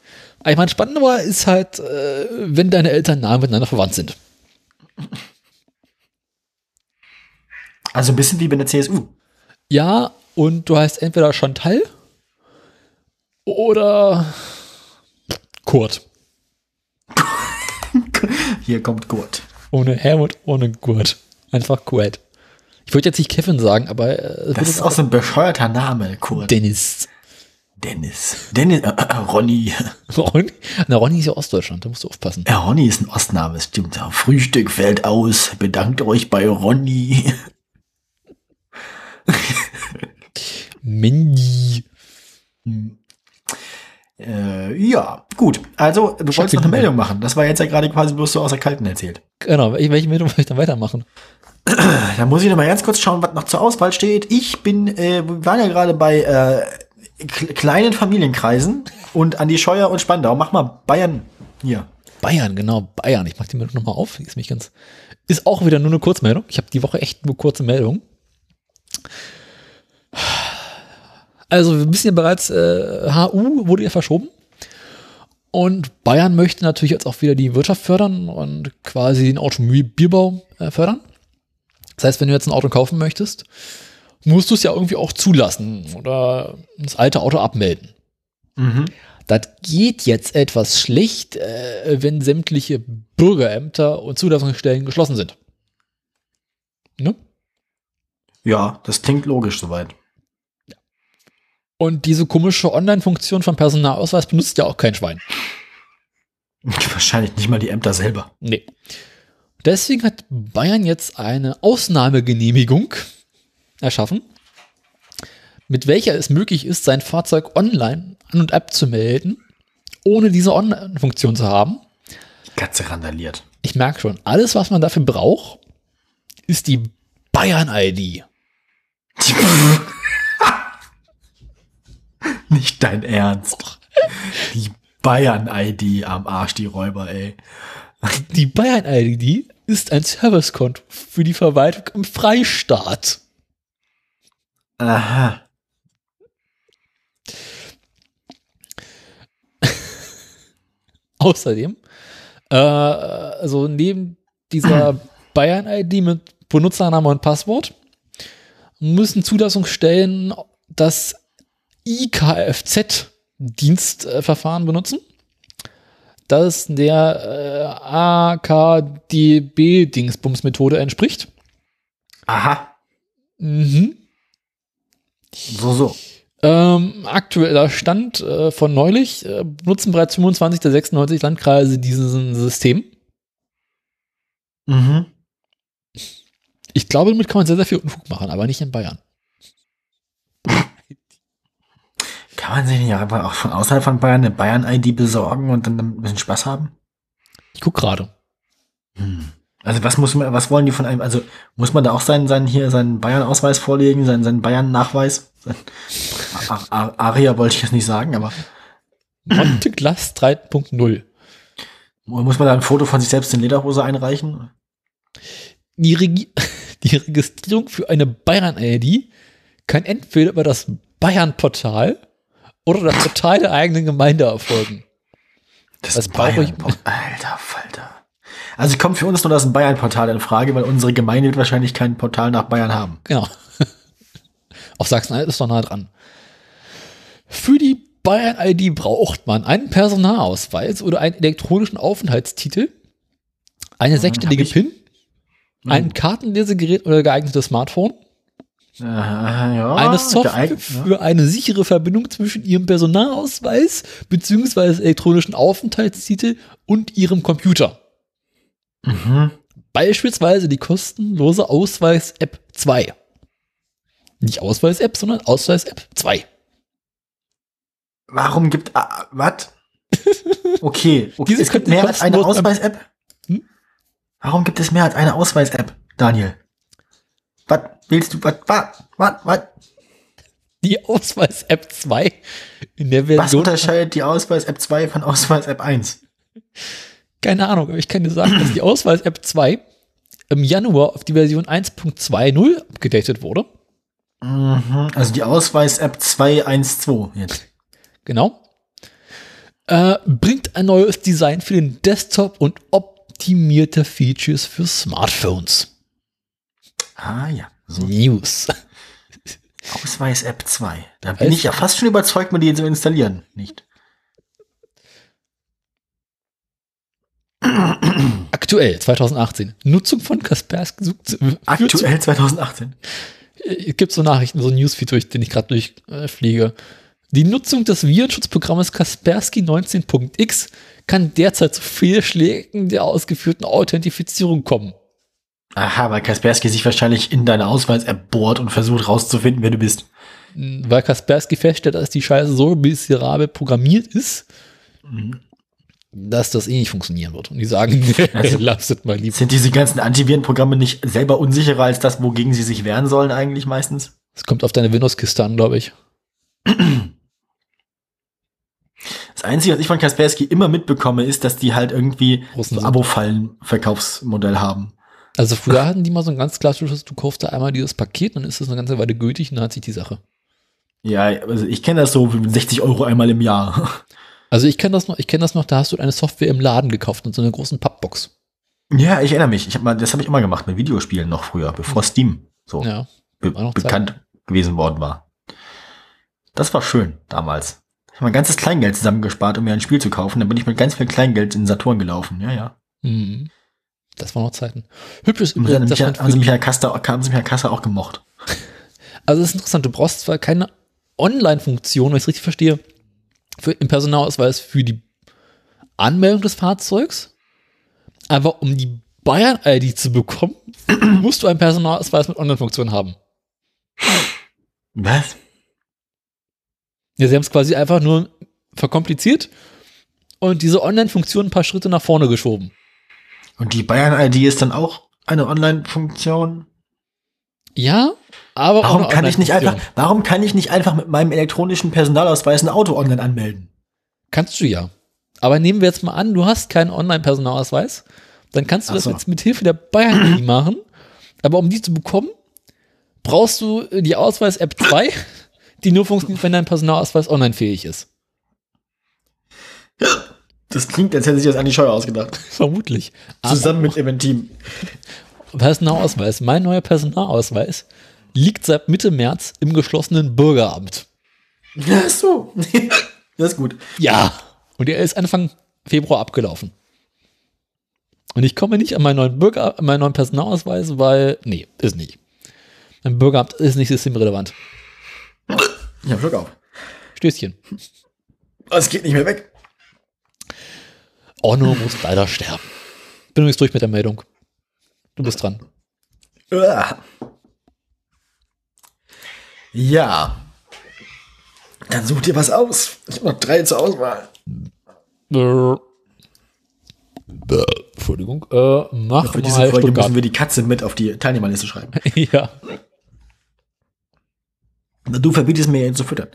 Ich meine, Spandauer ist halt, äh, wenn deine Eltern nah miteinander verwandt sind. Also ein bisschen wie bei der CSU. Ja, und du heißt entweder Chantal oder Kurt. Hier kommt Gurt. Ohne Helmut, ohne Gurt. Einfach Kurt. Ich würde jetzt nicht Kevin sagen, aber äh, Das ist auch so ein bescheuerter Name, Kurt. Dennis. Dennis. Dennis, äh, äh, Ronny. Ronny? Na, Ronny ist ja Ostdeutschland, da musst du aufpassen. Ja, Ronny ist ein Ostname, stimmt. Frühstück fällt aus. Bedankt euch bei Ronny. Mandy. Äh, ja, gut. Also, du wolltest noch eine Meldung machen. Das war jetzt ja gerade quasi bloß so aus der Kalten erzählt. Genau, welche Meldung soll ich dann weitermachen? Da muss ich noch mal ganz kurz schauen, was noch zur Auswahl steht. Ich bin, äh, wir waren ja gerade bei äh, kle- kleinen Familienkreisen und Andi Scheuer und Spandau. Mach mal Bayern hier. Bayern, genau, Bayern. Ich mach die Meldung nochmal auf. Ist mich ganz. Ist auch wieder nur eine Kurzmeldung. Ich habe die Woche echt nur kurze Meldungen. Also, wir wissen ja bereits, äh, HU wurde ja verschoben. Und Bayern möchte natürlich jetzt auch wieder die Wirtschaft fördern und quasi den Automobilbau äh, fördern. Das heißt, wenn du jetzt ein Auto kaufen möchtest, musst du es ja irgendwie auch zulassen oder das alte Auto abmelden. Mhm. Das geht jetzt etwas schlecht, äh, wenn sämtliche Bürgerämter und Zulassungsstellen geschlossen sind. Ne? Ja, das klingt logisch soweit. Und diese komische Online-Funktion vom Personalausweis benutzt ja auch kein Schwein. Wahrscheinlich nicht mal die Ämter selber. Nee. Deswegen hat Bayern jetzt eine Ausnahmegenehmigung erschaffen, mit welcher es möglich ist, sein Fahrzeug online an und abzumelden, ohne diese Online-Funktion zu haben. Die Katze randaliert. Ich merke schon, alles, was man dafür braucht, ist die Bayern-ID. Nicht dein Ernst. Die Bayern-ID am Arsch, die Räuber, ey. Die Bayern-ID ist ein Servicekonto für die Verwaltung im Freistaat. Aha. Außerdem, äh, also neben dieser Bayern-ID mit Benutzername und Passwort, müssen Zulassungsstellen das IKFZ-Dienstverfahren benutzen. Das der äh, AKDB-Dingsbums-Methode entspricht. Aha. Mhm. So, so. Ähm, aktueller Stand äh, von neulich äh, benutzen bereits 25 der 96 Landkreise dieses System. Mhm. Ich glaube, damit kann man sehr, sehr viel Unfug machen, aber nicht in Bayern. Kann man sich nicht einfach auch von außerhalb von Bayern eine Bayern-ID besorgen und dann ein bisschen Spaß haben? Ich guck gerade. Hm. Also was muss man, was wollen die von einem, also muss man da auch seinen, seinen hier, seinen Bayern-Ausweis vorlegen, seinen, seinen Bayern-Nachweis? Aria wollte ich jetzt nicht sagen, aber Monte Glass 3.0. muss man da ein Foto von sich selbst in Lederhose einreichen? Die, Regi die Registrierung für eine Bayern-ID kann entweder über das Bayern-Portal oder das Portal der eigenen Gemeinde erfolgen. Das, Das brauche ich- Alter Falter. Also kommt für uns nur das Bayern-Portal in Frage, weil unsere Gemeinde wird wahrscheinlich kein Portal nach Bayern haben. Genau. Auf Sachsen-Anhalt ist doch nah dran. Für die Bayern-ID braucht man einen Personalausweis oder einen elektronischen Aufenthaltstitel, eine sechsstellige hab ich. PIN, ein Kartenlesegerät oder geeignetes Smartphone, ja, eine Software für eine sichere Verbindung zwischen ihrem Personalausweis beziehungsweise elektronischen Aufenthaltstitel und ihrem Computer. Mhm. Beispielsweise die kostenlose Ausweis-App 2. Nicht Ausweis-App, sondern Ausweis-App 2. Warum gibt, ah, was? Okay, okay. Diese es gibt mehr als eine Ausweis-App? Hm? Warum gibt es mehr als eine Ausweis-App, Daniel? Was willst du, was, was, was, was? Die Ausweis-App 2 in der Was Version. unterscheidet die Ausweis-App 2 von Ausweis-App 1? Keine Ahnung, aber ich kann dir sagen, dass die Ausweis-App 2 im Januar auf die Version 1.20 abgedatet wurde. Mhm, also die Ausweis-App 212 jetzt. Genau. Äh, bringt ein neues Design für den Desktop und optimierte Features für Smartphones. Ah ja, so News. Ausweis-App 2. Da bin Weiß- ich ja fast schon überzeugt, mal die zu installieren. Nicht? Aktuell, 2018. Nutzung von Kaspersky. Aktuell 2018. zu- äh, gibt so Nachrichten, so ein Newsfeed, durch den ich gerade durchfliege. Die Nutzung des Virenschutzprogrammes Kaspersky 19.x kann derzeit zu Fehlschlägen der ausgeführten Authentifizierung kommen. Aha, weil Kaspersky sich wahrscheinlich in deine Ausweis-App bohrt und versucht rauszufinden, wer du bist. Weil Kaspersky feststellt, dass die Scheiße so miserabel programmiert ist, dass das eh nicht funktionieren wird. Und die sagen, Also- lasst mal lieber. Sind diese ganzen Antivirenprogramme nicht selber unsicherer als das, wogegen sie sich wehren sollen eigentlich meistens? Es kommt auf deine Windows-Kiste an, glaube ich. Das Einzige, was ich von Kaspersky immer mitbekomme, ist, dass die halt irgendwie Russen so. Abo-Fallen-Verkaufsmodell haben. Also früher hatten die mal so ein ganz klassisches, du kaufst da einmal dieses Paket, dann ist das eine ganze Weile gültig und dann hat sich die Sache. Ja, also ich kenne das so wie 60 Euro einmal im Jahr. Also ich kenne das noch, ich kenne das noch, da hast du eine Software im Laden gekauft und so eine großen Pappbox. Ja, ich erinnere mich. Ich hab mal, das habe ich immer gemacht mit Videospielen noch früher, bevor Steam so Ja. be bekannt gewesen worden war. Das war schön damals. Ich habe mein ganzes Kleingeld zusammengespart, um mir ein Spiel zu kaufen. Dann bin ich mit ganz viel Kleingeld in Saturn gelaufen. Ja, ja. Mhm. Das waren noch Zeiten. Hübsches haben übrigens, mich, ja- haben sie für mich die, ja Kasse, haben sie mich ja Kasse auch gemocht. also es ist interessant, du brauchst zwar keine Online-Funktion, wenn ich es richtig verstehe, für, im Personalausweis für die Anmeldung des Fahrzeugs, aber um die Bayern-ID zu bekommen, musst du einen Personalausweis mit Online-Funktion haben. Was? Ja, sie haben es quasi einfach nur verkompliziert und diese Online-Funktion ein paar Schritte nach vorne geschoben. Und die Bayern-ID ist dann auch eine Online-Funktion? Ja, aber Warum kann ich nicht einfach, warum kann ich nicht einfach mit meinem elektronischen Personalausweis ein Auto online anmelden? Kannst du ja. Aber nehmen wir jetzt mal an, du hast keinen Online-Personalausweis, dann kannst du Ach das so. jetzt mit Hilfe der Bayern-ID machen. Aber um die zu bekommen, brauchst du die Ausweis-App 2, die nur funktioniert, wenn dein Personalausweis online fähig ist. Das klingt, als hätte sich das Andi Scheuer ausgedacht. Vermutlich. Zusammen mit Eventim. Personalausweis, mein neuer Personalausweis, liegt seit Mitte März im geschlossenen Bürgeramt. Ach so. Das ist gut. Ja. Und er ist Anfang Februar abgelaufen. Und ich komme nicht an meinen neuen Bürger, an meinen neuen Personalausweis, weil, nee, ist nicht. Mein Bürgeramt ist nicht systemrelevant. Ich hab Glück auf. Stößchen. Es geht nicht mehr weg. Orno muss leider sterben. Bin übrigens durch mit der Meldung. Du bist dran. Ja. Dann such dir was aus. Ich habe noch drei zur Auswahl. Entschuldigung. Äh, mach Für diese mal Folge Stuttgart. müssen wir die Katze mit auf die Teilnehmerliste schreiben. ja. Du verbietest mir ihn zu füttern.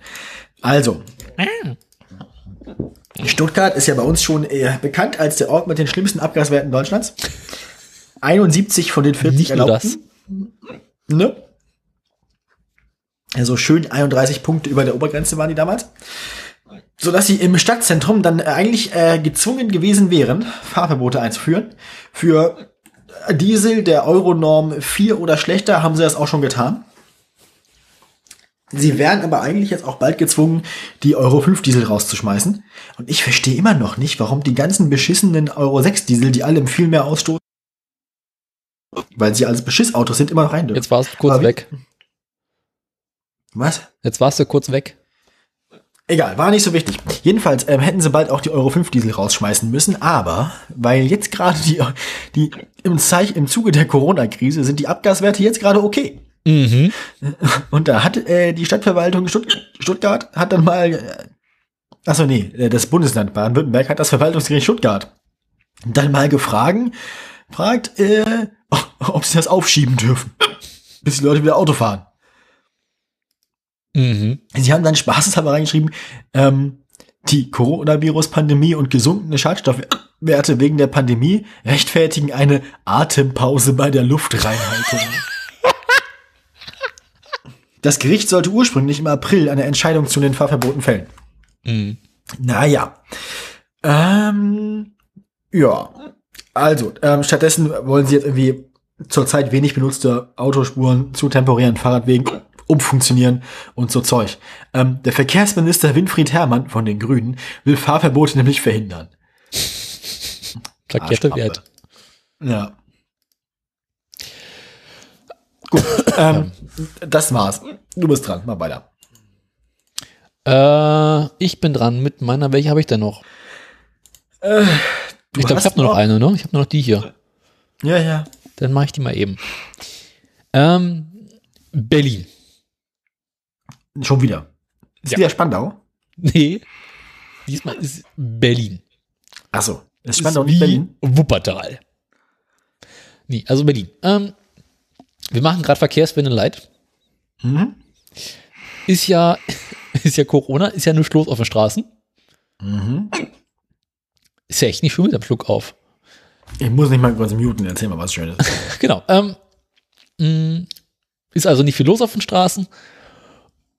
Also. Stuttgart ist ja bei uns schon eher bekannt als der Ort mit den schlimmsten Abgaswerten Deutschlands. 71 von den 40 Nicht erlaubten. Ne? Also schön 31 Punkte über der Obergrenze waren die damals. Sodass sie im Stadtzentrum dann äh, eigentlich äh, gezwungen gewesen wären, Fahrverbote einzuführen. Für Diesel der Euronorm 4 oder schlechter haben sie das auch schon getan. Sie wären aber eigentlich jetzt auch bald gezwungen, die Euro 5 Diesel rauszuschmeißen. Und ich verstehe immer noch nicht, warum die ganzen beschissenen Euro 6 Diesel, die alle viel mehr ausstoßen, weil sie alles Beschissautos sind, immer noch rein dürfen. Jetzt warst du kurz Aber weg. Was? Jetzt warst du kurz weg. Egal, war nicht so wichtig. Jedenfalls ähm, hätten sie bald auch die Euro 5 Diesel rausschmeißen müssen, aber weil jetzt gerade die, die im, Zeich, im Zuge der Corona-Krise sind die Abgaswerte jetzt gerade okay. Mhm. Und da hat äh, die Stadtverwaltung Stutt Stuttgart hat dann mal, äh, achso nee, äh, das Bundesland Baden-Württemberg hat das Verwaltungsgericht Stuttgart dann mal gefragt, fragt, äh, ob sie das aufschieben dürfen, bis die Leute wieder Auto fahren. Mhm. Sie haben dann spaßeshalber reingeschrieben, ähm, die Coronavirus-Pandemie und gesunkene Schadstoffwerte wegen der Pandemie rechtfertigen eine Atempause bei der Luftreinhaltung. Das Gericht sollte ursprünglich im April eine Entscheidung zu den Fahrverboten fällen. Mhm. Naja. Ähm, ja. Also, ähm, stattdessen wollen sie jetzt irgendwie zurzeit wenig benutzte Autospuren zu temporären Fahrradwegen umfunktionieren und so Zeug. Ähm, der Verkehrsminister Winfried Herrmann von den Grünen will Fahrverbote nämlich verhindern. Arschpappe. Wert. Ja. Gut, ähm, das war's. Du bist dran, mal weiter. Äh, ich bin dran mit meiner, welche habe ich denn noch? Äh, ich glaube, ich habe nur noch eine, ne? Ich habe nur noch die hier. Ja, ja. Dann mache ich die mal eben. Ähm, Berlin. Schon wieder. Ist Ja. wieder Spandau? Nee. Diesmal ist Berlin. Achso. Ist Ist Spandau wie nicht Berlin? Wuppertal. Nee, also Berlin. Ähm, wir machen gerade Verkehrswende leid. Mhm. Ist ja, ist ja Corona, ist ja nur los auf den Straßen. Mhm. Ist ja echt nicht schon mit am Schluck auf. Ich muss nicht mal kurz muten, erzähl mal was Schönes. Genau. Ähm, mh, ist also nicht viel los auf den Straßen.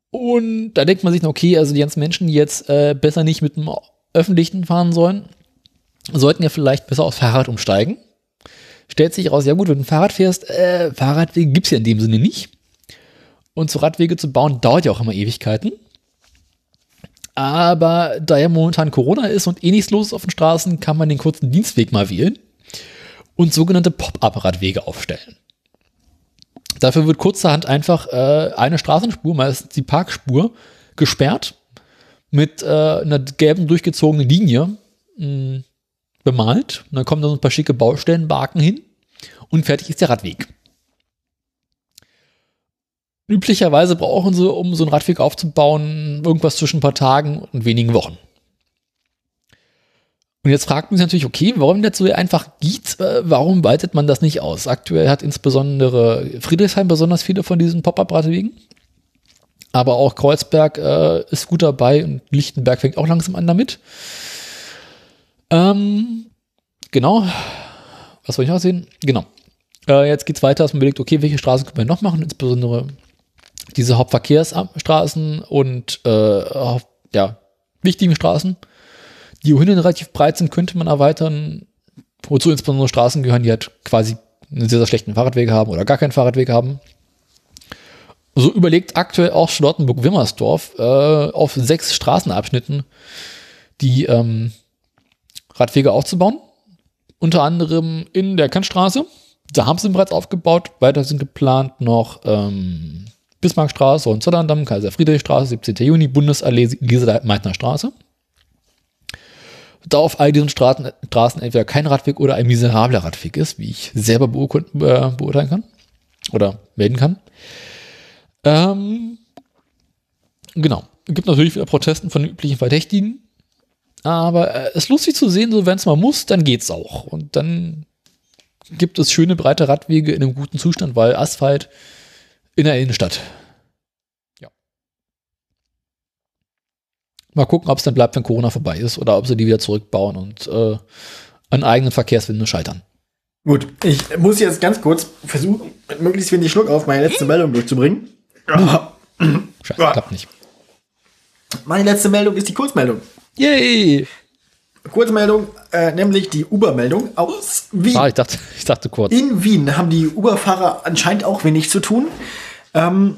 Und da denkt man sich, okay, also die ganzen Menschen, die jetzt äh, besser nicht mit dem Öffentlichen fahren sollen, sollten ja vielleicht besser aufs Fahrrad umsteigen. Stellt sich raus, ja gut, wenn du ein Fahrrad fährst, äh, Fahrradwege gibt's ja in dem Sinne nicht. Und so Radwege zu bauen, dauert ja auch immer Ewigkeiten. Aber da ja momentan Corona ist und eh nichts los ist auf den Straßen, kann man den kurzen Dienstweg mal wählen und sogenannte Pop-up-Radwege aufstellen. Dafür wird kurzerhand einfach äh, eine Straßenspur, meistens die Parkspur, gesperrt mit äh, einer gelben durchgezogenen Linie mh, bemalt. Und dann kommen da so ein paar schicke Baustellenbarken hin und fertig ist der Radweg. Üblicherweise brauchen sie, um so einen Radweg aufzubauen, irgendwas zwischen ein paar Tagen und wenigen Wochen. Und jetzt fragt man sich natürlich, okay, warum das so einfach geht, äh, warum weitet man das nicht aus? Aktuell hat insbesondere Friedrichshain besonders viele von diesen Pop-Up-Radwegen. Aber auch Kreuzberg äh, ist gut dabei und Lichtenberg fängt auch langsam an damit. Ähm, genau. Was soll ich noch sehen? Genau. Äh, jetzt geht's weiter, dass man überlegt, okay, welche Straßen können wir noch machen? Insbesondere diese Hauptverkehrsstraßen und äh, ja, wichtigen Straßen die ohnehin relativ breit sind, könnte man erweitern. Wozu insbesondere Straßen gehören, die halt quasi einen sehr, sehr schlechten Fahrradweg haben oder gar keinen Fahrradweg haben. So überlegt aktuell auch Charlottenburg-Wimmersdorf äh, auf sechs Straßenabschnitten die ähm, Radwege aufzubauen. Unter anderem in der Kantstraße. Da haben sie bereits aufgebaut. Weiter sind geplant noch ähm, Bismarckstraße und Zollerndamm, Kaiser-Friedrich-Straße, 17. Juni, Bundesallee, Elisabeth-Meitner Straße da auf all diesen Straßen, Straßen entweder kein Radweg oder ein miserabler Radweg ist, wie ich selber äh, beurteilen kann oder melden kann. Ähm, genau. Es gibt natürlich wieder Protesten von den üblichen Verdächtigen, aber äh, es ist lustig zu sehen, so wenn es mal muss, dann geht's auch. Und dann gibt es schöne breite Radwege in einem guten Zustand, weil Asphalt in der Innenstadt. Ja. Mal gucken, ob es dann bleibt, wenn Corona vorbei ist oder ob sie die wieder zurückbauen und äh, an eigenen Verkehrswinde scheitern. Gut, ich muss jetzt ganz kurz versuchen, mit möglichst wenig Schluck auf meine letzte Meldung durchzubringen. Scheiße, klappt nicht. Meine letzte Meldung ist die Kurzmeldung. Yay! Kurzmeldung, äh, nämlich die Uber-Meldung aus Wien. Ah, ich dachte, ich dachte kurz. In Wien haben die Uber-Fahrer anscheinend auch wenig zu tun. Ähm,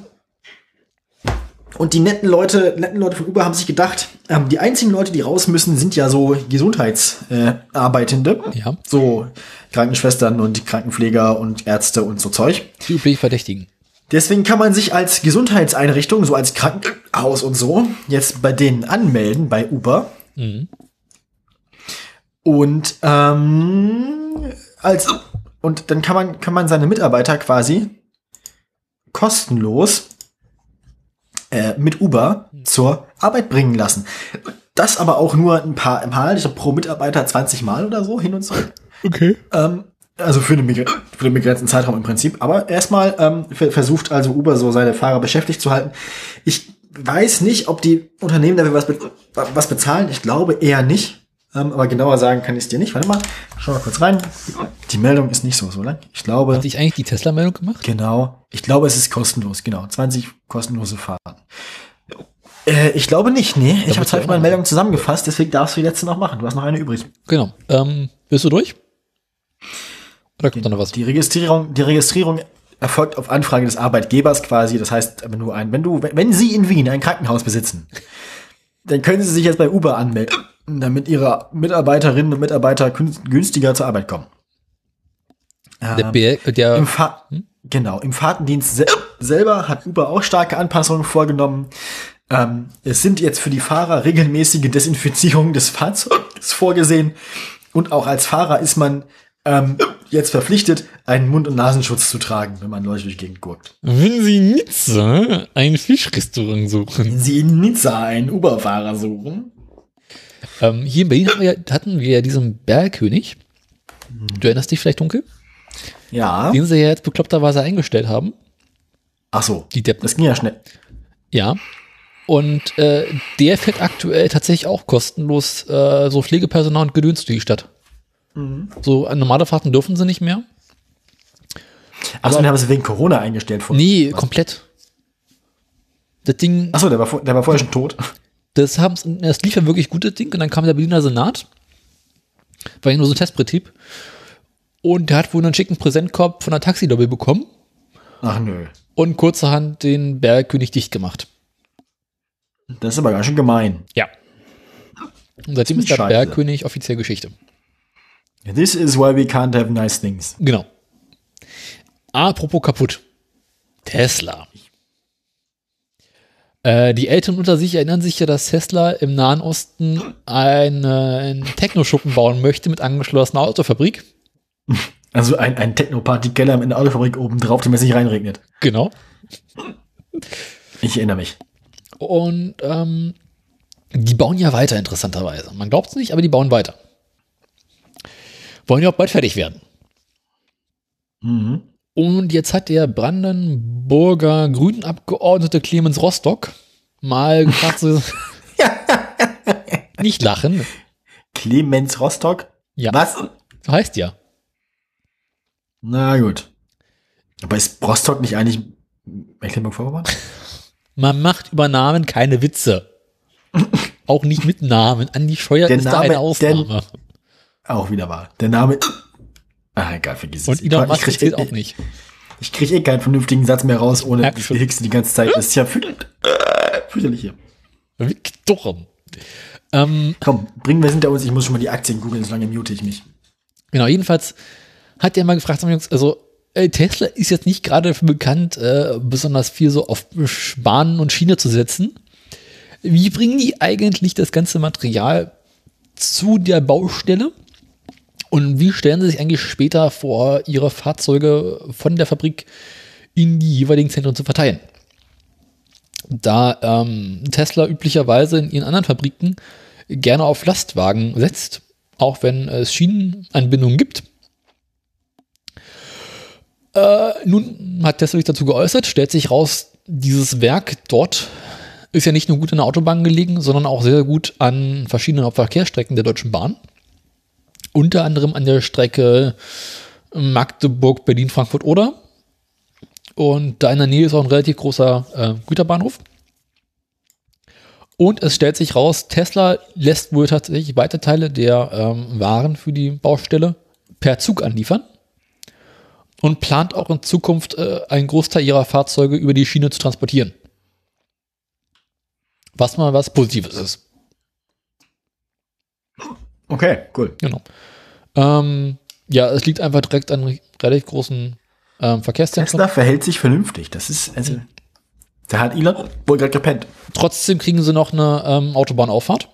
und die netten Leute, netten Leute von Uber haben sich gedacht, ähm, die einzigen Leute, die raus müssen, sind ja so Gesundheitsarbeitende. Äh. Ja. So Krankenschwestern und Krankenpfleger und Ärzte und so Zeug. Die üblichen Verdächtigen. Deswegen kann man sich als Gesundheitseinrichtung, so als Krankenhaus und so, jetzt bei denen anmelden, bei Uber. Mhm. Und ähm, als und dann kann man kann man seine Mitarbeiter quasi kostenlos äh, mit Uber zur Arbeit bringen lassen. Das aber auch nur ein paar Mal, ich glaube pro Mitarbeiter 20 Mal oder so hin und zurück. Okay. Ähm, also für, eine, für einen begrenzten Zeitraum im Prinzip. Aber erstmal ähm, versucht also Uber so seine Fahrer beschäftigt zu halten. Ich weiß nicht, ob die Unternehmen dafür was, be was bezahlen. Ich glaube eher nicht. Ähm, aber genauer sagen kann ich es dir nicht. Warte mal, schau mal kurz rein. Die Meldung ist nicht so so lang. Ich glaube. Hat sich eigentlich die Tesla-Meldung gemacht? Genau. Ich glaube, es ist kostenlos. Genau. 20 kostenlose Fahrten. Äh, ich glaube nicht, nee. Ich habe zwei von meinen Meldungen zusammengefasst, deswegen darfst du die letzte noch machen. Du hast noch eine übrig. Genau. Ähm, bist du durch? Oder kommt da noch was? Die Registrierung, die Registrierung erfolgt auf Anfrage des Arbeitgebers quasi. Das heißt, wenn du ein, wenn du, wenn Sie in Wien ein Krankenhaus besitzen, dann können Sie sich jetzt bei Uber anmelden, damit Ihre Mitarbeiterinnen und Mitarbeiter günstiger zur Arbeit kommen. Der, B der Im Fa Hm? Genau, im Fahrtendienst sel selber hat Uber auch starke Anpassungen vorgenommen. Ähm, es sind jetzt für die Fahrer regelmäßige Desinfizierungen des Fahrzeugs vorgesehen. Und auch als Fahrer ist man ähm, jetzt verpflichtet, einen Mund- und Nasenschutz zu tragen, wenn man Leute durch die Gegend guckt. Wenn Sie in Nizza ein Fischrestaurant suchen. Wenn Sie in Nizza einen Uber-Fahrer suchen. Ähm, hier in Berlin hatten wir, hatten wir ja diesen Bergkönig. Du erinnerst dich vielleicht dunkel? Ja. Den sie ja jetzt bekloppterweise eingestellt haben. Ach so. Die Deppen. Das ging ja schnell. Ja. Und äh, der fährt aktuell tatsächlich auch kostenlos äh, so Pflegepersonal und Gedöns durch die Stadt. So normale Fahrten dürfen sie nicht mehr. Achso, den haben sie wegen Corona eingestellt. Vor Nee, komplett. Das Ding, Achso, der war, vor- der war vorher schon tot. das, haben, das lief ja wirklich gut, das Ding. Und dann kam der Berliner Senat. War ja nur so ein Testbetrieb. Und der hat wohl einen schicken Präsentkorb von der Taxilobby bekommen Ach nö. und kurzerhand den Bergkönig dicht gemacht. Das ist aber ganz schön gemein. Ja. Und seitdem ist der Scheiße. Bergkönig offiziell Geschichte. This is why we can't have nice things. Genau. Apropos kaputt. Tesla. Äh, die Eltern unter sich erinnern sich ja, dass Tesla im Nahen Osten einen, einen Techno-Schuppen bauen möchte mit angeschlossener Autofabrik. Also ein, ein Techno-Party-Keller in der Autofabrik oben drauf, damit es nicht reinregnet. Genau. Ich erinnere mich. Und ähm, die bauen ja weiter, interessanterweise. Man glaubt es nicht, aber die bauen weiter. Wollen ja auch bald fertig werden. Mhm. Und jetzt hat der Brandenburger Grünenabgeordnete Clemens Rostock mal gefragt, so, nicht lachen. Clemens Rostock? Ja. Was? So heißt ja. Na gut. Aber ist Rostock nicht eigentlich Mecklenburg-Vorpommern? Man macht über Namen keine Witze. Auch nicht mit Namen. Andi Scheuer Der ist da Name- eine Ausnahme. Auch wieder wahr. Der Name. Ah, egal, vergiss es. Und Elon ich Musk krieg, eh- auch nicht. Ich kriege eh keinen vernünftigen Satz mehr raus, ohne die. Hicksen die ganze Zeit. Das ist ja fü fürchterlich hier. Wie dumm. Ähm, Komm, bringen wir hinter uns. Ich muss schon mal die Aktien googeln, solange mute ich mich. Genau, jedenfalls hat er mal gefragt, also äh, Tesla ist jetzt nicht gerade dafür bekannt, äh, besonders viel so auf Bahnen und Schiene zu setzen. Wie bringen die eigentlich das ganze Material zu der Baustelle? Und wie stellen sie sich eigentlich später vor, ihre Fahrzeuge von der Fabrik in die jeweiligen Zentren zu verteilen? Da ähm, Tesla üblicherweise in ihren anderen Fabriken gerne auf Lastwagen setzt, auch wenn es Schienenanbindungen gibt. Äh, nun hat Tesla sich dazu geäußert, stellt sich raus, dieses Werk dort ist ja nicht nur gut an der Autobahn gelegen, sondern auch sehr gut an verschiedenen Verkehrsstrecken der Deutschen Bahn. Unter anderem an der Strecke Magdeburg, Berlin, Frankfurt oder. Und da in der Nähe ist auch ein relativ großer äh, Güterbahnhof. Und es stellt sich raus, Tesla lässt wohl tatsächlich weite Teile der ähm, Waren für die Baustelle per Zug anliefern und plant auch in Zukunft äh, einen Großteil ihrer Fahrzeuge über die Schiene zu transportieren. Was mal was Positives ist. Okay, cool. Genau. Ähm, ja, es liegt einfach direkt an relativ großen ähm, Verkehrszentrum. Tesla verhält sich vernünftig. Das ist, also, da hat Elon wohl gerade gepennt. Trotzdem kriegen sie noch eine ähm, Autobahnauffahrt,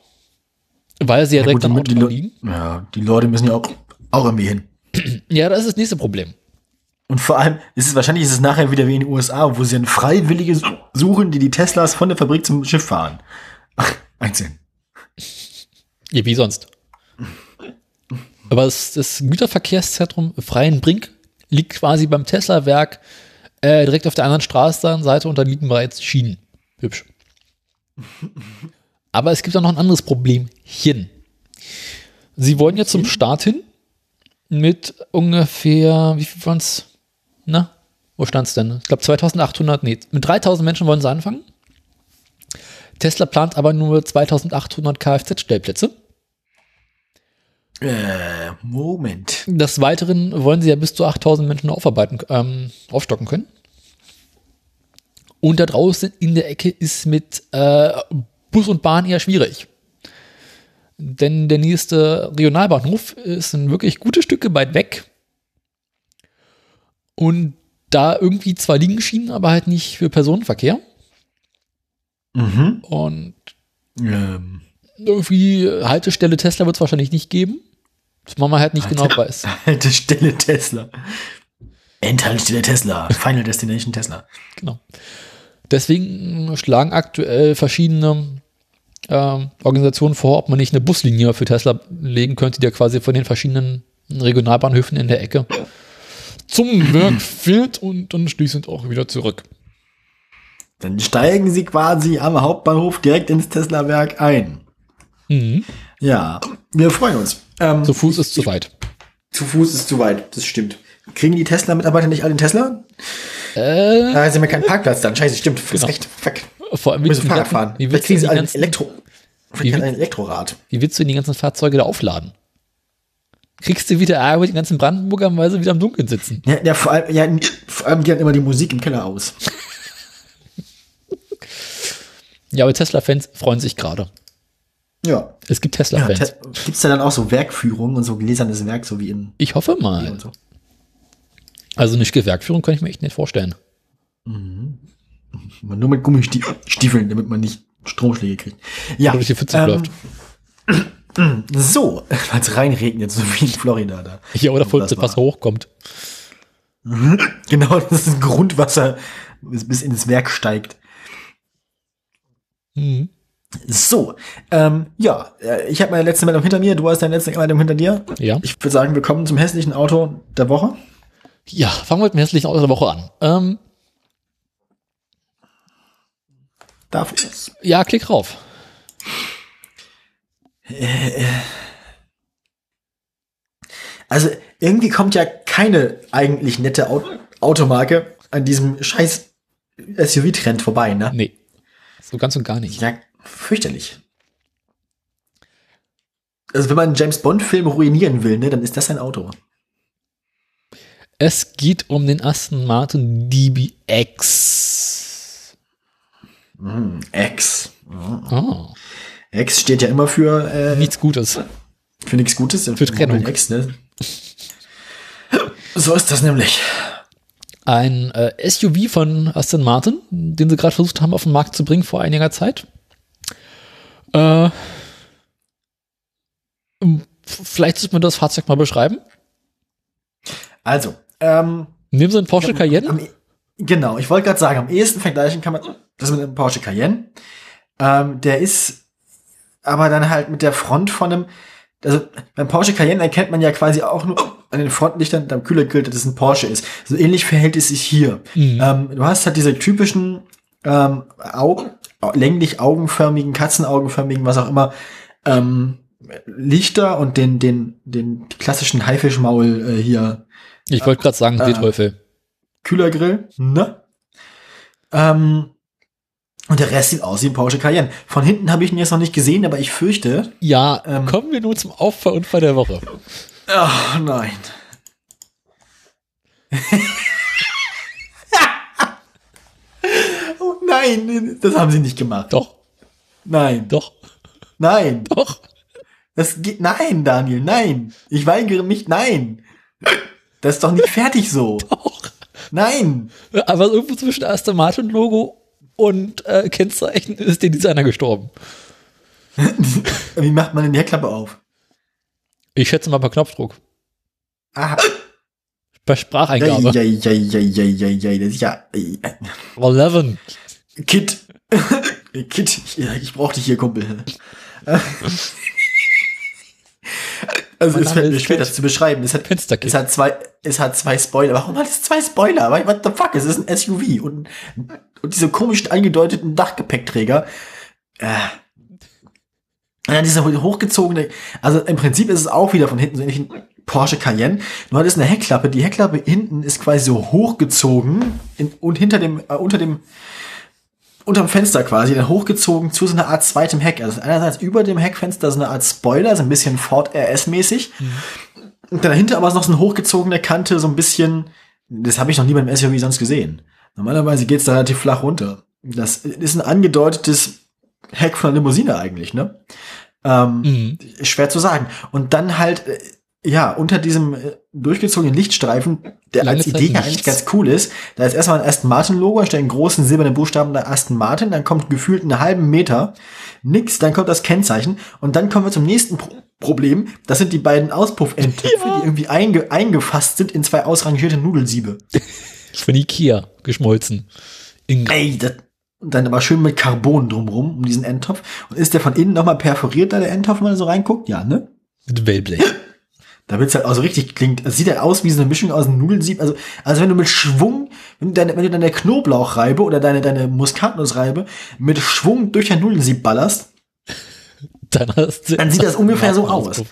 weil sie ja, Ja, direkt gut, am die, Autobahn liegen. ja, die Leute müssen ja auch, auch irgendwie hin. Ja, das ist das nächste Problem. Und vor allem ist es wahrscheinlich ist es nachher wieder wie in den USA, wo sie dann Freiwillige su- suchen, die die Teslas von der Fabrik zum Schiff fahren. Ach, einzeln. Ja, wie sonst. Aber das, das Güterverkehrszentrum Freienbrink liegt quasi beim Tesla-Werk äh, direkt auf der anderen Straßenseite und da liegen bereits Schienen. Hübsch. Aber es gibt auch noch ein anderes Problemchen. Sie wollen jetzt zum Start hin mit ungefähr, wie viel waren es? Na, wo stand es denn? Ich glaube 2800, nee, mit 3000 Menschen wollen sie anfangen. Tesla plant aber nur 2800 Kfz-Stellplätze. Äh, Moment. Des Weiteren wollen sie ja bis zu 8000 Menschen aufarbeiten, ähm, aufstocken können. Und da draußen in der Ecke ist mit äh, Bus und Bahn eher schwierig. Denn der nächste Regionalbahnhof ist ein wirklich gutes Stück weit weg. Und da irgendwie zwar liegen Schienen, aber halt nicht für Personenverkehr. Mhm. Und Ähm, irgendwie Haltestelle Tesla wird es wahrscheinlich nicht geben. Das man halt nicht genau weiß. Haltestelle Tesla. Endhaltestelle Tesla. Final Destination Tesla. Genau. Deswegen schlagen aktuell verschiedene ähm, Organisationen vor, ob man nicht eine Buslinie für Tesla legen könnte, die ja quasi von den verschiedenen Regionalbahnhöfen in der Ecke zum Werk fährt und dann schließend auch wieder zurück. Dann steigen sie quasi am Hauptbahnhof direkt ins Tesla-Werk ein. Mhm. Ja, wir freuen uns. Ähm, Zu Fuß ist zu weit. zu Fuß ist zu weit, das stimmt. Kriegen die Tesla-Mitarbeiter nicht alle den Tesla? Äh, Da ist immer kein Parkplatz dann. Scheiße, stimmt. Genau. recht. Fuck. vor allem, Müssen Fahrrad fahren. wie, Vielleicht willst du kriegen die sie ganzen, Elektro. Wie Vielleicht ein Elektrorad. wie willst du denn die ganzen Fahrzeuge da aufladen? Kriegst du wieder mit den ganzen Brandenburgern, weil sie wieder im Dunkeln sitzen? Ja, ja, vor allem, ja, vor allem, die haben immer die Musik im Keller aus. Ja, aber Tesla-Fans freuen sich gerade. Ja. Es gibt ja Tesla-Fans. Te gibt's da dann auch so Werkführungen und so gläsernes Werk, so wie in ich hoffe mal. und so? Also eine Gewerkführung kann ich mir echt nicht vorstellen. Aber nur mit Gummistiefeln, damit man nicht Stromschläge kriegt. Ja. Oder durch die Pfütze ähm, läuft. So, weil es reinregnet, so wie in Florida da. Ja, oder voll das Wasser hochkommt. Genau, das ist Grundwasser, bis, bis ins Werk steigt. Mhm. So, ähm, ja, äh, ich habe meine letzte Meldung hinter mir, du hast deine letzte Meldung hinter dir. Ja. Ich würde sagen, wir kommen zum hässlichen Auto der Woche. Ja, fangen wir mit dem hässlichen Auto der Woche an. Ähm, Darf ja, klick rauf. Also irgendwie kommt ja keine eigentlich nette Au- Automarke an diesem scheiß SUV-Trend vorbei, ne? Nee. So ganz und gar nicht. Ja, fürchterlich. Also wenn man einen James Bond-Film ruinieren will, ne, dann ist das ein Auto. Es geht um den Aston Martin DBX. Hm, X. Oh, X steht ja immer für, äh, nichts Gutes. für nichts Gutes. Für Trennung. X, ne? So ist das nämlich. Ein äh, SUV von Aston Martin, den sie gerade versucht haben auf den Markt zu bringen vor einiger Zeit. Äh, vielleicht sollte man das Fahrzeug mal beschreiben. Also, ähm, Nehmen Sie einen Porsche Cayenne. Am, e- genau, ich wollte gerade sagen, am ehesten vergleichen kann man das mit einem Porsche Cayenne. Ähm, der ist aber dann halt mit der Front von einem, also beim Porsche Cayenne erkennt man ja quasi auch nur an den Frontlichtern, am Kühlergrill, dass es ein Porsche ist. So ähnlich verhält es sich hier. Mhm. Ähm, du hast halt diese typischen ähm, Augen, länglich augenförmigen, katzenaugenförmigen, was auch immer, ähm, Lichter und den, den, den klassischen Haifischmaul äh, hier Ich wollte gerade sagen, äh, Seeteufel. Kühlergrill, ne? Ähm, und der Rest sieht aus wie ein Porsche Cayenne. Von hinten habe ich ihn jetzt noch nicht gesehen, aber ich fürchte. Ja, ähm, kommen wir nun zum Auffahrunfall der Woche. Ach nein. oh nein, das haben sie nicht gemacht. Doch, Nein, doch, nein. doch. Das geht. Nein, Daniel, nein. Ich weigere mich, nein. Das ist doch nicht fertig so. Doch. Nein! Aber irgendwo zwischen Aston Martin Logo und äh, Kennzeichen ist der Designer gestorben. Wie macht man denn die Heckklappe auf? Ich schätze mal per Knopfdruck. Ah, Per Spracheingabe. ja, ja, ja, ja, ja, ja, das ist ja. äh, 11. Kit. Kit, ich, ich brauch dich hier, Kumpel. Also es fällt mir schwer, das zu beschreiben. Es hat, es hat zwei, es hat zwei Spoiler. Warum hat es zwei Spoiler? What the fuck? Es ist ein SUV und, und diese komischen angedeuteten Dachgepäckträger. Äh. Ja, dieser hochgezogene, also im Prinzip ist es auch wieder von hinten so ähnlich wie ein Porsche Cayenne. Nur hat es eine Heckklappe. Die Heckklappe hinten ist quasi so hochgezogen in, und hinter dem, äh, unter dem, unterm Fenster quasi, dann hochgezogen zu so einer Art zweitem Heck. Also einerseits über dem Heckfenster so eine Art Spoiler, so ein bisschen Ford RS-mäßig. Und dahinter aber noch so eine hochgezogene Kante, so ein bisschen, das habe ich noch nie beim SUV sonst gesehen. Normalerweise geht's da relativ flach runter. Das ist ein angedeutetes Heck von einer Limousine eigentlich, ne? Ähm, Mhm. schwer zu sagen. Und dann halt, äh, ja, unter diesem äh, durchgezogenen Lichtstreifen, der Lange als Zeit Idee ja eigentlich ganz cool ist, da ist erstmal ein Aston Martin Logo, da stehen großen silbernen Buchstaben da Aston Martin, dann kommt gefühlt einen halben Meter nix, dann kommt das Kennzeichen und dann kommen wir zum nächsten Pro Problem, das sind die beiden Auspuffendtöpfe, Ja. die irgendwie einge eingefasst sind in zwei ausrangierte Nudelsiebe. Von Ikea geschmolzen. In Ey, das, dann aber schön mit Carbon drumrum, um diesen Endtopf. Und ist der von innen nochmal perforiert, da der Endtopf, wenn man so reinguckt? Ja, ne? mit Wellblech. Da wird's halt auch so richtig klingt. Es sieht halt aus wie so eine Mischung aus einem Nudelsieb. Also, also wenn du mit Schwung, wenn du deine, wenn du deine Knoblauchreibe oder deine, deine Muskatnussreibe mit Schwung durch ein Nudelsieb ballerst, Dann, hast du- Dann sieht das ungefähr so Auspuff. aus.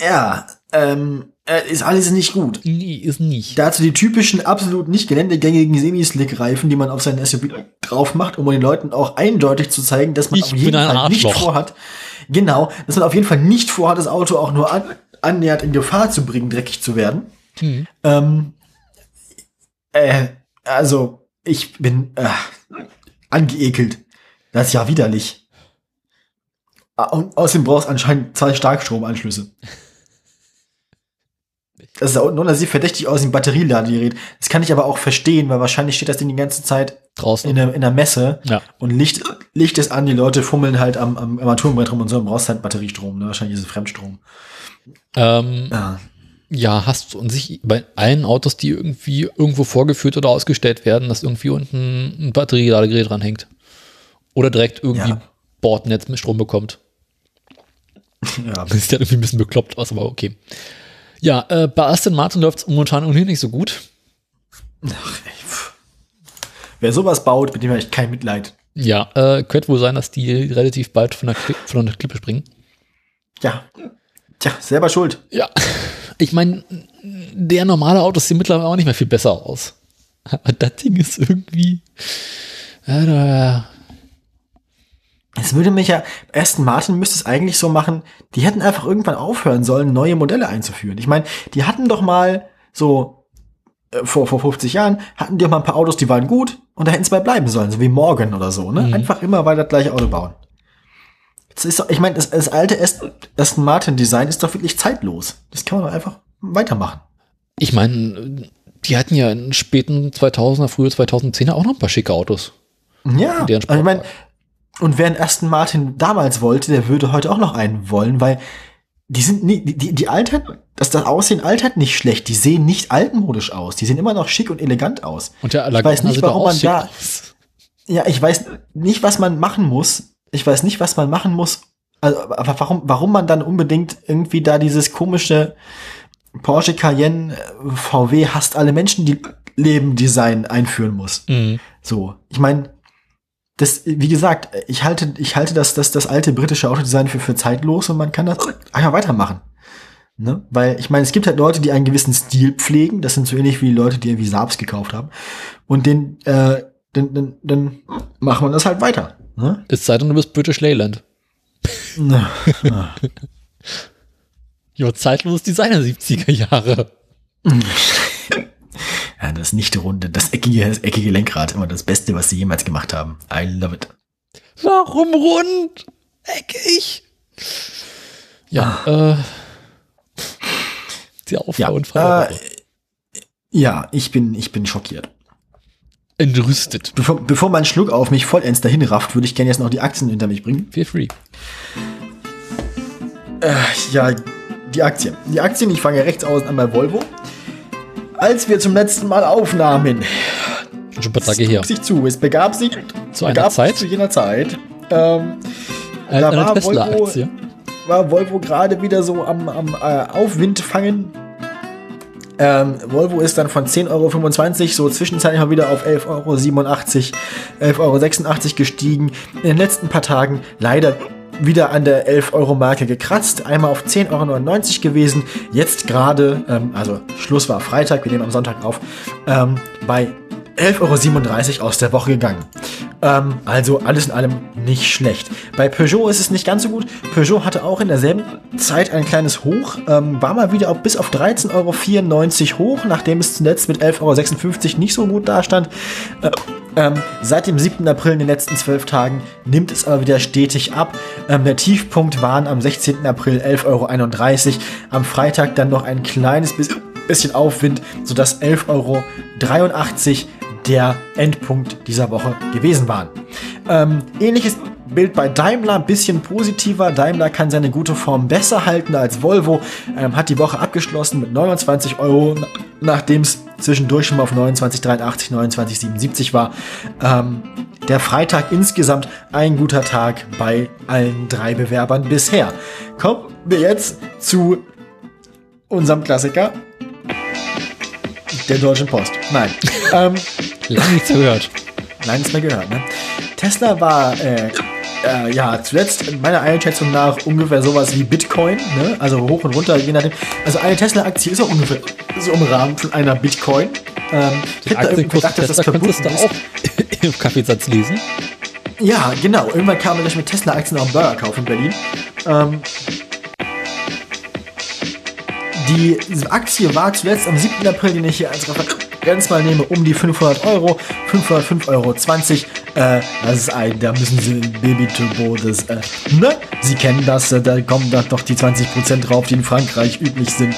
ja, ähm, äh, ist alles nicht gut. Nee, ist nicht. Dazu die typischen, absolut nicht geländegängigen Semi-Slick-Reifen, die man auf seinen SUV drauf macht, um den Leuten auch eindeutig zu zeigen, dass man Ich auf jeden Fall nicht vorhat. Genau, dass man auf jeden Fall nicht vorhat, das Auto auch nur an, annähernd in Gefahr zu bringen, dreckig zu werden. Mhm. Ähm, äh, also, ich bin äh, angeekelt. Das ist ja widerlich. Ah, Und außerdem brauchst du anscheinend zwei Starkstromanschlüsse. Das sah unten sieht verdächtig aus wie ein Batterieladegerät. Das kann ich aber auch verstehen, weil wahrscheinlich steht das Ding die ganze Zeit Draußen. in der, in der Messe ja. und Licht, Licht ist an, die Leute fummeln halt am, am Armaturenbrett rum und so, dann brauchst du halt Batteriestrom, ne? Wahrscheinlich ist es Fremdstrom. Ähm, Ja. ja, hast du an sich bei allen Autos, die irgendwie irgendwo vorgeführt oder ausgestellt werden, dass irgendwie unten ein Batterieladegerät dranhängt. Oder direkt irgendwie Ja. Bordnetz mit Strom bekommt. ja. Das sieht ja irgendwie ein bisschen bekloppt aus, aber okay. Ja, äh, bei Aston Martin läuft es momentan ohnehin nicht so gut. Wer sowas baut, mit dem habe ich kein Mitleid. Ja, äh, könnte wohl sein, dass die relativ bald von der, Kli von der Klippe springen. Ja. Tja, selber schuld. Ja. Ich meine, der normale Autos sehen mittlerweile auch nicht mehr viel besser aus. Aber das Ding ist irgendwie. Es würde mich ja, Aston Martin müsste es eigentlich so machen, die hätten einfach irgendwann aufhören sollen, neue Modelle einzuführen. Ich meine, die hatten doch mal so, äh, vor, vor 50 Jahren, hatten die auch mal ein paar Autos, die waren gut und da hätten sie bei bleiben sollen, so wie Morgan oder so, ne? Mhm. Einfach immer weiter das gleiche Auto bauen. Das ist ich meine, das, das alte Aston Martin Design ist doch wirklich zeitlos. Das kann man doch einfach weitermachen. ich meine, die hatten ja in späten 2000er, frühe 2010er auch noch ein paar schicke Autos. Ja, also ich meine, und wer einen Aston Martin damals wollte, der würde heute auch noch einen wollen, weil die sind nie, die, die, die altern, das, das Aussehen altert nicht schlecht. Die sehen nicht altmodisch aus. Die sehen immer noch schick und elegant aus. Und der Ich weiß nicht, warum man da- aus. Ja, ich weiß nicht, was man machen muss. Ich weiß nicht, was man machen muss. Also, aber warum, warum man dann unbedingt irgendwie da dieses komische Porsche Cayenne äh, VW hasst alle Menschen, die Leben Design einführen muss. Mhm. So, ich meine, das, wie gesagt, ich halte, ich halte das, das, das alte britische Autodesign für, für zeitlos und man kann das einfach weitermachen. Ne? Weil, ich meine, es gibt halt Leute, die einen gewissen Stil pflegen, das sind so ähnlich wie Leute, die irgendwie Saabs gekauft haben. Und den, äh, dann, dann, dann machen wir das halt weiter. Ne? Es sei denn, du bist British Leyland. Na, na. Ja, zeitlos Designer 70er Jahre. ja, das nicht runde, das eckige, das eckige Lenkrad, immer das Beste, was sie jemals gemacht haben. I love it. Warum rund? Eckig? Ja, äh. Die Ja, Aufbau und Frage. äh, Ja, ich bin, ich bin schockiert. Entrüstet. Bevor, bevor mein Schluck auf mich vollends dahin rafft, würde ich gerne jetzt noch die Aktien hinter mich bringen. Feel free. Äh, ja, die Aktien. Die Aktien, ich fange rechts außen an bei Volvo. Als wir zum letzten Mal aufnahmen, Schon ein paar Tage her. sich zu, es begab sich Zu einer Zeit? zu jener Zeit. Ähm, Eine, da eine war Tesla-Aktie. war Volvo gerade wieder so am, am äh, Aufwind fangen. Ähm, Volvo ist dann von 10,25 Euro so zwischenzeitlich mal wieder auf 11,87 Euro, 11,86 Euro gestiegen. In den letzten paar Tagen leider wieder an der 11 Euro Marke gekratzt, einmal auf 10,99 Euro gewesen, jetzt gerade, ähm, also Schluss war Freitag, wir nehmen am Sonntag auf, ähm, bei 11,37 Euro aus der Woche gegangen. Ähm, also alles in allem nicht schlecht. Bei Peugeot ist es nicht ganz so gut. Peugeot hatte auch in derselben Zeit ein kleines Hoch, ähm, war mal wieder auf, bis auf 13,94 Euro hoch, nachdem es zuletzt mit 11,56 Euro nicht so gut dastand. Äh, ähm, seit dem 7. April in den letzten zwölf Tagen nimmt es aber wieder stetig ab. Ähm, der Tiefpunkt waren am 16. April 11,31 Euro. Am Freitag dann noch ein kleines bisschen Aufwind, sodass 11,83 Euro der Endpunkt dieser Woche gewesen waren. Ähm, ähnliches Bild bei Daimler, ein bisschen positiver. Daimler kann seine gute Form besser halten als Volvo, ähm, hat die Woche abgeschlossen mit 29 Euro, nachdem es zwischendurch schon mal auf 29,83, 29,77 war. Ähm, der Freitag insgesamt ein guter Tag bei allen drei Bewerbern bisher. Kommen wir jetzt zu unserem Klassiker, der Deutschen Post. Nein. ähm, Lange nichts gehört. Nein, nichts mehr gehört. Ne? Tesla war äh, äh, ja zuletzt in meiner Einschätzung nach ungefähr sowas wie Bitcoin, ne? also hoch und runter, je nachdem. Also eine Tesla-Aktie ist auch ungefähr so im Rahmen von einer Bitcoin. Ähm, ich hätte da gedacht, dass das verbunden ist. auch im Kaffeesatz lesen. Ja, genau. Irgendwann kam ich mit Tesla-Aktien auf den Burger kaufen in Berlin. Ähm, die Aktie war zuletzt am 7. April, den ich hier als Referenz mal nehme, um die 500 Euro, 505,20 Euro. Äh, das ist ein, da müssen Sie Baby Turbo, das, äh, ne? Sie kennen das, äh, da kommen da doch die 20% drauf, die in Frankreich üblich sind.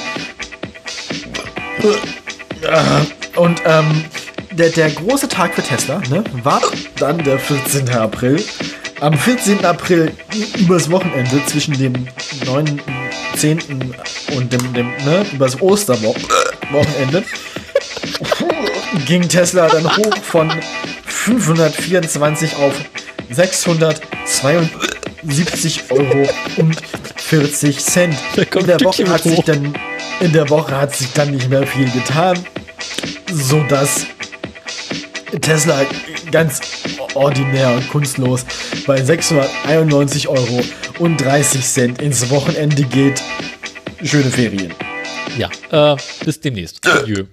Äh, Und ähm, der, der große Tag für Tesla ne, war dann der 14. April. Am 14. April übers Wochenende zwischen dem 9., 10. und dem, dem ne, übers Osterwochenende ging Tesla dann hoch von 524 auf 672 Euro und 40 Cent. In der Woche hat sich dann in der Woche hat sich dann nicht mehr viel getan, so dass Tesla ganz ordinär und kunstlos bei 691 Euro und 30 Cent ins Wochenende geht. Schöne Ferien. Ja, äh, bis demnächst. Adieu.